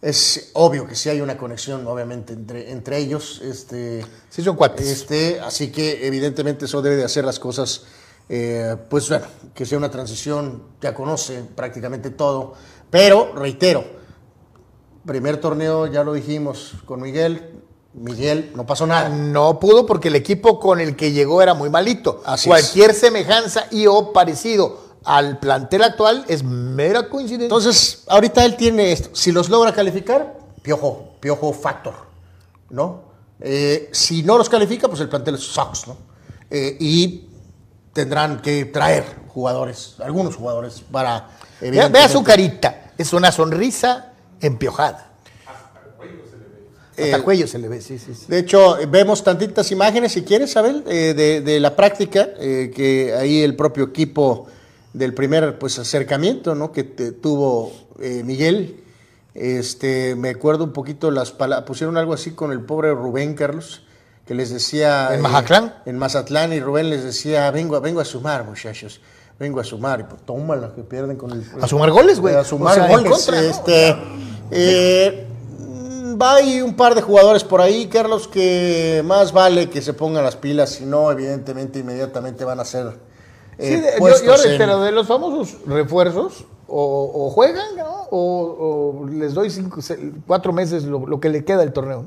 es obvio que sí hay una conexión, obviamente, entre, entre ellos. Este, Sí, son cuates. este, así que evidentemente eso debe de hacer las cosas, eh, pues bueno, que sea una transición, ya conoce prácticamente todo. Pero, reitero, primer torneo, ya lo dijimos con Miguel, Miguel, no pasó nada. No pudo porque el equipo con el que llegó era muy malito. Así Cualquier semejanza y o parecido al plantel actual es mera coincidencia. Entonces, ahorita él tiene esto. Si los logra calificar, piojo, piojo factor, ¿no? Eh, si no los califica, pues el plantel sucks, ¿no? Eh, y tendrán que traer jugadores, algunos jugadores, para. Vea, vea su carita, es una sonrisa empiojada. Hasta Eh, cuello se le ve, sí, sí, sí. De hecho, vemos tantitas imágenes, si quieres, Abel, eh, de, de la práctica, eh, que ahí el propio equipo del primer pues, acercamiento ¿no? que te- tuvo eh, Miguel. Este, me acuerdo un poquito las palabras, pusieron algo así con el pobre Rubén Carlos, que les decía... ¿En eh, Mazatlán? en Mazatlán, y Rubén les decía, vengo, a- vengo a sumar, muchachos, vengo a sumar, y pues tómala, que pierden con el... A sumar goles, güey. A sumar O sea, en goles. contra, ¿no? este, eh, va hay un par de jugadores por ahí, Carlos, que más vale que se pongan las pilas, si no, evidentemente, inmediatamente van a ser Sí, eh, de- yo, yo en- reitero, de los famosos refuerzos, o, o juegan, ¿no? o, o les doy cinco, cuatro meses lo, lo que le queda del torneo.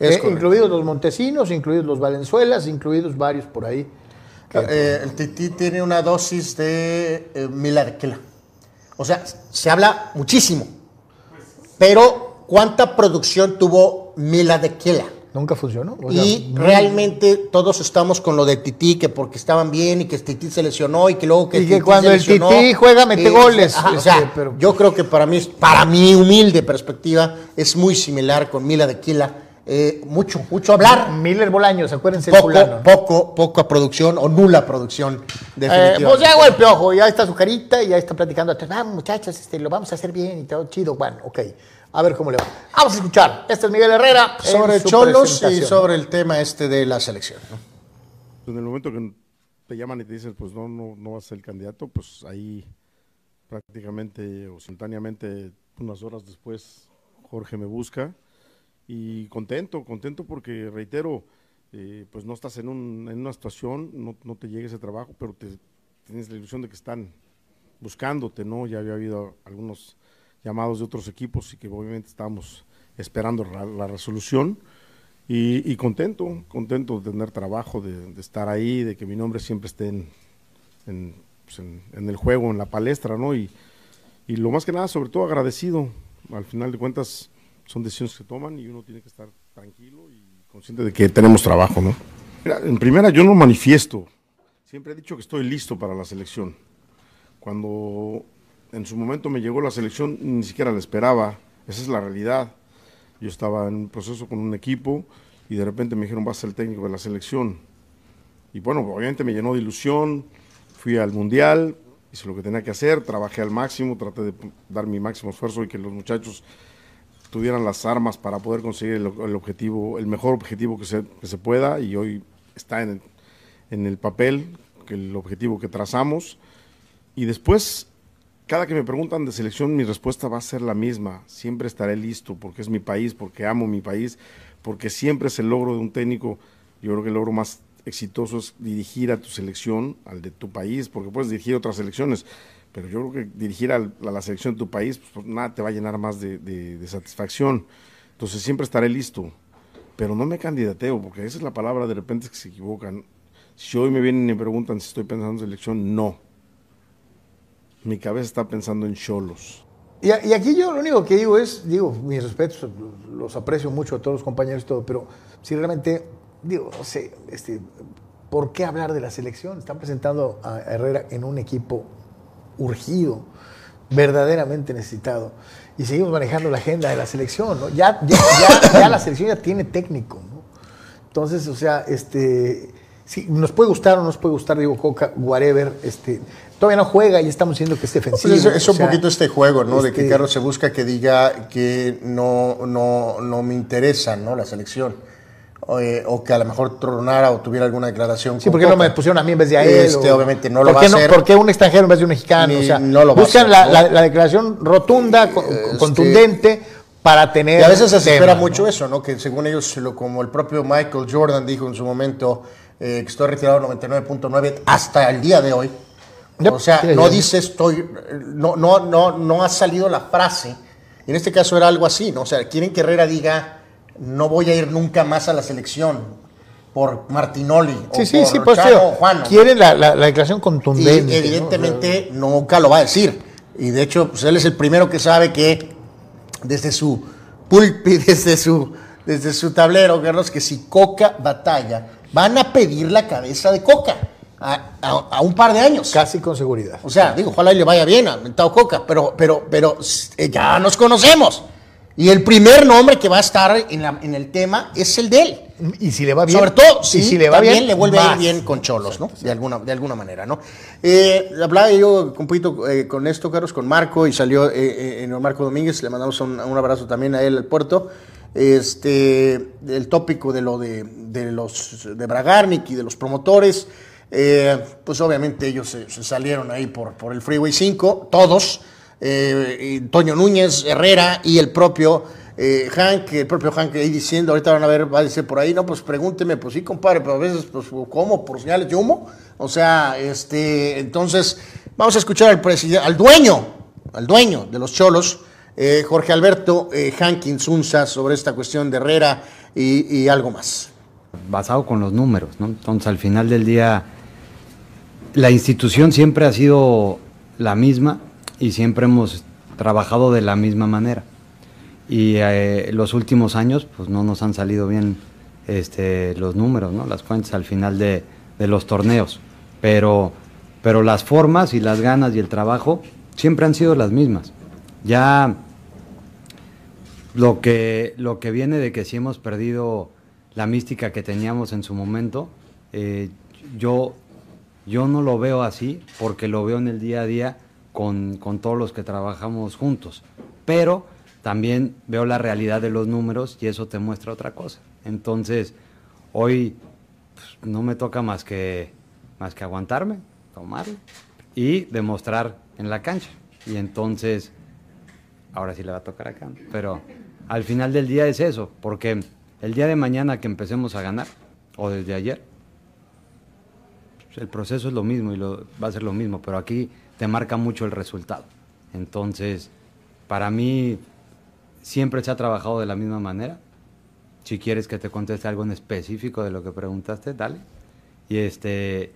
Eh, incluidos los Montesinos, incluidos los Valenzuelas, incluidos varios por ahí. Eh, el Tití tiene una dosis de eh, Milarquela. O sea, se habla muchísimo. Pero, ¿cuánta producción tuvo Mila de Quela? Nunca funcionó. o sea, Y no- realmente todos estamos con lo de Tití, que porque estaban bien y que Tití se lesionó y que luego que Y que Tití cuando se el lesionó, Tití juega, mete goles, ajá, o sea, pero- yo creo que para mí, para mi humilde perspectiva, es muy similar con Mila de Quila. Eh, mucho, mucho hablar. Miller Bolaños, acuérdense el Poco, fulano. poco, poca producción o nula producción, Eh, pues ya hago el piojo, ya está su carita y ya está platicando. Vamos, muchachos, este, lo vamos a hacer bien y todo chido. Bueno, ok. A ver cómo le va. Vamos a escuchar. Este es Miguel Herrera. sobre Cholos y sobre el tema este de la selección. ¿no? En el momento que te llaman y te dicen, pues no, no, no vas a ser el candidato, pues ahí prácticamente o simultáneamente, unas horas después, Jorge me busca y contento, contento porque, reitero, eh, pues no estás en, un, en una situación, no, no te llega ese trabajo, pero te, tienes la ilusión de que están buscándote, ¿no? Ya había habido algunos llamados de otros equipos y que obviamente estábamos esperando la, la resolución. Y, y contento, contento de tener trabajo, de, de estar ahí, de que mi nombre siempre esté en, en, pues, en- en el juego, en la palestra, ¿no? Y, y lo más que nada, sobre todo agradecido. Al final de cuentas, son decisiones que toman y uno tiene que estar tranquilo y consciente de que tenemos trabajo, ¿no? Mira, en primera, yo no manifiesto. Siempre he dicho que estoy listo para la selección. Cuando en su momento me llegó la selección, ni siquiera la esperaba. Esa es la realidad. Yo estaba en un proceso con un equipo y de repente me dijeron, vas a ser el técnico de la selección. Y bueno, obviamente me llenó de ilusión, fui al Mundial, hice lo que tenía que hacer, trabajé al máximo, traté de dar mi máximo esfuerzo y que los muchachos tuvieran las armas para poder conseguir el, objetivo, el mejor objetivo que se, que se pueda y hoy está en el, en el papel el objetivo que trazamos. Y después, cada que me preguntan de selección, mi respuesta va a ser la misma. Siempre estaré listo porque es mi país, porque amo mi país, porque siempre es el logro de un técnico. Yo creo que el logro más exitoso es dirigir a tu selección, al de tu país, porque puedes dirigir otras selecciones, pero yo creo que dirigir a la selección de tu país, pues nada te va a llenar más de- de satisfacción. Entonces siempre estaré listo, pero no me candidateo, porque esa es la palabra de repente que se equivocan. Si hoy me vienen y me preguntan si estoy pensando en selección, no. Mi cabeza está pensando en cholos. Y, y aquí yo lo único que digo es, digo, mis respetos, los aprecio mucho a todos los compañeros y todo, pero si realmente, digo, no sé, este, ¿por qué hablar de la selección? Están presentando a Herrera en un equipo urgido, verdaderamente necesitado. Y seguimos manejando la agenda de la selección, ¿no? Ya, ya, ya- ya la selección ya tiene técnico, ¿no? Entonces, o sea, este, sí, nos puede gustar o no nos puede gustar, digo, Coca, whatever, este, todavía no juega y estamos diciendo que es defensivo. Pues es, es o un sea, poquito este juego, ¿no? de que este- Carlos se busca que diga que no, no, no me interesa, ¿no? La selección. O, eh, o que a lo mejor tronara o tuviera alguna declaración. Sí, con ¿por qué no me pusieron a mí en vez de a él? Este, O- obviamente no lo ¿por va a hacer. ¿Por qué un extranjero en vez de un mexicano? Ni- o sea, no lo va a buscan hacer, la, ¿no? la- la declaración rotunda, Este- contundente, para tener. Y a veces se espera tema, ¿no? mucho eso, ¿no? Que según ellos, lo, como el propio Michael Jordan dijo en su momento, eh, que estoy retirado 99.9 hasta el día de hoy. O sea, no dice estoy, no, no, no, no ha salido la frase. Y en este caso era algo así, ¿no? O sea, quieren que Herrera diga, no voy a ir nunca más a la selección por Martinoli Sí, o sí, por sí, pues Chano Juan. ¿no? Quieren la, la- la declaración Y contundente. ¿no? evidentemente nunca lo va a decir. Y de hecho, pues él es el primero que sabe que desde su pulpi, desde su, desde su tablero, Carlos, que si Coca batalla, van a pedir la cabeza de Coca a, a- a un par de años. Casi con seguridad. O sea, digo, ojalá y le vaya bien a Mentado Coca, pero, pero, pero eh, ya nos conocemos. Y el primer nombre que va a estar en, la- en el tema es el de él. Y si le va bien. Sobre todo, sí, si le va bien, le vuelve a ir bien con Cholos, ¿no? De alguna, de alguna manera, ¿no? Eh, hablaba yo un poquito eh, con esto, Carlos, con Marco, y salió eh, eh, en Marco Domínguez, le mandamos un, un abrazo también a él al puerto. Este, el tópico de lo de, de los de Bragarnik y de los promotores, eh, pues obviamente ellos se, salieron ahí por, por el Freeway 5, todos, eh, Toño Núñez, Herrera y el propio Eh, Hank, el propio Hank ahí diciendo, ahorita van a ver, va a decir por ahí, no, pues pregúnteme, pues sí, compadre, pero a veces, pues, ¿cómo? ¿Por señales de humo? O sea, este, entonces, vamos a escuchar al presidente, al dueño, al dueño de los Cholos, eh, Jorge Alberto eh, Hank Insunza, sobre esta cuestión de Herrera y, y algo más. basado con los números, ¿no? Entonces, al final del día, la institución siempre ha sido la misma y siempre hemos trabajado de la misma manera. Y eh, los últimos años, pues no nos han salido bien este, los números, ¿no? Las cuentas al final de, de los torneos. Pero, pero las formas y las ganas y el trabajo siempre han sido las mismas. Ya lo que, lo que viene de que sí hemos perdido la mística que teníamos en su momento, eh, yo, yo no lo veo así porque lo veo en el día a día con, con todos los que trabajamos juntos. Pero también veo la realidad de los números y eso te muestra otra cosa. Entonces, hoy pues, no me toca más que, más que aguantarme, tomarlo y demostrar en la cancha. Y entonces, ahora sí le va a tocar acá. Pero al final del día es eso, porque el día de mañana que empecemos a ganar, o desde ayer, el proceso es lo mismo y lo, va a ser lo mismo, pero aquí te marca mucho el resultado. Entonces, para mí, siempre se ha trabajado de la misma manera. Si quieres que te conteste algo en específico de lo que preguntaste, dale. Y este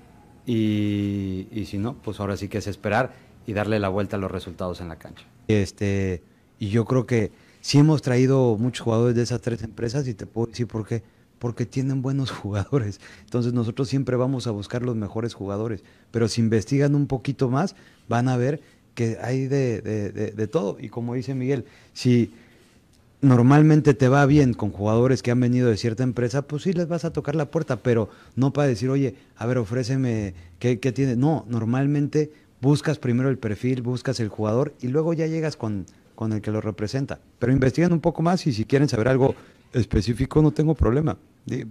y si no, pues ahora sí que es esperar y darle la vuelta a los resultados en la cancha. Este, y yo creo que sí hemos traído muchos jugadores de esas tres empresas y te puedo decir por qué. Porque tienen buenos jugadores. Entonces nosotros siempre vamos a buscar los mejores jugadores. Pero si investigan un poquito más, van a ver que hay de, de, de, de todo. Y como dice Miguel, si normalmente te va bien con jugadores que han venido de cierta empresa, pues sí les vas a tocar la puerta, pero no para decir, oye, a ver, ofréceme, ¿qué, qué tiene? No, normalmente buscas primero el perfil, buscas el jugador y luego ya llegas con, con el que lo representa. Pero investigan un poco más y si quieren saber algo específico, no tengo problema.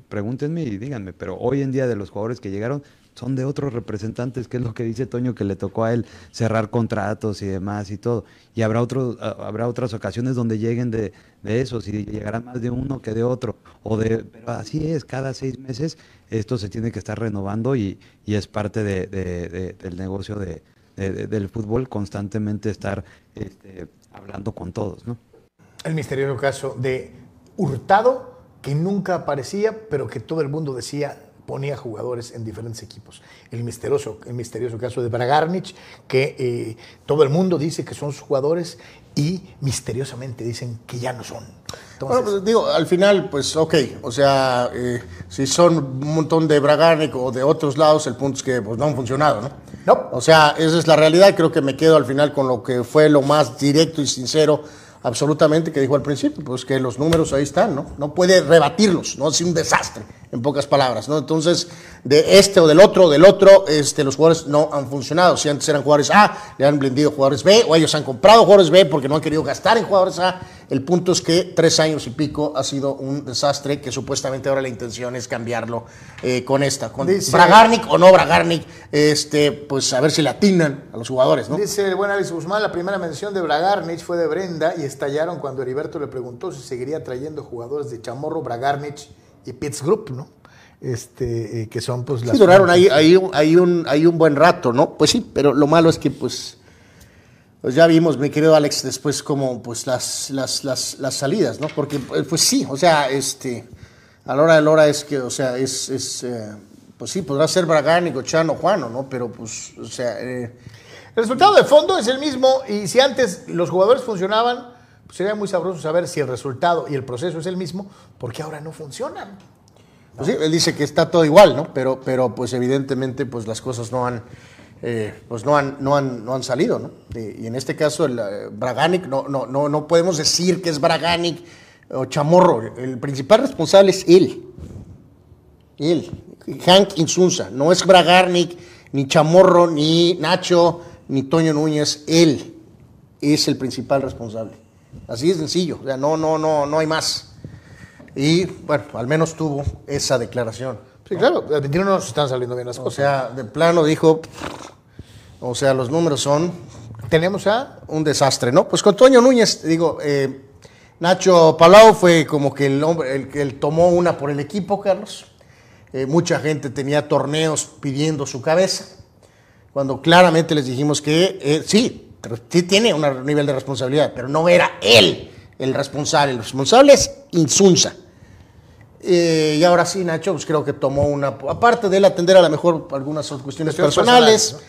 Pregúntenme y díganme, pero hoy en día de los jugadores que llegaron son de otros representantes, que es lo que dice Toño, que le tocó a él cerrar contratos y demás y todo. Y habrá, otros, habrá otras ocasiones donde lleguen de, de esos y llegará más de uno que de otro. O de, pero así es, cada seis meses esto se tiene que estar renovando y, y es parte de- de- del negocio de, de- de- del fútbol constantemente estar este, hablando con todos, ¿no? El misterioso caso de Hurtado, que nunca aparecía, pero que todo el mundo decía ponía jugadores en diferentes equipos. El misterioso, el misterioso caso de Bragarnich, que eh, todo el mundo dice que son sus jugadores y misteriosamente dicen que ya no son. Entonces, Bueno, pues digo, al final, pues ok, o sea, eh, si son un montón de Bragarnik o de otros lados, el punto es que pues, no han funcionado, ¿no? No. O sea, esa es la realidad, creo que me quedo al final con lo que fue lo más directo y sincero absolutamente que dijo al principio, pues que los números ahí están, ¿no? No puede rebatirlos, ¿no? Es un desastre, en pocas palabras, ¿no? Entonces, de este o del otro, del otro, este, los jugadores no han funcionado. Si antes eran jugadores A, le han vendido jugadores B, o ellos han comprado jugadores B porque no han querido gastar en jugadores A. El punto es que tres años y pico ha sido un desastre que supuestamente ahora la intención es cambiarlo eh, con esta, con Dice- Bragarnik o no Bragarnik, este, pues a ver si le atinan a los jugadores, ¿no? Dice el buen Alex Guzmán, la primera mención de Bragarnich fue de Brenda y estallaron cuando Heriberto le preguntó si seguiría trayendo jugadores de Chamorro, Bragarnich y Pitts Group, ¿no? Este, eh, que son pues las... Sí, duraron ahí, ahí, un- ahí un, ahí un buen rato, ¿no? Pues sí, pero lo malo es que pues, pues ya vimos, mi querido Alex, después como pues las, las, las, las salidas, ¿no? Porque pues pues sí, o sea, este, a la hora de la hora es que, o sea, es, es eh, pues sí, podrá ser Bragánico, Chano, Juano, ¿no? Pero pues, o sea, eh, El resultado de fondo es el mismo y si antes los jugadores funcionaban, pues sería muy sabroso saber si el resultado y el proceso es el mismo, porque ahora no funcionan. Pues sí, él dice que está todo igual, ¿no? Pero, pero pues evidentemente pues las cosas no han, eh, pues no han, no han, no han salido, ¿no? Y, en este caso el eh, Braganic, no, no, no, no podemos decir que es Braganic o Chamorro. El principal responsable es él. Él, Hank Insunza. No es Bragarnik, ni Chamorro, ni Nacho, ni Toño Núñez. Él es el principal responsable. Así de sencillo. O sea, no, no, no, no hay más. Y bueno, al menos tuvo esa declaración. Sí, claro, al 21 no nos están saliendo bien las O cosas. sea, de plano dijo, o sea, los números son tenemos a un desastre, ¿no? Pues con Toño Núñez, digo, eh, Nacho Palau fue como que el hombre, el que tomó una por el equipo, Carlos. Eh, mucha gente tenía torneos pidiendo su cabeza, cuando claramente les dijimos que eh, sí, sí tiene un nivel de responsabilidad, pero no era él el responsable. El responsable es Insunza. Eh, y ahora sí, Nacho, pues creo que tomó una. Aparte de él atender a lo mejor algunas cuestiones personales, personales,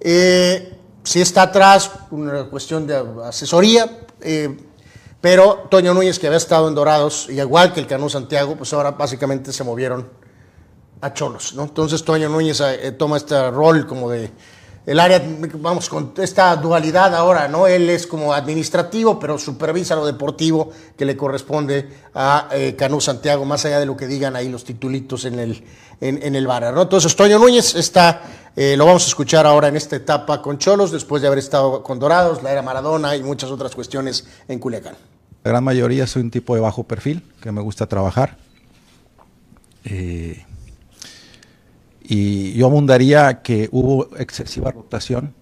eh, sí está atrás una cuestión de asesoría. eh, pero Toño Núñez, que había estado en Dorados, y igual que el Canú Santiago, pues ahora básicamente se movieron a Cholos, ¿no? Entonces Toño Núñez toma este rol como de el área, vamos, con esta dualidad ahora, ¿no? Él es como administrativo, pero supervisa lo deportivo que le corresponde a eh, Canú Santiago, más allá de lo que digan ahí los titulitos en el, en, el bar, ¿no? Entonces Toño Núñez está, eh, lo vamos a escuchar ahora en esta etapa con Cholos, después de haber estado con Dorados, la era Maradona y muchas otras cuestiones en Culiacán. La gran mayoría soy un tipo de bajo perfil, que me gusta trabajar. Eh, y yo abundaría que hubo excesiva rotación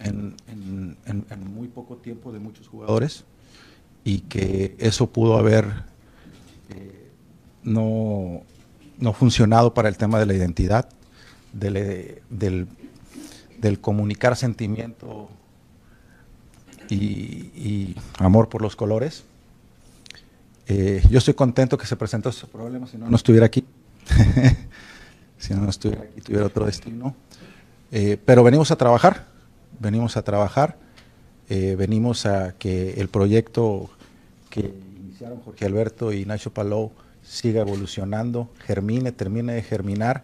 en, muy poco tiempo de muchos jugadores y que eso pudo haber eh, no, no funcionado para el tema de la identidad, del, del- comunicar sentimiento y, y amor por los colores. Eh, yo estoy contento que se presentó ese problema, si no, no estuviera aquí. si no, estuviera aquí, tuviera otro destino. Eh, pero venimos a trabajar, venimos a trabajar, eh, venimos a que el proyecto que iniciaron Jorge Alberto y Nacho Palou siga evolucionando, germine, termine de germinar.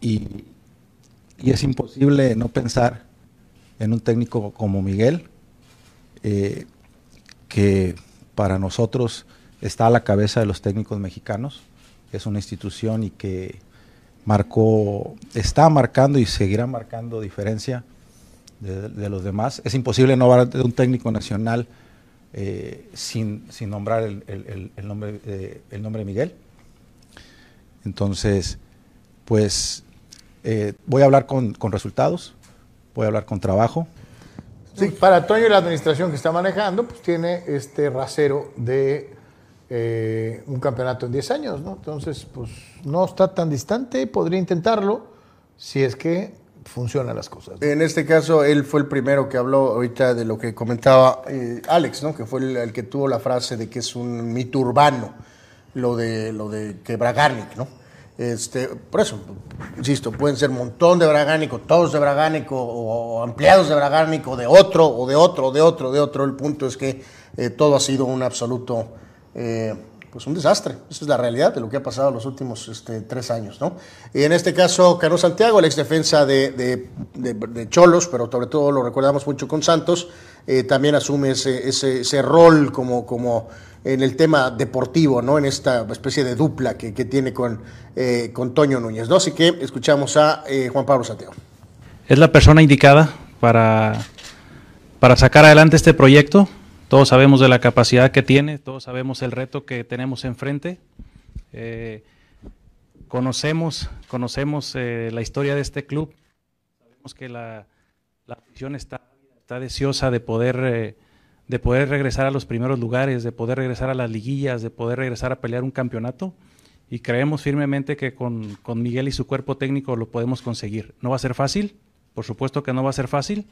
Y, y es imposible no pensar en un técnico como Miguel, eh, que para nosotros está a la cabeza de los técnicos mexicanos, es una institución y que marcó, está marcando y seguirá marcando diferencia de, los demás. Es imposible no hablar de un técnico nacional eh, sin, sin nombrar el- el nombre, eh, el nombre de Miguel. Entonces, pues eh, voy a hablar con, con resultados, voy a hablar con trabajo. Sí, para Toño y la administración que está manejando, pues tiene este rasero de eh, un campeonato en 10 años, ¿no? Entonces, pues no está tan distante, podría intentarlo si es que funcionan las cosas. En este caso, él fue el primero que habló ahorita de lo que comentaba eh, Alex, ¿no? que fue el, que tuvo la frase de que es un mito urbano, lo de, lo de que Bragarnik, ¿no? Este, por eso, insisto, pueden ser un montón de Bragánico, todos de Bragánico, o, empleados de Bragánico, de otro, o de otro, de otro, de otro. El punto es que eh, todo ha sido un absoluto, eh, pues un desastre. Esa es la realidad de lo que ha pasado los últimos este, tres años, ¿no? Y en este caso, Carlos Santiago, el ex defensa de, de- de- de Cholos, pero sobre todo lo recordamos mucho con Santos, eh, también asume ese, ese- ese rol como, como en el tema deportivo, ¿no? En esta especie de dupla que, que tiene con, eh, con Toño Núñez, ¿no? Así que escuchamos a eh, Juan Pablo Santiago. es la persona indicada para, para sacar adelante este proyecto. Todos sabemos de la capacidad que tiene, todos sabemos el reto que tenemos enfrente. Eh, conocemos conocemos eh, la historia de este club. Sabemos que la, la afición está, está deseosa de poder, eh, de poder regresar a los primeros lugares, de poder regresar a las liguillas, de poder regresar a pelear un campeonato. Y creemos firmemente que con, con Miguel y su cuerpo técnico lo podemos conseguir. No va a ser fácil, por supuesto que no va a ser fácil,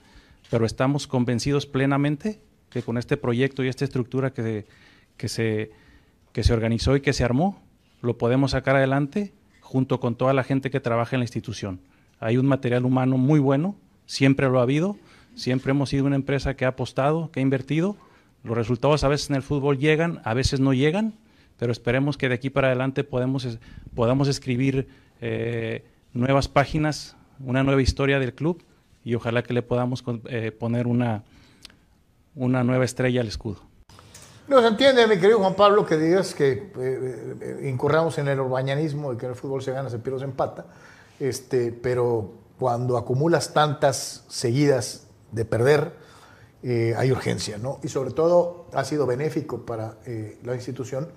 pero estamos convencidos plenamente que con este proyecto y esta estructura que, que, se, que se organizó y que se armó, lo podemos sacar adelante junto con toda la gente que trabaja en la institución. Hay un material humano muy bueno, siempre lo ha habido, siempre hemos sido una empresa que ha apostado, que ha invertido. Los resultados a veces en el fútbol llegan, a veces no llegan, pero esperemos que de aquí para adelante podamos escribir eh, nuevas páginas, una nueva historia del club y ojalá que le podamos eh, poner una, una nueva estrella al escudo. No se entiende, mi querido Juan Pablo, que digas que eh, eh, incurramos en el urbañanismo de que en el fútbol se gana, se pierde, se empata, este, pero cuando acumulas tantas seguidas de perder, eh, hay urgencia, ¿no? Y sobre todo ha sido benéfico para eh, la institución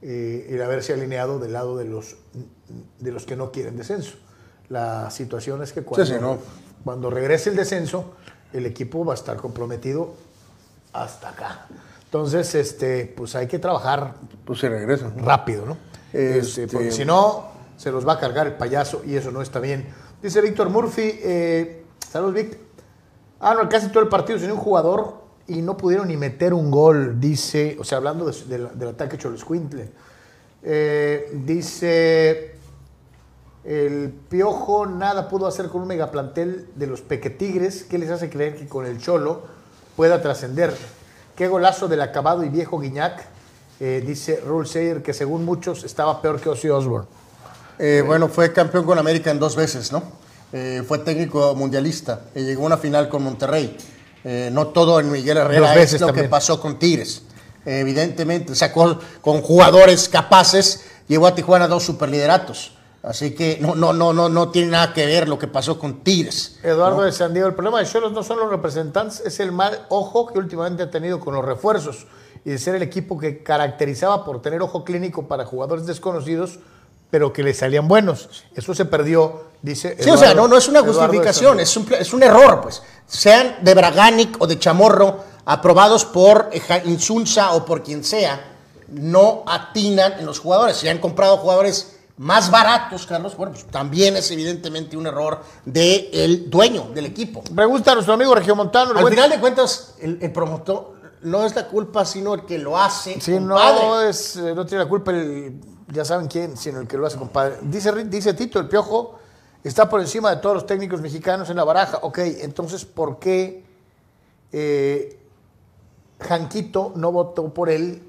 eh, el haberse alineado del lado de los, de los que no quieren descenso. La situación es que cuando, sí, no. cuando regrese el descenso, el equipo va a estar comprometido hasta acá. Entonces, este, pues hay que trabajar Pues se regresa. rápido, ¿no? Este, Este- porque si no, se los va a cargar el payaso y eso no está bien. Dice Víctor Murphy, eh, saludos Víctor. Ah, no, casi todo el partido sin un jugador y no pudieron ni meter un gol, dice, o sea, hablando de- del- del ataque Choloscuintle. Eh, dice, el Piojo nada pudo hacer con un megaplantel de los Pequetigres. ¿Qué les hace creer que con el Cholo pueda trascender? Qué golazo del acabado y viejo Guiñac. Eh, dice Rule Sayer que según muchos estaba peor que Ozzy Osbourne. Eh, bueno, fue campeón con América en dos veces, ¿no? Eh, fue técnico mundialista. y llegó a una final con Monterrey. No todo en Miguel Herrera veces es lo también. que pasó con Tigres. Evidentemente, sacó con jugadores capaces, llevó a Tijuana dos superlideratos. Así que no, no, no, no, no tiene nada que ver lo que pasó con Tigres. Eduardo de San Diego, el problema de Cholos no son los representantes, es el mal ojo que últimamente ha tenido con los refuerzos y de ser el equipo que caracterizaba por tener ojo clínico para jugadores desconocidos, pero que le salían buenos. Eso se perdió, dice. Sí, o sea, Eduardo- no, no es una Eduardo justificación, es un, es un error, pues. Sean de Braganic o de Chamorro, aprobados por Insunza o por quien sea, no atinan en los jugadores. Si han comprado jugadores más baratos, Carlos, bueno, pues también es evidentemente un error del dueño del equipo. Pregunta a nuestro amigo Regiomontano. Al final de cuentas, el, el promotor no es la culpa, sino el que lo hace. Sí, compadre. no, es, eh, no tiene la culpa el, ya saben quién, sino el que lo hace, compadre. Dice, dice Tito, el Piojo está por encima de todos los técnicos mexicanos en la baraja. Ok, entonces, ¿por qué eh, Janquito no votó por él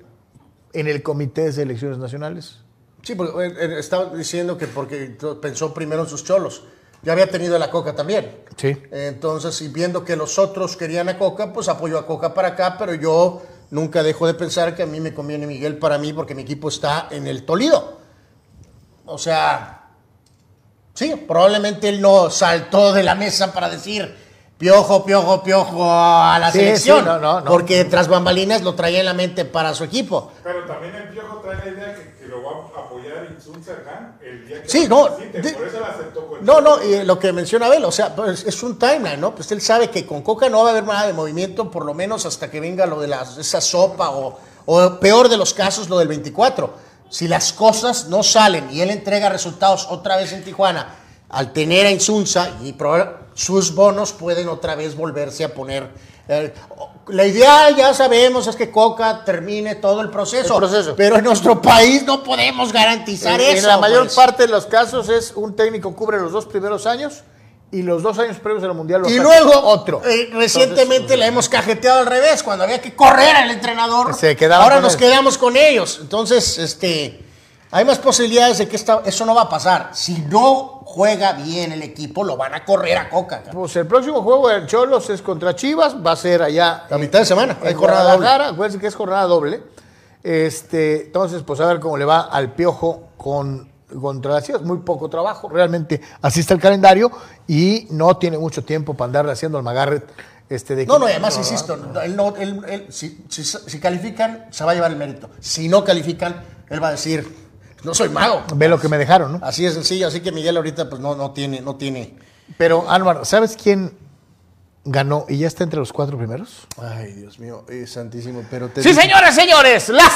en el Comité de Selecciones Nacionales? Sí, porque eh, eh, estaba diciendo que porque pensó primero en sus cholos. Ya había tenido la Coca también. Sí. Entonces, y viendo que los otros querían a Coca, pues apoyó a Coca para acá, pero yo nunca dejo de pensar que a mí me conviene Miguel para mí porque mi equipo está en el Toledo. O sea, sí, probablemente él no saltó de la mesa para decir piojo, piojo, piojo a la Sí, selección. sí, no, no, no. Porque tras bambalinas lo traía en la mente para su equipo. Pero también el Piojo trae la idea que, que lo va a Insunza acá el día que Sí, no, de- por eso la aceptó con No, no, y lo que menciona Abel, o sea, pues, es un timeline, ¿no? Pues él sabe que con Coca no va a haber nada de movimiento, por lo menos hasta que venga lo de la, esa sopa o, o peor de los casos, lo del 24. Si las cosas no salen y él entrega resultados otra vez en Tijuana, al tener a Insunza y probar sus bonos pueden otra vez volverse a poner. eh, la idea, ya sabemos, es que Coca termine todo el proceso, El proceso. pero en nuestro país no podemos garantizar En- eso. en la mayor pues. parte de los casos es un técnico cubre los dos primeros años y los dos años previos al Mundial lo Y luego, otro. eh, recientemente la hemos cajeteado al revés, cuando había que correr al entrenador. Se quedaba ahora nos él. quedamos con ellos. Entonces, este, hay más posibilidades de que esta- eso no va a pasar. Si no juega bien el equipo, lo van a correr a Coca. cabrón. Pues el próximo juego del Cholos es contra Chivas, va a ser allá. La mitad de semana, hay en jornada doble. Acuérdense que es jornada doble. Este, entonces, pues a ver cómo le va al Piojo con, contra las Chivas. Muy poco trabajo, realmente así está el calendario y no tiene mucho tiempo para andarle haciendo al Magarret. Este, de No, no, y además, insisto, no, él no- él- él- si, si- si califican, se va a llevar el mérito. Si no califican, él va a decir, no soy mago. Ve lo que me dejaron, ¿no? Así de sencillo, así que Miguel ahorita pues no, no tiene, no tiene. Pero, Álvaro, ¿sabes quién ganó y ya está entre los cuatro primeros? Ay, Dios mío, eh, santísimo, pero te Sí, digo- señores, señores, las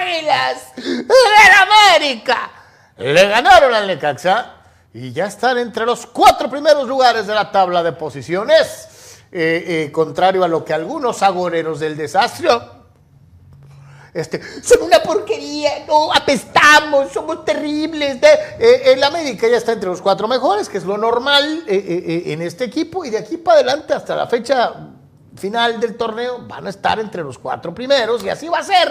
Águilas del América le ganaron al Necaxa y ya están entre los cuatro primeros lugares de la tabla de posiciones. Eh, eh, contrario a lo que algunos agoreros del desastre este, son una porquería, no, apestamos, somos terribles. de- eh, el América ya está entre los cuatro mejores, que es lo normal eh, eh, eh, en este equipo, y de aquí para adelante hasta la fecha final del torneo van a estar entre los cuatro primeros, y así va a ser.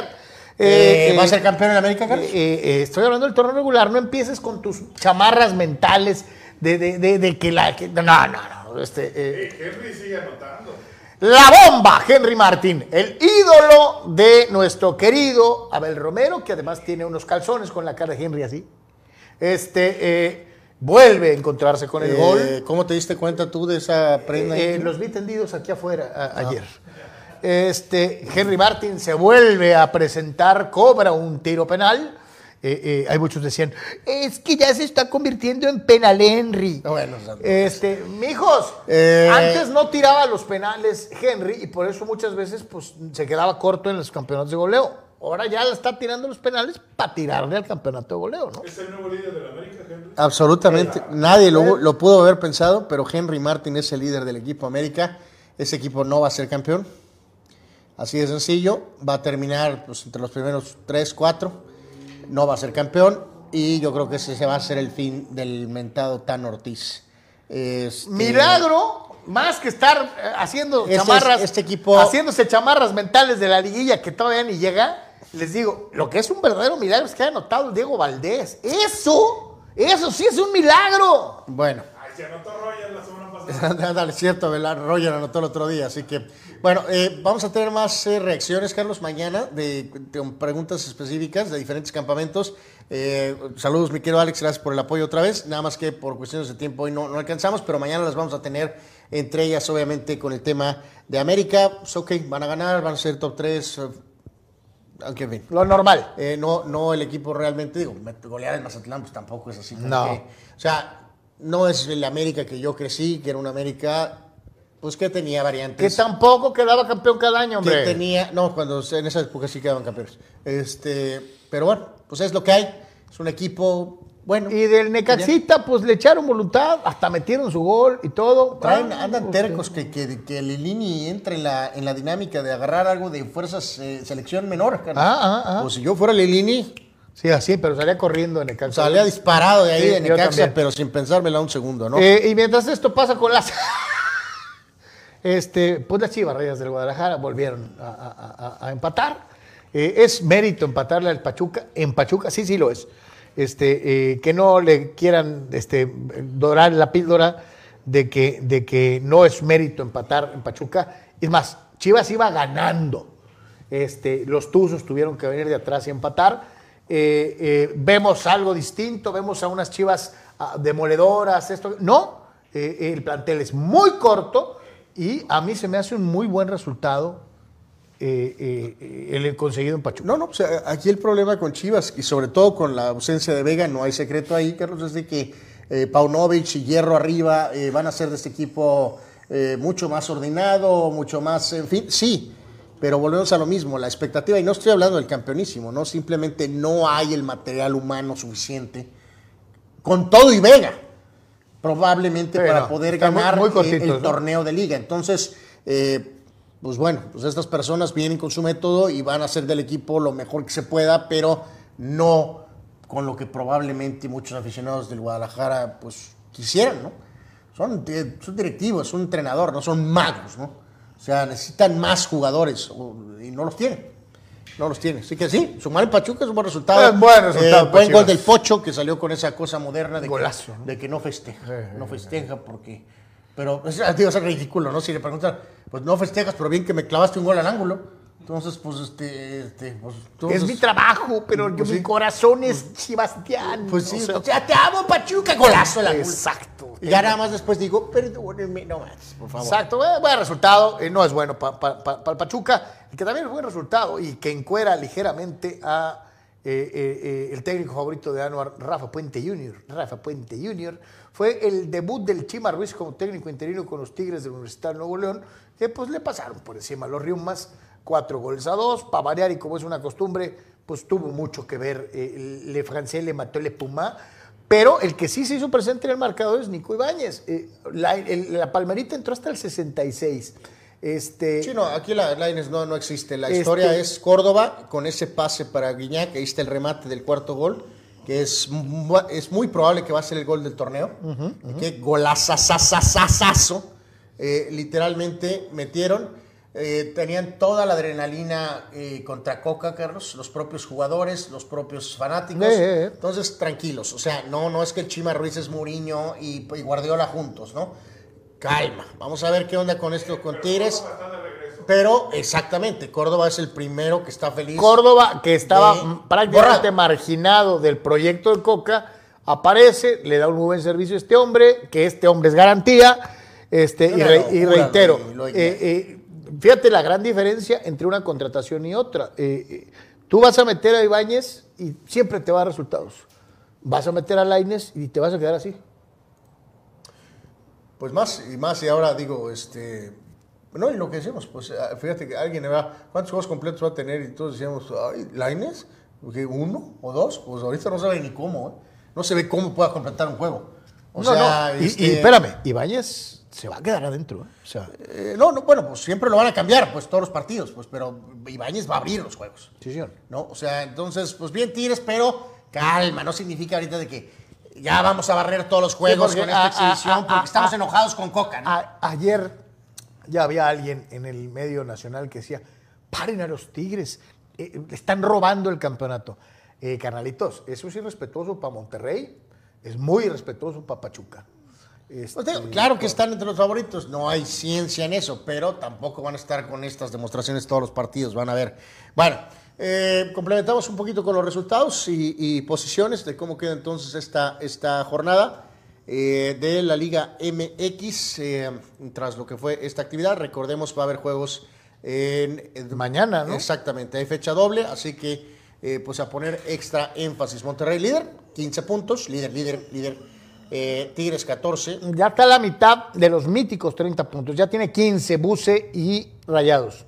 Eh, Eh, ¿Va a eh, ser campeón en América, Carlos? eh, eh, estoy hablando del torneo regular, no empieces con tus chamarras mentales de, de- de- de que la... que- no, no, no. Este, eh, Eh, Henry sigue anotando. La bomba, Henry Martín, el ídolo de nuestro querido Abel Romero, que además tiene unos calzones con la cara de Henry así. Este eh, vuelve a encontrarse con el Eh, gol. ¿Cómo te diste cuenta tú de esa prenda? Eh, los vi tendidos aquí afuera a- ayer. Este, Henry Martin se vuelve a presentar, cobra un tiro penal eh, eh, hay muchos decían, es que ya se está convirtiendo en penal Henry. Bueno, Este, mijos, Eh, antes no tiraba los penales Henry y por eso muchas veces pues, se quedaba corto en los campeonatos de goleo. Ahora ya está tirando los penales para tirarle al campeonato de goleo, ¿no? Es el nuevo líder de la América, Henry. Absolutamente. Nadie lo, lo pudo haber pensado, pero Henry Martin es el líder del equipo América. Ese equipo no va a ser campeón. Así de sencillo. Va a terminar pues, entre los primeros 3, 4. No va a ser campeón. Y yo creo que ese se va a ser el fin del mentado Tan Ortiz. Este, Milagro, más que estar eh, haciendo Este es- chamarras, este equipo- haciéndose chamarras mentales de la liguilla que todavía ni llega, les digo, lo que es un verdadero milagro es que haya anotado el Diego Valdés. Eso, eso sí es un milagro. Bueno. Ay, se anotó Roger la semana. Dale, cierto, ¿verdad? Roger anotó el otro día, así que... Bueno, eh, vamos a tener más eh, reacciones, Carlos, mañana, de, de preguntas específicas de diferentes campamentos. Eh, saludos, mi querido Alex, gracias por el apoyo otra vez. Nada más que por cuestiones de tiempo hoy no, no alcanzamos, pero mañana las vamos a tener, entre ellas, obviamente, con el tema de América. Pues, ok, van a ganar, van a ser top 3, aunque en fin. Lo normal. Eh, no, no el equipo realmente, digo, golear el Mazatlán pues tampoco es así. No. que- o sea, no es el América que yo crecí, que era una América, pues que tenía Que variantes. tampoco quedaba campeón cada año, que hombre. tenía, no, cuando en esa época sí quedaban campeones. Este, pero bueno, pues es lo que hay. Es un equipo bueno. Y del Necaxita, pues le echaron voluntad, hasta metieron su gol y todo. Traen, andan pues, tercos que, que, que Lilini entre en la, en la dinámica de agarrar algo de fuerzas eh, selección menor. Ah, ah, ah. Pues si yo fuera Lilini, Sí, así, pero salía corriendo en Necaxa. salía disparado de ahí Sí, de yo Necaxa, pero sin pensármela un segundo, ¿no? Eh, y mientras esto pasa con las. este, pues las Chivas Reyes del Guadalajara volvieron a, a- a- a empatar. Eh, es mérito empatarle al Pachuca. En Pachuca, sí, sí lo es. Este, eh, que no le quieran este, dorar la píldora de que, de que no es mérito empatar en Pachuca. Es más, Chivas iba ganando. Este, los Tuzos tuvieron que venir de atrás y empatar. Eh, eh, vemos algo distinto, vemos a unas Chivas ah, demoledoras. Esto, no, eh, el plantel es muy corto y a mí se me hace un muy buen resultado el conseguido en Pachuca. No, no, sea, aquí el problema con Chivas y sobre todo con la ausencia de Vega, no hay secreto ahí, Carlos, es de que Paunovic y Hierro arriba van a ser de este equipo mucho más ordenado, mucho más, en fin, sí, pero volvemos a lo mismo, la expectativa, y no estoy hablando del campeonísimo, ¿no? Simplemente no hay el material humano suficiente, con todo y Vega, probablemente para poder muy- ganar muy cortitos, el ¿no? torneo de liga. Entonces, eh, pues bueno, pues estas personas vienen con su método y van a hacer del equipo lo mejor que se pueda, pero no con lo que probablemente muchos aficionados del Guadalajara pues quisieran, ¿no? Son, eh, son directivos, son entrenador, no son magos, ¿no? O sea, necesitan más jugadores y no los tienen. No los tiene. Así que sí, sumar en Pachuca es un buen resultado. Es buen resultado Eh, para buen gol del Pocho que salió con esa cosa moderna de, Golazo, que, de que no festeja. No festeja porque. Pero es, digo, es ridículo, ¿no? Si le preguntan, pues no festejas, pero bien que me clavaste un gol al ángulo. Entonces, pues este. este pues, entonces- es mi trabajo, pero yo, Pues mi corazón es Sebastián. Pues sí, O sea, sea, te amo, Pachuca, golazo ángulo. Exacto. Y ya nada más después digo, perdónenme, no más, por favor. Exacto, buen, resultado, eh, no es bueno para el Pachuca, y que también es buen resultado y que encuera ligeramente a eh, eh, el técnico favorito de Anuar, Rafa Puente Jr. Rafa Puente Jr. Fue el debut del Chima Ruiz como técnico interino con los Tigres de la Universidad de Nuevo León, que pues le pasaron por encima los Riumas, cuatro goles a dos, para variar y como es una costumbre, pues tuvo mucho que ver, eh, Le Francés le mató Le Puma, pero el que sí se hizo presente en el marcador es Nico Ibáñez. Eh, la, el- la palmerita entró hasta el 66. Este, Sí, no, aquí la Lines no, no existe. La Este- historia es Córdoba con ese pase para Guiñac, ahí está el remate del cuarto gol, que es, es muy probable que va a ser el gol del torneo. Que golazazazazazo. Eh, literalmente metieron. Eh, tenían toda la adrenalina eh, contra Coca, Carlos, los propios jugadores, los propios fanáticos. Eh, eh. Entonces, tranquilos. O sea, no, no es que el Chima Ruiz es Muriño y, y Guardiola juntos, ¿no? Calma. Vamos a ver qué onda con esto con Tigres. Pero, exactamente, Córdoba es el primero que está feliz. Córdoba, que estaba de- prácticamente borrado. marginado del proyecto de Coca, aparece, le da un muy buen servicio a este hombre, que este hombre es garantía. Este, No, y, no, re- no, y júralo, reitero, lo- eh, eh, fíjate la gran diferencia entre una contratación y otra. Eh, eh, tú vas a meter a Ibáñez y siempre te va a dar resultados. Vas a meter a Laines y te vas a quedar así. Pues más y más, y ahora digo, este. No, y lo que decimos, pues ah, fíjate que alguien va, ¿cuántos juegos completos va a tener? Y todos decíamos, ay, ¿Laines? ¿Qué, ¿Uno o dos? Pues ahorita no sabe ni cómo, ¿eh? No se ve cómo pueda completar un juego. O No, sea, no, y- este, y, espérame, Ibáñez se va a quedar adentro. ¿eh? O sea, eh, no, no, bueno, pues siempre lo van a cambiar, pues todos los partidos, pues, pero Ibáñez va a abrir los juegos. sí, señor. ¿no? O sea, entonces, pues bien Tigres, pero calma, no significa ahorita de que ya vamos a barrer todos los juegos porque con esta a- exhibición a- porque estamos enojados con Coca, ¿no? Ayer ya había alguien en el medio nacional que decía, paren a los Tigres, eh, están robando el campeonato. Eh, carnalitos, eso es irrespetuoso para Monterrey, es muy irrespetuoso para Pachuca. Este, Pues claro que están entre los favoritos, no hay ciencia en eso, pero tampoco van a estar con estas demostraciones todos los partidos, van a ver. Bueno, eh, complementamos un poquito con los resultados y, y posiciones de cómo queda entonces esta, esta jornada eh, de la Liga MX, eh, tras lo que fue esta actividad. Recordemos, va a haber juegos en, en- Mañana, ¿no? Exactamente, hay fecha doble, así que pues a poner extra énfasis. Monterrey líder, 15 puntos, líder, líder, líder. Eh, Tigres 14, Ya está a la mitad de los míticos 30 puntos, ya tiene 15 Buce y Rayados.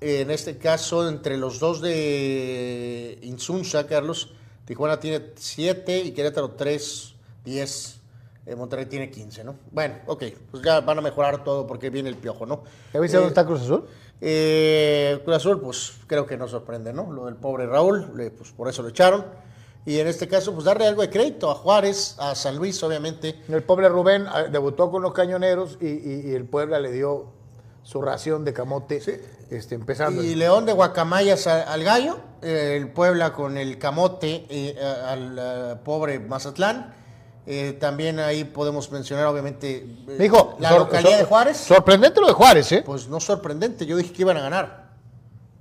En este caso, entre los dos de Insunza, Carlos, Tijuana tiene 7 y Querétaro 3, 10. eh, Monterrey tiene 15, ¿no? Bueno, ok, pues ya van a mejorar todo porque viene el piojo, ¿no? ¿Ya viste Eh, dónde está Cruz Azul? eh, Cruz Azul, pues creo que no sorprende, ¿no? Lo del pobre Raúl, le- pues por eso lo echaron. Y en este caso, pues darle algo de crédito a Juárez, a San Luis, obviamente. El pobre Rubén eh, debutó con los cañoneros y, y- y el Puebla le dio su ración de camote este, empezando. Y León de Guacamayas al Gallo, eh, el Puebla con el Camote eh, al eh, pobre Mazatlán. Eh, también ahí podemos mencionar, obviamente, eh, Dijo, la sor- localidad de Juárez. Sorprendente lo de Juárez, ¿eh? Pues no sorprendente, yo dije que iban a ganar.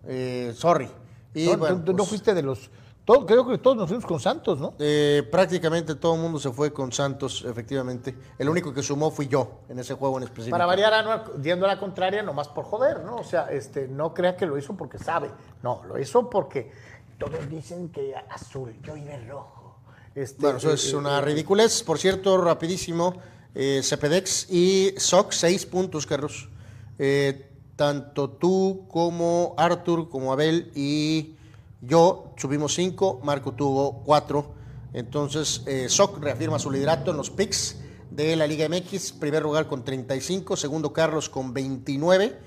Eh, sorry. Y No, bueno, tú- tú no pues, fuiste de los. Todo- creo que todos nos fuimos con Santos, ¿no? eh, prácticamente todo el mundo se fue con Santos, efectivamente. El único que sumó fui yo en ese juego en específico. Para variar, Anuar, yendo a la contraria, nomás por joder, ¿no? O sea, este, no crea que lo hizo porque sabe. No, lo hizo porque todos dicen que azul, yo iré rojo. Este, Bueno, eso eh, es eh, una ridiculez. Por cierto, rapidísimo, eh, Cepedex y SOC, seis puntos, Carlos. Tanto tú como Arthur, como Abel y yo subimos cinco, Marco tuvo cuatro. Entonces, eh, SOC reafirma su liderato en los picks de la Liga MX. Primer lugar con 35, segundo Carlos con 29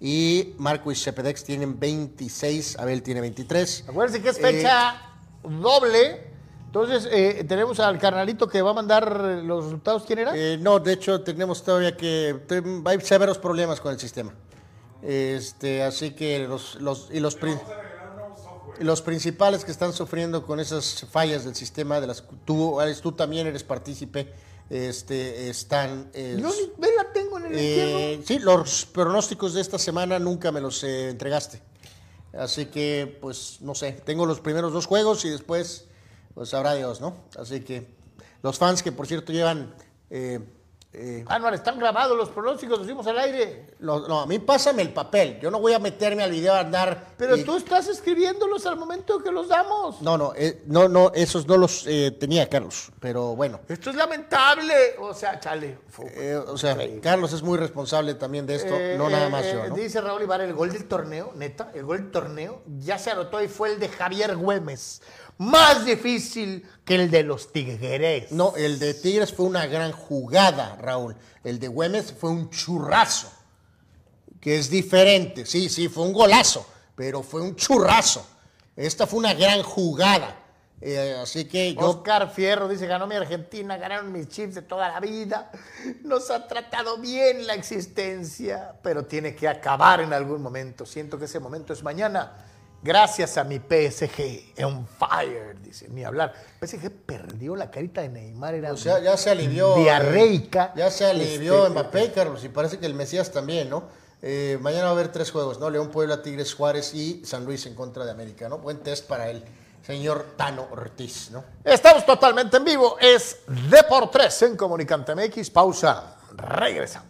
y Marco y Cepedex tienen 26, Abel tiene 23. Acuérdense que es Eh, fecha doble. Entonces, eh, tenemos al carnalito que va a mandar eh, los resultados. ¿Quién era? Eh, no, de hecho tenemos todavía que hay severos problemas con el sistema. Este, así que los, los y los los principales que están sufriendo con esas fallas del sistema de las tú eres tú también eres partícipe este están eh, Yo ni la tengo en el eh, sí, los pronósticos de esta semana nunca me los eh, entregaste. Así que, pues, no sé, tengo los primeros dos juegos y después, pues, sabrá Dios, ¿no? Así que, los fans que, por cierto, llevan... eh, eh, Anuar, están grabados los pronósticos, los dimos al aire. no, a mí pásame el papel. Yo no voy a meterme al video a andar... Pero tú estás escribiéndolos al momento que los damos. No, no, eh, no, no, esos no los eh, tenía Carlos, pero bueno. Esto es lamentable. O sea, chale. Eh, o sea, Carlos es muy responsable también de esto, no nada más yo, ¿no? Dice Raúl Ibarra, el gol del torneo, neta, el gol del torneo ya se anotó y fue el de Javier Güemes. Más difícil que el de los Tigres. No, el de Tigres fue una gran jugada, Raúl. El de Güemes fue un churrazo, que es diferente. Sí, sí, fue un golazo, pero fue un churrazo. Esta fue una gran jugada. Eh, así que yo... Oscar Fierro dice, ganó mi Argentina, ganaron mis chips de toda la vida. Nos ha tratado bien la existencia, pero tiene que acabar en algún momento. Siento que ese momento es mañana. Gracias a mi PSG, on fire, dice, ni hablar. PSG perdió la carita de Neymar, era O sea, ya se alivió. diarreica. eh, Ya se alivió Este, Mbappé, Carlos, y parece que el Mesías también, ¿no? Eh, mañana va a haber tres juegos, ¿no? León, Puebla, Tigres, Juárez y San Luis en contra de América, ¿no? Buen test para el señor Tano Ortiz, ¿no? Estamos totalmente en vivo. Es de por tres en Comunicante MX. Pausa. Regresamos.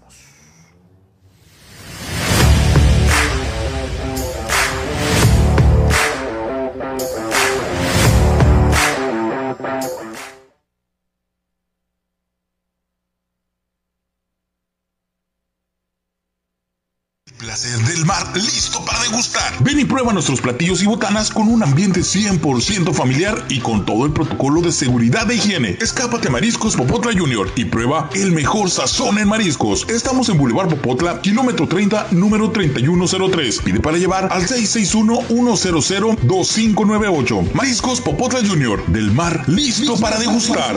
Placer del mar listo para degustar. Ven y prueba nuestros platillos y botanas con un ambiente 100% familiar y con todo el protocolo de seguridad de higiene. Escápate a Mariscos Popotla Junior y prueba el mejor sazón en mariscos. Estamos en Boulevard Popotla, kilómetro 30, número 3103. Pide para llevar al 661-100-2598. Mariscos Popotla Junior, del mar listo para degustar.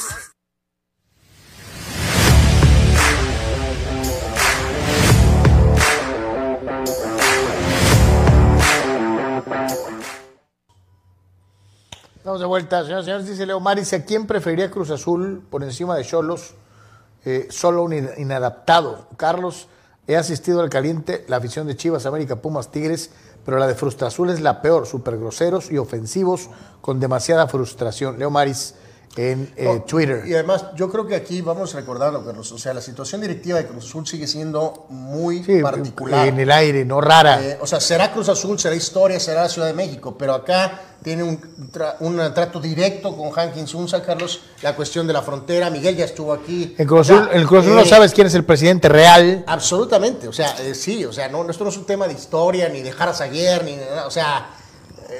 Estamos de vuelta, señoras y señores. Dice Leo Maris, ¿a quién preferiría Cruz Azul por encima de Cholos? Eh, solo un in- inadaptado. Carlos, he asistido al caliente, la afición de Chivas, América, Pumas, Tigres, pero la de Frustra Azul es la peor, súper groseros y ofensivos con demasiada frustración. Leo Maris en eh, No, Twitter. Y además, yo creo que aquí vamos recordando, Carlos, o sea, la situación directiva de Cruz Azul sigue siendo muy Sí, particular. en el aire, no rara. Eh, o sea, será Cruz Azul, será historia, será Ciudad de México, pero acá tiene un, tra- un trato directo con Hankins Unza, Carlos, la cuestión de la frontera. Miguel ya estuvo aquí. En Cruz Azul, en Cruz Azul no eh, sabes quién es el presidente real. Absolutamente, o sea, sí, o sea, no, esto no es un tema de historia, ni de Jara Saguer, ni nada, o sea,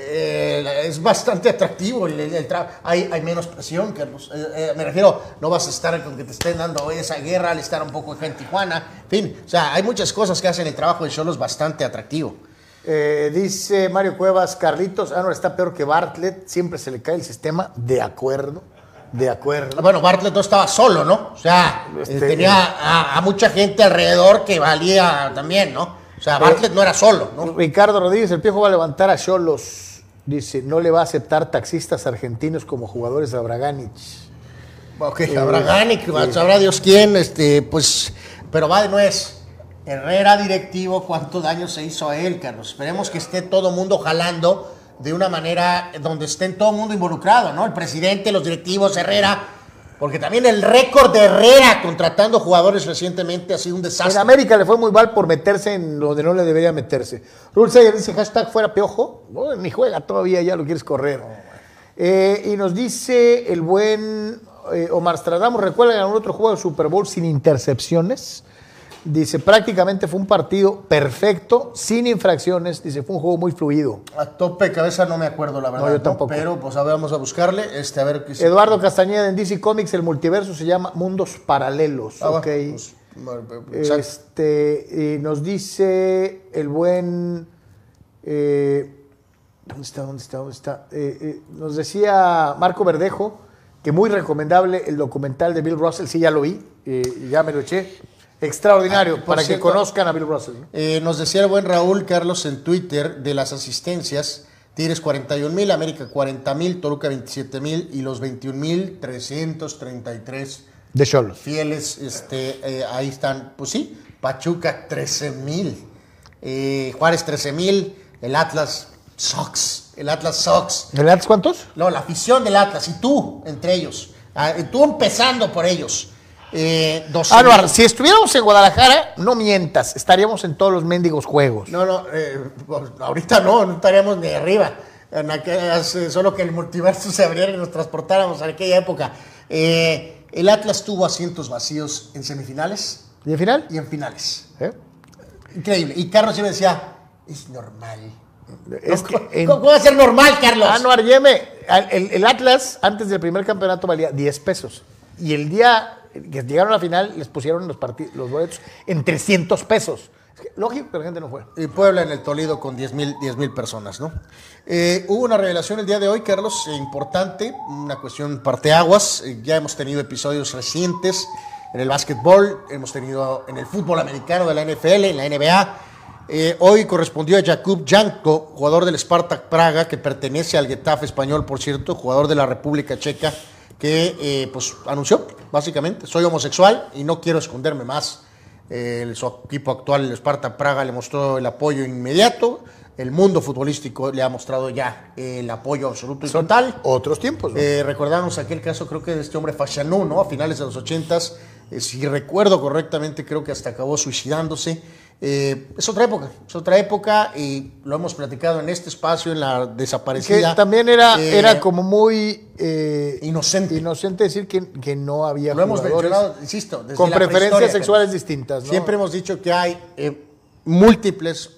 eh, es bastante atractivo, el, el- hay, hay menos presión, Carlos. Eh, eh, me refiero, no vas a estar con que te estén dando esa guerra al estar un poco acá en Tijuana, en fin, o sea, hay muchas cosas que hacen el trabajo de Cholos bastante atractivo. Eh, dice Mario Cuevas, Carlitos, ah, no, está peor que Bartlett, siempre se le cae el sistema, de acuerdo, de acuerdo. Bueno, Bartlett no estaba solo, ¿no? O sea, Este, tenía a, a mucha gente alrededor que valía también, ¿no? O sea, Bartlett no era solo, ¿no? Ricardo Rodríguez, el Piojo va a levantar a Cholos, dice, no le va a aceptar taxistas argentinos como jugadores de Braganich. Ok, Ganic, sabrá Dios quién, este, pues, pero va de nuez. Herrera directivo, cuánto daño se hizo a él, Carlos. Esperemos que esté todo mundo jalando de una manera donde estén todo el mundo involucrado, ¿no? El presidente, los directivos, Herrera, porque también el récord de Herrera contratando jugadores recientemente ha sido un En desastre. América le fue muy mal por meterse en donde no le debería meterse. Rulseyer dice hashtag fuera piojo. No, ni juega todavía, ya lo quieres correr. Eh, y nos dice el buen eh, Omar Stradamos, ¿recuerdan algún otro juego de Super Bowl sin intercepciones? Dice, prácticamente fue un partido perfecto, sin infracciones. Dice, fue un juego muy fluido. A tope de cabeza no me acuerdo, la verdad. yo tampoco. Pero, pues, a ver, vamos a buscarle, este, a ver qué se- Eduardo Castañeda en DC Comics, el multiverso se llama Mundos Paralelos. Ah, ok. pues, bueno, exacto. Este, y nos dice el buen. eh, ¿Dónde está? ¿Dónde está? ¿Dónde está? Eh, eh, nos decía Marco Verdejo que muy recomendable el documental de Bill Russell. Sí, ya lo vi, ya me lo eché. Extraordinario, Ah, para cierto, que conozcan a Bill Russell. ¿no? Eh, nos decía el buen Raúl Carlos en Twitter de las asistencias. Tigres 41 mil, América 40 mil, Toluca 27 mil y los 21 mil 333 De Cholos. fieles. Este, eh, ahí están, pues sí, Pachuca 13 mil, eh, Juárez 13 mil, el Atlas Sox, el Atlas Sox. ¿El Atlas cuántos? No, la afición del Atlas y tú entre ellos. Ah, tú empezando por ellos. Eh, 12 Anuar, mil. si estuviéramos en Guadalajara, no mientas, estaríamos en todos los mendigos juegos. No, no, eh, pues, ahorita no, no estaríamos ni arriba. En aquellas, eh, solo que el multiverso se abriera y nos transportáramos a aquella época. Eh, El Atlas tuvo asientos vacíos en semifinales ¿Y al final? y en finales. Increíble. Y Carlos siempre decía, es normal. Es ¿Cómo, en- cómo va a ser normal, Carlos? Ah, no, Yeme, el, el Atlas antes del primer campeonato valía 10 pesos. Y el día llegaron a la final les pusieron los, los boletos en 300 pesos. Lógico que la gente no fue. Y Puebla en el Toledo con 10 mil personas, ¿no? Eh, hubo una revelación el día de hoy, Carlos, eh, importante, una cuestión parteaguas. Eh, ya hemos tenido episodios recientes en el básquetbol, hemos tenido en el fútbol americano de la NFL, en la NBA. Hoy correspondió a Jakub Janko, jugador del Spartak Praga, que pertenece al Getafe español, por cierto, jugador de la República Checa, que pues anunció, básicamente, soy homosexual y no quiero esconderme más. El, su equipo actual, el Sparta Praga, le mostró el apoyo inmediato. El mundo futbolístico le ha mostrado ya el apoyo absoluto y total. Otros tiempos, ¿no? Eh, recordamos aquel caso, creo que de este hombre Fashanú, ¿no? A finales de los ochentas. Eh, si recuerdo correctamente, creo que hasta acabó suicidándose. Eh, es otra época, es otra época y lo hemos platicado en este espacio, en la que desaparecida. también era, Eh, era como muy eh, inocente. inocente decir que, que no había Lo hemos mencionado, insisto, desde con la preferencias sexuales distintas. ¿no? Siempre hemos dicho que hay múltiples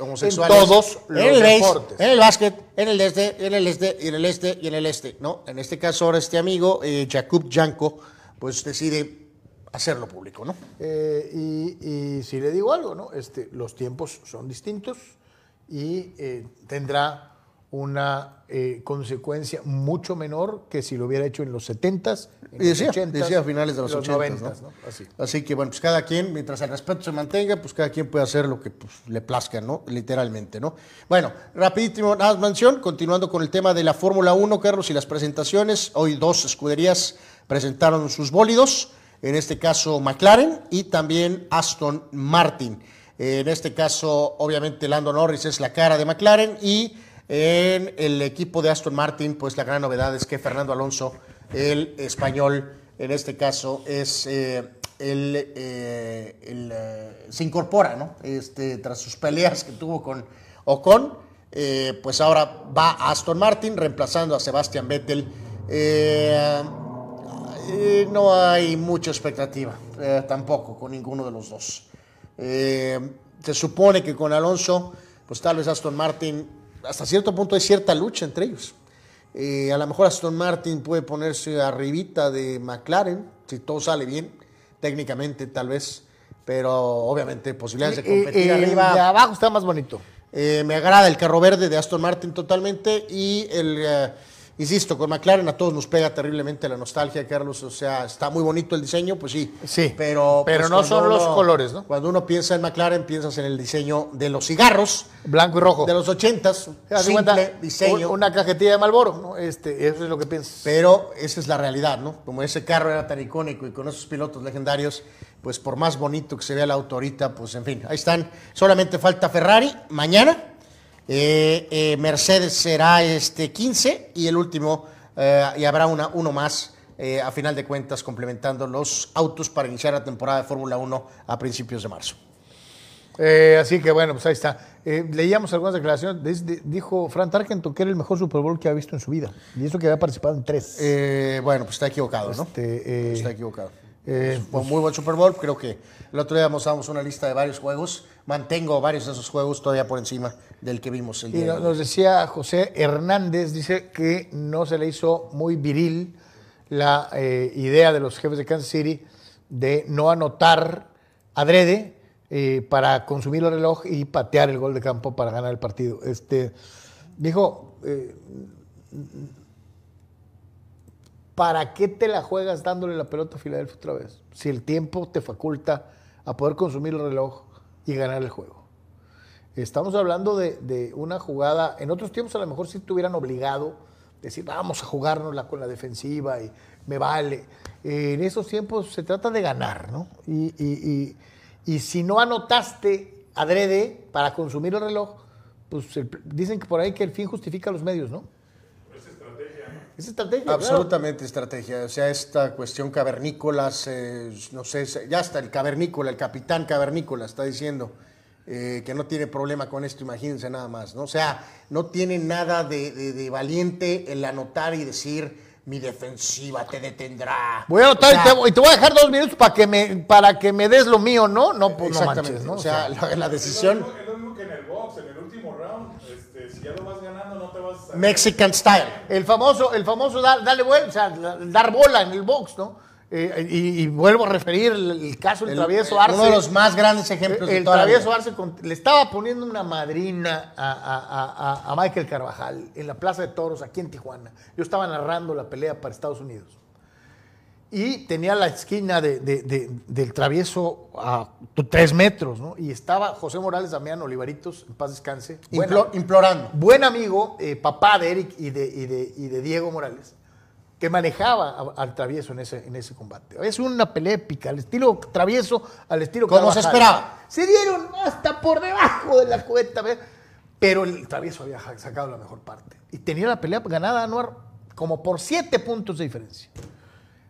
homosexuales. En todos en los el deportes. En el básquet, en el este, en el este, y en el este, y en el este. ¿no? En este caso, ahora este amigo, Jakub Janko, pues decide hacerlo público, ¿no? Eh, y, y si le digo algo, ¿no? Este, los tiempos son distintos y eh, tendrá una eh, consecuencia mucho menor que si lo hubiera hecho en los 70s, en Y decía, los 80s, decía a finales de los, en 80, 90s, ¿no? Así. Así que bueno, pues cada quien, mientras el respeto se mantenga, pues cada quien puede hacer lo que pues, le plazca, ¿no? Literalmente, ¿no? Bueno, rapidísimo, nada más mención, continuando con el tema de la Fórmula 1, Carlos, y las presentaciones. Hoy dos escuderías presentaron sus bólidos, en este caso McLaren y también Aston Martin. En este caso, obviamente, Lando Norris es la cara de McLaren y en el equipo de Aston Martin, pues la gran novedad es que Fernando Alonso, el español, en este caso, es eh, eh, eh, se incorpora, ¿no? Este, tras sus peleas que tuvo con Ocon, eh, pues ahora va a Aston Martin reemplazando a Sebastian Vettel. Eh, no hay mucha expectativa, eh, tampoco con ninguno de los dos. Eh, se supone que con Alonso, pues tal vez Aston Martin, hasta cierto punto hay cierta lucha entre ellos. A lo mejor Aston Martin puede ponerse arribita de McLaren, si todo sale bien, técnicamente tal vez, pero obviamente posibilidades de competir arriba. de abajo está más bonito. Eh, me agrada el carro verde de Aston Martin totalmente y el, eh, insisto, con McLaren a todos nos pega terriblemente la nostalgia, Carlos, o sea, está muy bonito el diseño, pues sí, Sí, pero, pero pues, no son los colores, ¿no? Cuando uno piensa en McLaren, piensas en el diseño de los cigarros Blanco y rojo. de los ochentas, simple cuenta, diseño, un- Una cajetilla de Malboro, ¿no? Este, eso es lo que piensas. pero esa es la realidad, ¿no? Como ese carro era tan icónico y con esos pilotos legendarios, pues por más bonito que se vea el auto ahorita, pues en fin, ahí están. Solamente falta Ferrari mañana. Eh, eh, Mercedes será este 15 y el último, eh, y habrá una, uno más a final de cuentas complementando los autos para iniciar la temporada de Fórmula 1 a principios de marzo. Así que bueno, pues ahí está. Leíamos algunas declaraciones. Dijo Frank Tarkenton que era el mejor Super Bowl que ha visto en su vida. Y eso que había participado en tres. Bueno, pues está equivocado, ¿no? Este, eh, está equivocado. eh, Fue un muy buen Super Bowl. Creo que el otro día mostramos una lista de varios juegos. Mantengo varios de esos juegos todavía por encima del que vimos el Y día hoy. nos decía José Hernández, dice que no se le hizo muy viril la eh, idea de los jefes de Kansas City de no anotar adrede eh, para consumir el reloj y patear el gol de campo para ganar el partido. Este, dijo, eh, ¿para qué te la juegas dándole la pelota a Filadelfia otra vez? Si el tiempo te faculta a poder consumir el reloj y ganar el juego. Estamos hablando de, de una jugada, en otros tiempos a lo mejor sí te hubieran obligado, decir, vamos a jugárnosla con la defensiva y me vale. Eh, en esos tiempos se trata de ganar, ¿no? Y, y- y- y si no anotaste adrede para consumir el reloj, pues el- dicen que por ahí que el fin justifica los medios, ¿no? Es estrategia. claro. Absolutamente estrategia. O sea, esta cuestión cavernícola, se- no sé, ya está el cavernícola, el capitán cavernícola está diciendo eh, que no tiene problema con esto, imagínense nada más, ¿no? O sea, no tiene nada de, de- de valiente el anotar y decir, mi defensiva te detendrá. Voy a anotar O sea, y, te, y te voy a dejar dos minutos para que me, para que me des lo mío, ¿no? No, pues no Exactamente. manches, ¿no? O sea, la, la Es decisión lo, mismo, es lo mismo que en el box, en el último round. Este, si ya lo vas ganando, no te vas a. Mexican style. El famoso, el famoso dar, darle vuelta, o sea, dar bola en el box, ¿no? Eh, y, y vuelvo a referir el, el caso del El- travieso el- Arce. uno de los más grandes ejemplos de El toda la travieso vida. Arce con- le estaba poniendo una madrina a, a- a- a- Michael Carvajal en la Plaza de Toros aquí en Tijuana. Yo estaba narrando la pelea para Estados Unidos. Y tenía la esquina de- de- de- del travieso a tres metros, ¿no? Y estaba José Morales Damián Olivaritos, en paz descanse. buen Implo- implorando. buen amigo, eh, papá de Eric y de, y de- y de Diego Morales, que manejaba a- al travieso en ese, en ese combate. Es una pelea épica, al estilo travieso, al estilo Como se esperaba. Se dieron hasta por debajo de la cuenta, pero el travieso había sacado la mejor parte. Y tenía la pelea ganada Anuar como por siete puntos de diferencia.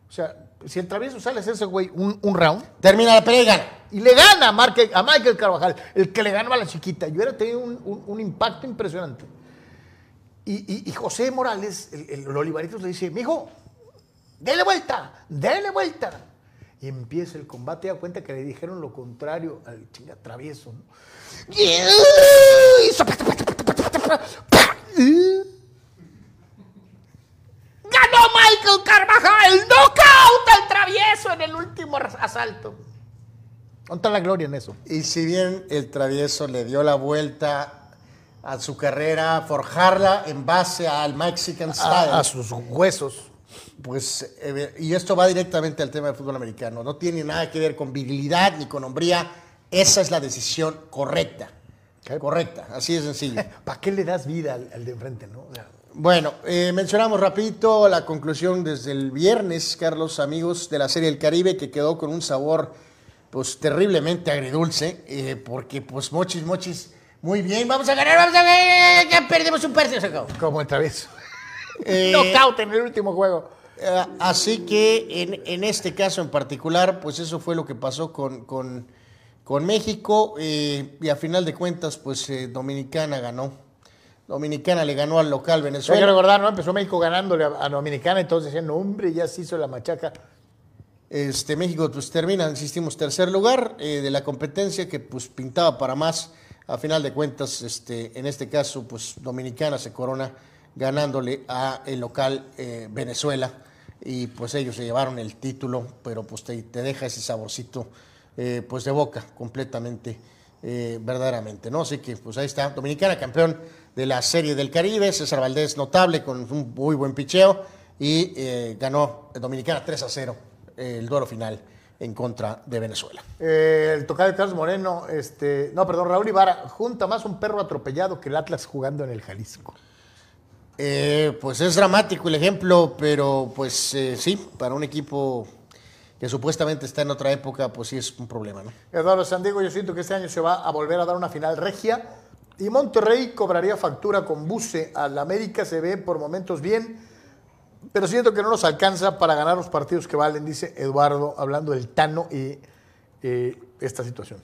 O sea, si el travieso sale a hacerse, güey, un, un round, Termina la pelea y gana. y le gana a, Marque- a Michael Carvajal, el que le ganó a la chiquita. Yo hubiera tenido un, un- un impacto impresionante. Y, y- y José Morales, el, el, el Olivaritos, le dice, mijo, dele vuelta, dele vuelta. Y empieza el combate, da cuenta que le dijeron lo contrario al chinga travieso. ¿no? Ganó Michael Carvajal, knockout al travieso en el último asalto. ¿Dónde está la gloria en eso? Y si bien el travieso le dio la vuelta a su carrera, forjarla en base al Mexican Style. A, a sus huesos. Pues, eh, y esto va directamente al tema del fútbol americano. No tiene nada que ver con virilidad ni con hombría. Esa es la decisión correcta. Correcta, así de sencillo. ¿Para qué le das vida al, al de enfrente, no? O sea, Bueno, eh, mencionamos rapidito la conclusión desde el viernes, Carlos, amigos de la Serie del Caribe, que quedó con un sabor pues terriblemente agridulce, eh, porque pues mochis, mochis, muy bien, vamos a ganar, vamos a ganar, ya perdimos un partido, se acabó. como el travieso. Eh, Knockout en el último juego. Eh, así que en, en este caso en particular, pues eso fue lo que pasó con, con, con México eh, y a final de cuentas, pues eh, Dominicana ganó. Dominicana le ganó al local Hay que Venezuela. recordar, ¿no? Empezó México ganándole a, a Dominicana, entonces decían, no, hombre, ya se hizo la machaca. Este, México pues termina, insistimos, tercer lugar eh, de la competencia que pues pintaba para más. A final de cuentas, este, en este caso, pues Dominicana se corona ganándole a el local eh, Venezuela. Y pues ellos se llevaron el título, pero pues te, te deja ese saborcito eh, pues de boca completamente, eh, verdaderamente, ¿no? Así que pues ahí está, Dominicana campeón de la Serie del Caribe, César Valdés notable con un muy buen picheo. Y ganó Dominicana 3 a 0 eh, el duelo final en contra de Venezuela. Eh, el tocayo Carlos Moreno, este, no, perdón, Raúl Ibarra, junta más un perro atropellado que el Atlas jugando en el Jalisco. Eh, pues es dramático el ejemplo, pero pues eh, sí, para un equipo que supuestamente está en otra época, pues sí es un problema, ¿no? Eduardo Sandiego, yo siento que este año se va a volver a dar una final regia y Monterrey cobraría factura con Buce. Al América se ve por momentos bien, pero siento que no nos alcanza para ganar los partidos que valen, dice Eduardo, hablando del Tano y eh, esta situación.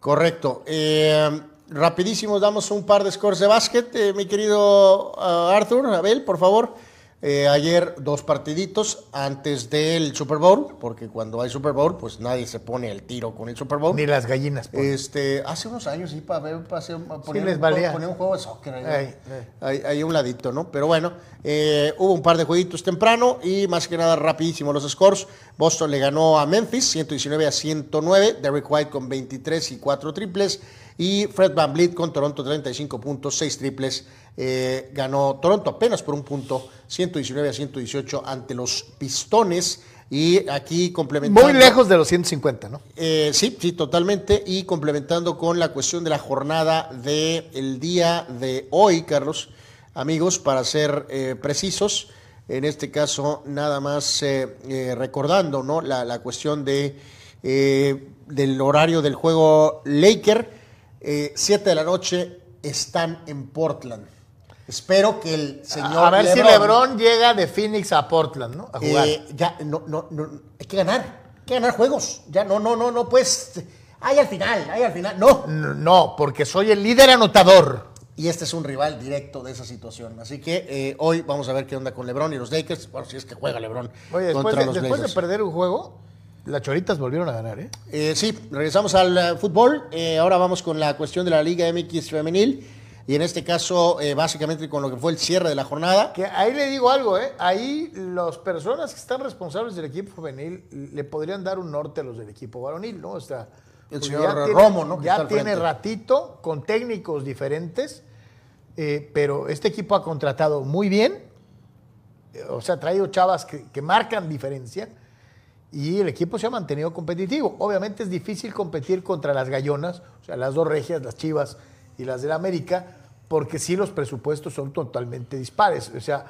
Correcto. Eh, rapidísimo, damos un par de scores de básquet, eh, mi querido ah, Arthur, Abel, por favor. Eh, ayer dos partiditos antes del Super Bowl, porque cuando hay Super Bowl, pues nadie se pone el tiro con el Super Bowl. Ni las gallinas. ponen. Este, hace unos años sí, para ver, para hacer, poner, les un, valía. poner un juego de soccer ahí, ahí- ahí un ladito, ¿no? Pero bueno, eh, hubo un par de jueguitos temprano y más que nada rapidísimo los scores. Boston le ganó a Memphis 119 a 109, Derrick White con 23 y 4 triples y Fred Van Vliet con Toronto 35 puntos, 6 triples. Eh, ganó Toronto apenas por un punto, 119 a 118 ante los Pistones y aquí complementando... Muy lejos de los 150, ¿no? Eh, sí, sí, totalmente. Y complementando con la cuestión de la jornada del día de hoy, Carlos, amigos, para ser eh, precisos, en este caso nada más eh, eh, recordando ¿no? la, la cuestión de, eh, del horario del juego Laker, 7 de la noche están en Portland. Espero que el señor... a ver si LeBron llega de Phoenix a Portland, ¿no? A jugar. Eh, ya, no, no, no, hay que ganar, hay que ganar juegos. Ya, no, no, no, no, pues, ahí al final, ahí al final, no. No, no, porque soy el líder anotador. y este es un rival directo de esa situación. Así que eh, hoy vamos a ver qué onda con LeBron y los Lakers. Bueno, si es que juega LeBron Oye, después, contra de, los después de Blazers. perder un juego, las choritas volvieron a ganar, ¿eh? Eh, sí, regresamos al eh, fútbol. Eh, ahora vamos con la cuestión de la Liga MX femenil. Y en este caso, eh, básicamente con lo que fue el cierre de la jornada. Que ahí le digo algo, ¿eh? Ahí las personas que están responsables del equipo femenil le podrían dar un norte a los del equipo varonil, ¿no? O sea, El señor tiene- Romo, ¿no? Que Ya tiene ratito con técnicos diferentes, eh, pero este equipo ha contratado muy bien, eh, o sea, ha traído chavas que, que marcan diferencia y el equipo se ha mantenido competitivo. Obviamente es difícil competir contra las gallonas, o sea, las dos regias, las chivas y las del América, porque sí los presupuestos son totalmente dispares. O sea,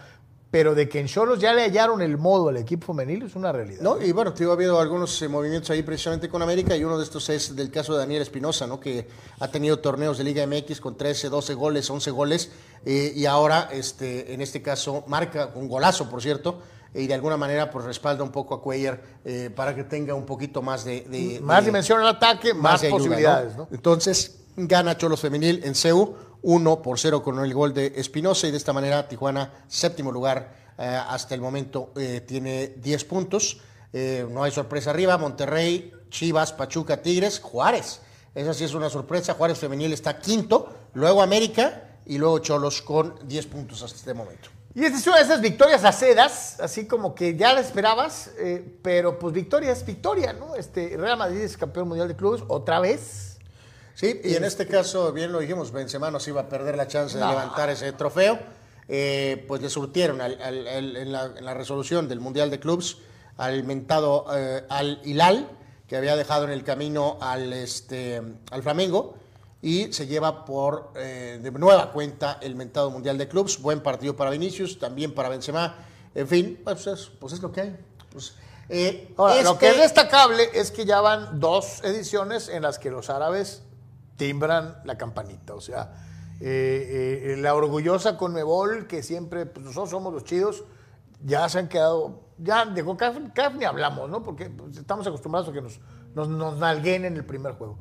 pero de que en Cholos ya le hallaron el modo al equipo femenil es una realidad. ¿no? Y bueno, te digo, ha habido algunos eh, movimientos ahí precisamente con América y uno de estos es del caso de Daniel Espinosa, ¿no? que ha tenido torneos de Liga MX con 13, 12 goles, 11 goles eh, y ahora este, en este caso marca un golazo, por cierto, y de alguna manera pues respalda un poco a Cuellar eh, para que tenga un poquito más de... de- más de- dimensión al ataque, más, ayuda, posibilidades. ¿no? ¿no? Entonces, gana Cholos Femenil en CEU, 1 por 0 con el gol de Espinosa y de esta manera Tijuana, séptimo lugar eh, hasta el momento, eh, tiene 10 puntos. Eh, no hay sorpresa arriba, Monterrey, Chivas, Pachuca, Tigres, Juárez. Esa sí es una sorpresa, Juárez Femenil está quinto, luego América y luego Cholos con 10 puntos hasta este momento. Y esta es una de esas victorias acedas, así como que ya la esperabas, pero pues victoria es victoria, ¿no? Este, Real Madrid es campeón mundial de clubes otra vez. Sí, y en este caso, bien lo dijimos, Benzema nos iba a perder la chance de No. levantar ese trofeo. Eh, pues le surtieron al- al- al- en, la, en la resolución del Mundial de Clubs al mentado eh, al Hilal, que había dejado en el camino al, este, al Flamengo, y se lleva por eh, de nueva cuenta el mentado Mundial de Clubs. Buen partido para Vinicius, también para Benzema. En fin, pues es, pues es lo que hay. Pues, lo que es destacable es que ya van dos ediciones en las que los árabes timbran la campanita. O sea, eh, eh, la orgullosa Conmebol, que siempre, pues nosotros somos los chidos, ya se han quedado, ya de CONCACAF CAF ni hablamos, ¿no? Porque pues, estamos acostumbrados a que nos, nos, nos nalguen en el primer juego.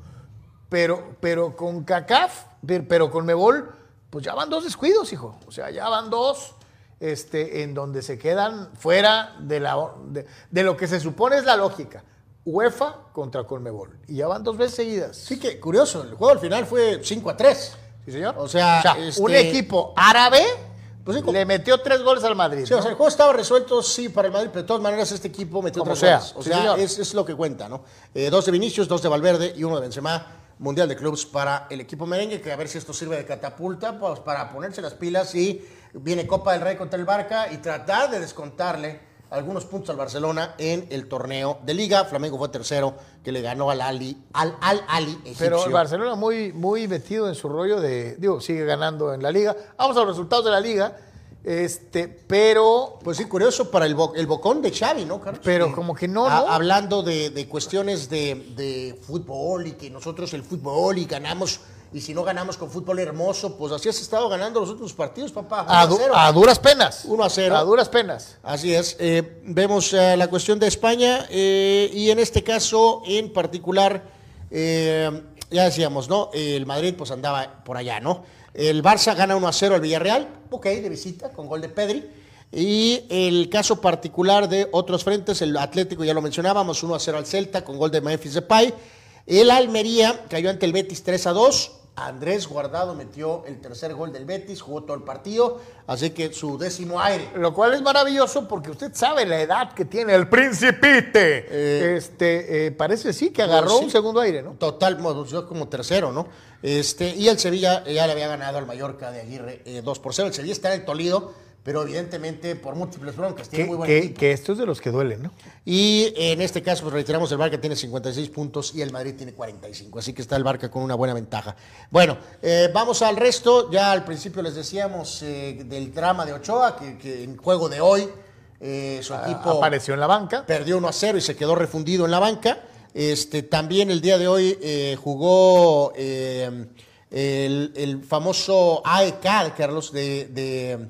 Pero, pero con CACAF, pero, pero con Mebol, pues ya van dos descuidos, hijo. O sea, ya van dos este, en donde se quedan fuera de, la, de, de lo que se supone es la lógica. UEFA contra Conmebol. Y ya van dos veces seguidas. Sí, que curioso, el juego al final fue 5 a 3. Sí, señor. O sea, O sea, este- un equipo árabe Pues sí, como- le metió tres goles al Madrid. Sí, o sea, el juego estaba resuelto, sí, para el Madrid, pero de todas maneras este equipo metió Como tres sea, goles. O sí, sea, es, es lo que cuenta, ¿no? Eh, dos de Vinicius, dos de Valverde y uno de Benzema. Mundial de Clubs para el equipo merengue, que a ver si esto sirve de catapulta, pues para ponerse las pilas y viene Copa del Rey contra el Barca y tratar de descontarle algunos puntos al Barcelona en el torneo de Liga. Flamengo fue tercero, que le ganó al Ali, al, al Ali Pero egipcio. el Barcelona muy, muy metido en su rollo de, digo, sigue ganando en la liga. Vamos a los resultados de la liga. Este, pero Pues sí, curioso para el, bo- el bocón de Xavi, ¿no, Carlos? Pero Eh, como que no, a- ¿no? Hablando de, de cuestiones de, de fútbol y que nosotros el fútbol y ganamos, y si no ganamos con fútbol hermoso, pues así has estado ganando los últimos partidos, papá. a, 1 du- cero. a duras penas. 1 a 0. A duras penas. Así es. Eh, vemos eh, la cuestión de España eh, y en este caso en particular, eh, ya decíamos, ¿no? El Madrid pues andaba por allá, ¿no? El Barça gana 1 a 0 al Villarreal, ok, de visita, con gol de Pedri. Y el caso particular de otros frentes, el Atlético ya lo mencionábamos, 1 a 0 al Celta con gol de Memphis Depay. El Almería cayó ante el Betis 3 a 2. Andrés Guardado metió el tercer gol del Betis, jugó todo el partido, así que su décimo aire. Lo cual es maravilloso porque usted sabe la edad que tiene el principite. Eh, este, eh, parece sí que agarró sí. un segundo aire, ¿no? Total, como tercero, ¿no? Este, y el Sevilla eh, ya le había ganado al Mallorca de Aguirre eh, 2 por 0. El Sevilla está en el Toledo, pero evidentemente por múltiples broncas. Tiene muy buen que- equipo. que esto es de los que duelen, ¿no? Y en este caso, pues reiteramos, el Barca tiene 56 puntos y el Madrid tiene 45. Así que está el Barca con una buena ventaja. Bueno, eh, vamos al resto. Ya al principio les decíamos eh, del drama de Ochoa, que, que en juego de hoy eh, su equipo Ah, Apareció en la banca. perdió 1 a 0 y se quedó refundido en la banca. Este, también el día de hoy jugó el, el famoso AEK, Carlos, de, de,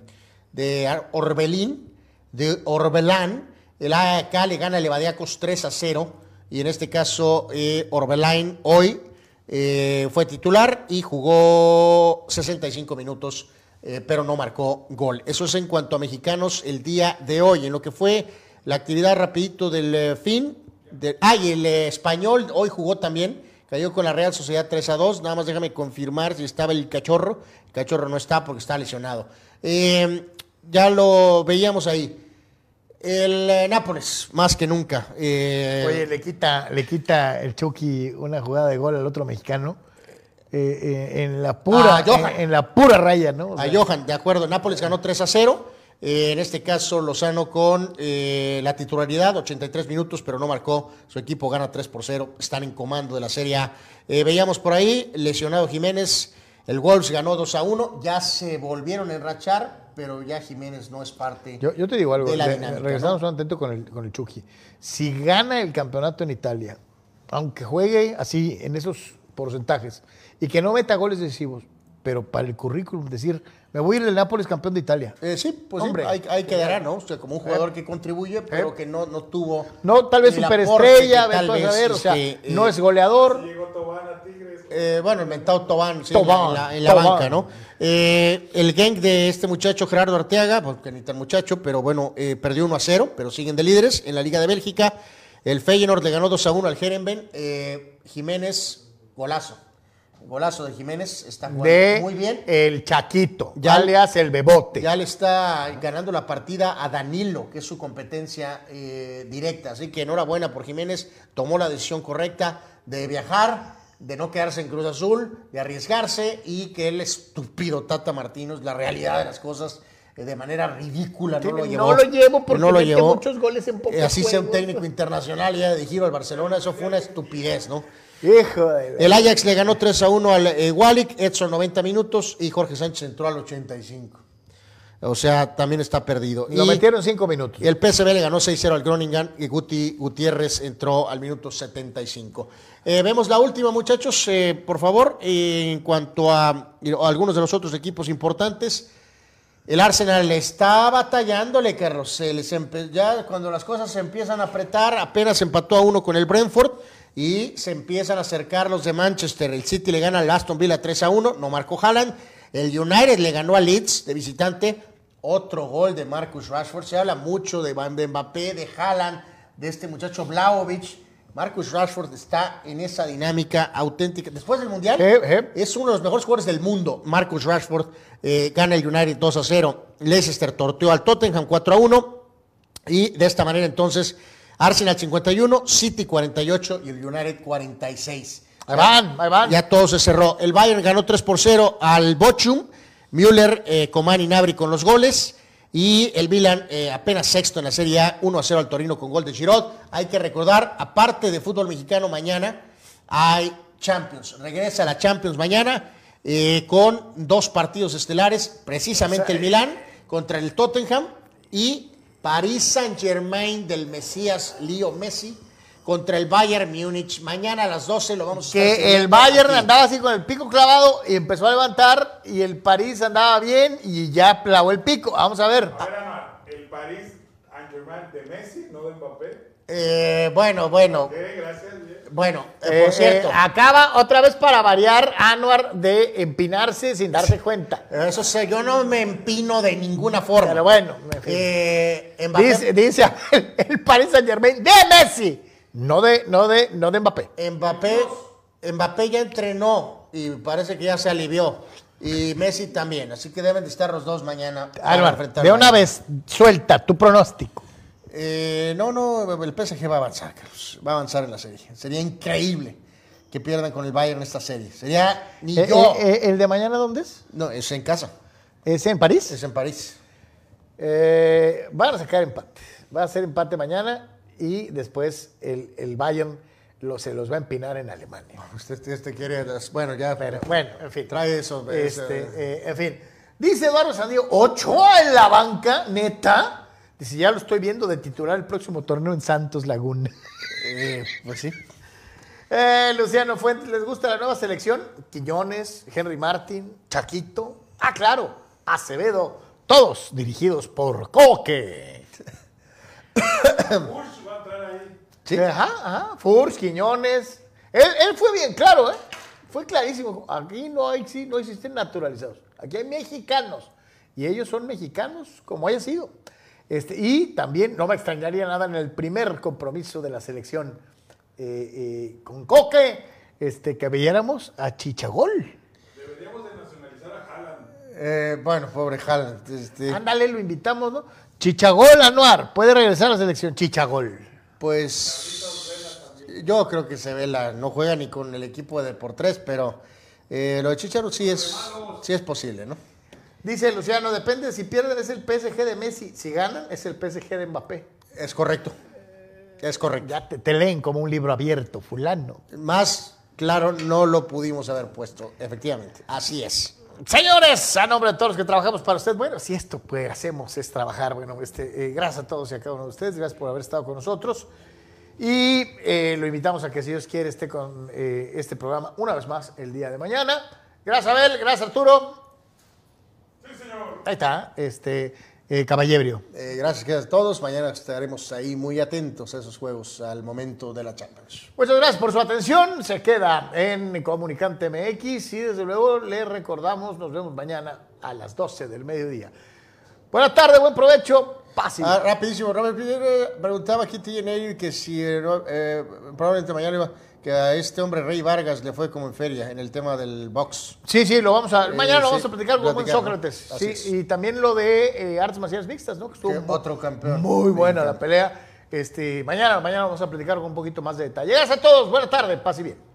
de Orbelín, de Orbelán. El AEK le gana a Levadiacos 3 a 0. Y en este caso, eh, Orbelán hoy eh, fue titular y jugó 65 minutos, eh, pero no marcó gol. Eso es en cuanto a mexicanos el día de hoy, en lo que fue la actividad rapidito del eh, fin. De, ah, y el español hoy jugó también, cayó con la Real Sociedad 3 a 2. Nada más déjame confirmar si estaba el cachorro. El cachorro no está porque está lesionado. Eh, ya lo veíamos ahí. El eh, Nápoles, más que nunca. Eh, Oye, le quita, le quita el Chucky una jugada de gol al otro mexicano. eh, eh, en la pura, Ah, en, en la pura raya, ¿no? O A sea, Johan, de acuerdo. Nápoles ganó 3 a 0. Eh, en este caso, Lozano con la titularidad, 83 minutos, pero no marcó. Su equipo gana 3 por 0. Están en comando de la Serie A. Veíamos por ahí, lesionado Jiménez. El Wolves ganó 2 a 1. Ya se volvieron a enrachar, pero ya Jiménez no es parte Yo, yo te digo algo, de la dinámica. regresamos ¿no? un atento con el, con el Chucky. Si gana el campeonato en Italia, aunque juegue así en esos porcentajes y que no meta goles decisivos, pero para el currículum decir, me voy a ir del Nápoles campeón de Italia. Eh, sí, pues sí, Hombre. ahí, ahí quedará, ¿no? O sea, como un jugador que contribuye, pero que no, no tuvo. No, tal vez el superestrella, tal vas a vez, ver, o sea, no eh, es goleador. Llegó Tobán a Tigres. Eh, bueno, el mentado Tobán, sí, Tobán, en la, en la Tobán. banca, ¿no? Eh, el gang de este muchacho, Gerardo Arteaga, porque ni tan muchacho, pero bueno, eh, perdió 1 a 0, pero siguen de líderes en la Liga de Bélgica. El Feyenoord le ganó 2 a 1 al Herenben. Eh, Jiménez, golazo. Golazo de Jiménez, está jugando de muy bien. el Chaquito, Ya- alias el Bebote. Ya le está ganando la partida a Danilo, que es su competencia eh, directa. Así que enhorabuena por Jiménez. Tomó la decisión correcta de viajar, de no quedarse en Cruz Azul, de arriesgarse y que el estúpido Tata Martínez, la realidad de las cosas, eh, de manera ridícula, no lo no llevó. lo llevo porque no lo llevó. muchos goles en pocos Eh, Así sea un técnico internacional ya de giro al Barcelona, eso fue una estupidez, ¿no? Hijo de... El Ajax le ganó 3 a 1 al eh, Walik, Edson 90 minutos y Jorge Sánchez entró al 85. O sea, también está perdido. Lo Y metieron cinco minutos. el PSV le ganó 6-0 al Groningen y Guti Gutiérrez entró al minuto 75. Eh, vemos la última, muchachos, eh, por favor, en cuanto a, algunos de los otros equipos importantes. El Arsenal está batallándole, Carlos. Se les ya cuando las cosas se empiezan a apretar, apenas empató a uno con el Brentford y se empiezan a acercar los de Manchester. El City le gana al Aston Villa 3 a 1, no marcó Haaland. El United le ganó a Leeds de visitante. Otro gol de Marcus Rashford. Se habla mucho de, de Mbappé, de Haaland, de este muchacho Vlaovic. Marcus Rashford está en esa dinámica auténtica. Después del Mundial, Eh, eh. es uno de los mejores jugadores del mundo. Marcus Rashford eh, gana el United 2 a 0. Leicester torteó al Tottenham 4 a 1. Y de esta manera entonces Arsenal 51, City 48 y el United 46. Ahí van, ahí van. Ya todo se cerró. El Bayern ganó 3 por 0 al Bochum. Müller, eh, Coman y Nabri con los goles. Y el Milan eh, apenas sexto en la Serie A, 1 a 0 al Torino con gol de Giroud. Hay que recordar, aparte de fútbol mexicano, mañana hay Champions. Regresa a la Champions mañana eh, con dos partidos estelares, precisamente el Milán contra el Tottenham y París Saint Germain del Mesías Leo Messi contra el Bayern Múnich. Mañana a las 12 lo vamos a estar que el Bayern aquí. andaba así con el pico clavado y empezó a levantar y el París andaba bien y ya clavó el pico. Vamos a ver. A ver, Ana, el París Saint-Germain de Messi, no de Mbappé. Eh, bueno, bueno, gracias. Bueno, eh, Eh, por cierto, eh, acaba otra vez para variar Anuar de empinarse sin darse cuenta. eso sé, yo no me empino de ninguna forma. Pero bueno, en fin. Eh, Mbappé, dice, dice el, el Paris Saint Germain de Messi, no de, no de, no de Mbappé. Mbappé, Mbappé ya entrenó y parece que ya se alivió. Y Messi también, así que deben de estar los dos mañana. Álvaro, de una vez, suelta tu pronóstico. Eh, no, no, el PSG va a avanzar, Carlos. Va a avanzar en la serie. Sería increíble que pierdan con el Bayern esta serie. Sería ni Eh, yo. eh, ¿El de mañana dónde es? no, es en casa. ¿Es en París? Es en París. Van a sacar empate. Va a ser empate mañana y después el, el Bayern lo- se los va a empinar en Alemania. Usted, este quiere. las- Bueno, ya. Pero bueno, en fin. Trae eso. Este, en fin. Dice Eduardo Sandío, Ochoa en la banca, neta. Dice, ya lo estoy viendo de titular el próximo torneo en Santos Laguna. eh, pues sí. Eh, Luciano Fuentes, ¿les gusta la nueva selección? Quiñones, Henry Martin, Chaquito. Ah, claro, Acevedo. Todos dirigidos por Coque. Bush va a entrar ahí. Sí. Ajá, ajá. Furs, Quiñones. Él, él fue bien claro, ¿eh? fue clarísimo. Aquí no, hay, sí, no existen naturalizados. Aquí hay mexicanos. Y ellos son mexicanos como haya sido. Este, y también no me extrañaría nada en el primer compromiso de la selección eh, eh, con Coque, este, que viéramos a Chichagol. Deberíamos de nacionalizar a Haaland. Eh, bueno, pobre Haaland. Este, Ándale, lo invitamos, ¿no? Chichagol Anuar, puede regresar a la selección. Chichagol. pues yo creo que se ve la, no juega ni con el equipo de por tres, pero eh, lo de Chicharo sí es, sí es posible, ¿no? Dice Luciano, depende si pierden es el PSG de Messi, si ganan es el PSG de Mbappé. Es correcto. Es correcto. Ya te, te leen como un libro abierto, fulano. Más claro no lo pudimos haber puesto, efectivamente. Así es. Señores, a nombre de todos los que trabajamos para usted, bueno, si esto pues hacemos es trabajar, bueno, este, eh, gracias a todos y a cada uno de ustedes, gracias por haber estado con nosotros y eh, lo invitamos a que si Dios quiere esté con eh, este programa una vez más el día de mañana. Gracias Abel, gracias Arturo. Señor. Ahí está, este, eh, Caballebrio. Eh, gracias a todos. Mañana estaremos ahí muy atentos a esos juegos al momento de la Champions. Muchas gracias por su atención. Se queda en Comunicante MX y desde luego le recordamos, nos vemos mañana a las 12 del mediodía. Buenas tardes, buen provecho. Y Ah, rapidísimo, Robert eh, preguntaba aquí TNA que si eh, eh, probablemente mañana iba, que a este hombre Rey Vargas le fue como en feria en el tema del box. Sí, sí, lo vamos a. Eh, mañana lo sí, vamos a platicar con platicar, ¿no? Sócrates. Así Sí, y también lo de eh, artes marciales mixtas, ¿no? Que estuvo otro campeón. Muy buena la pelea. Este, mañana, mañana vamos a platicar con un poquito más de detalle. Gracias a todos, buena tarde, paz y bien.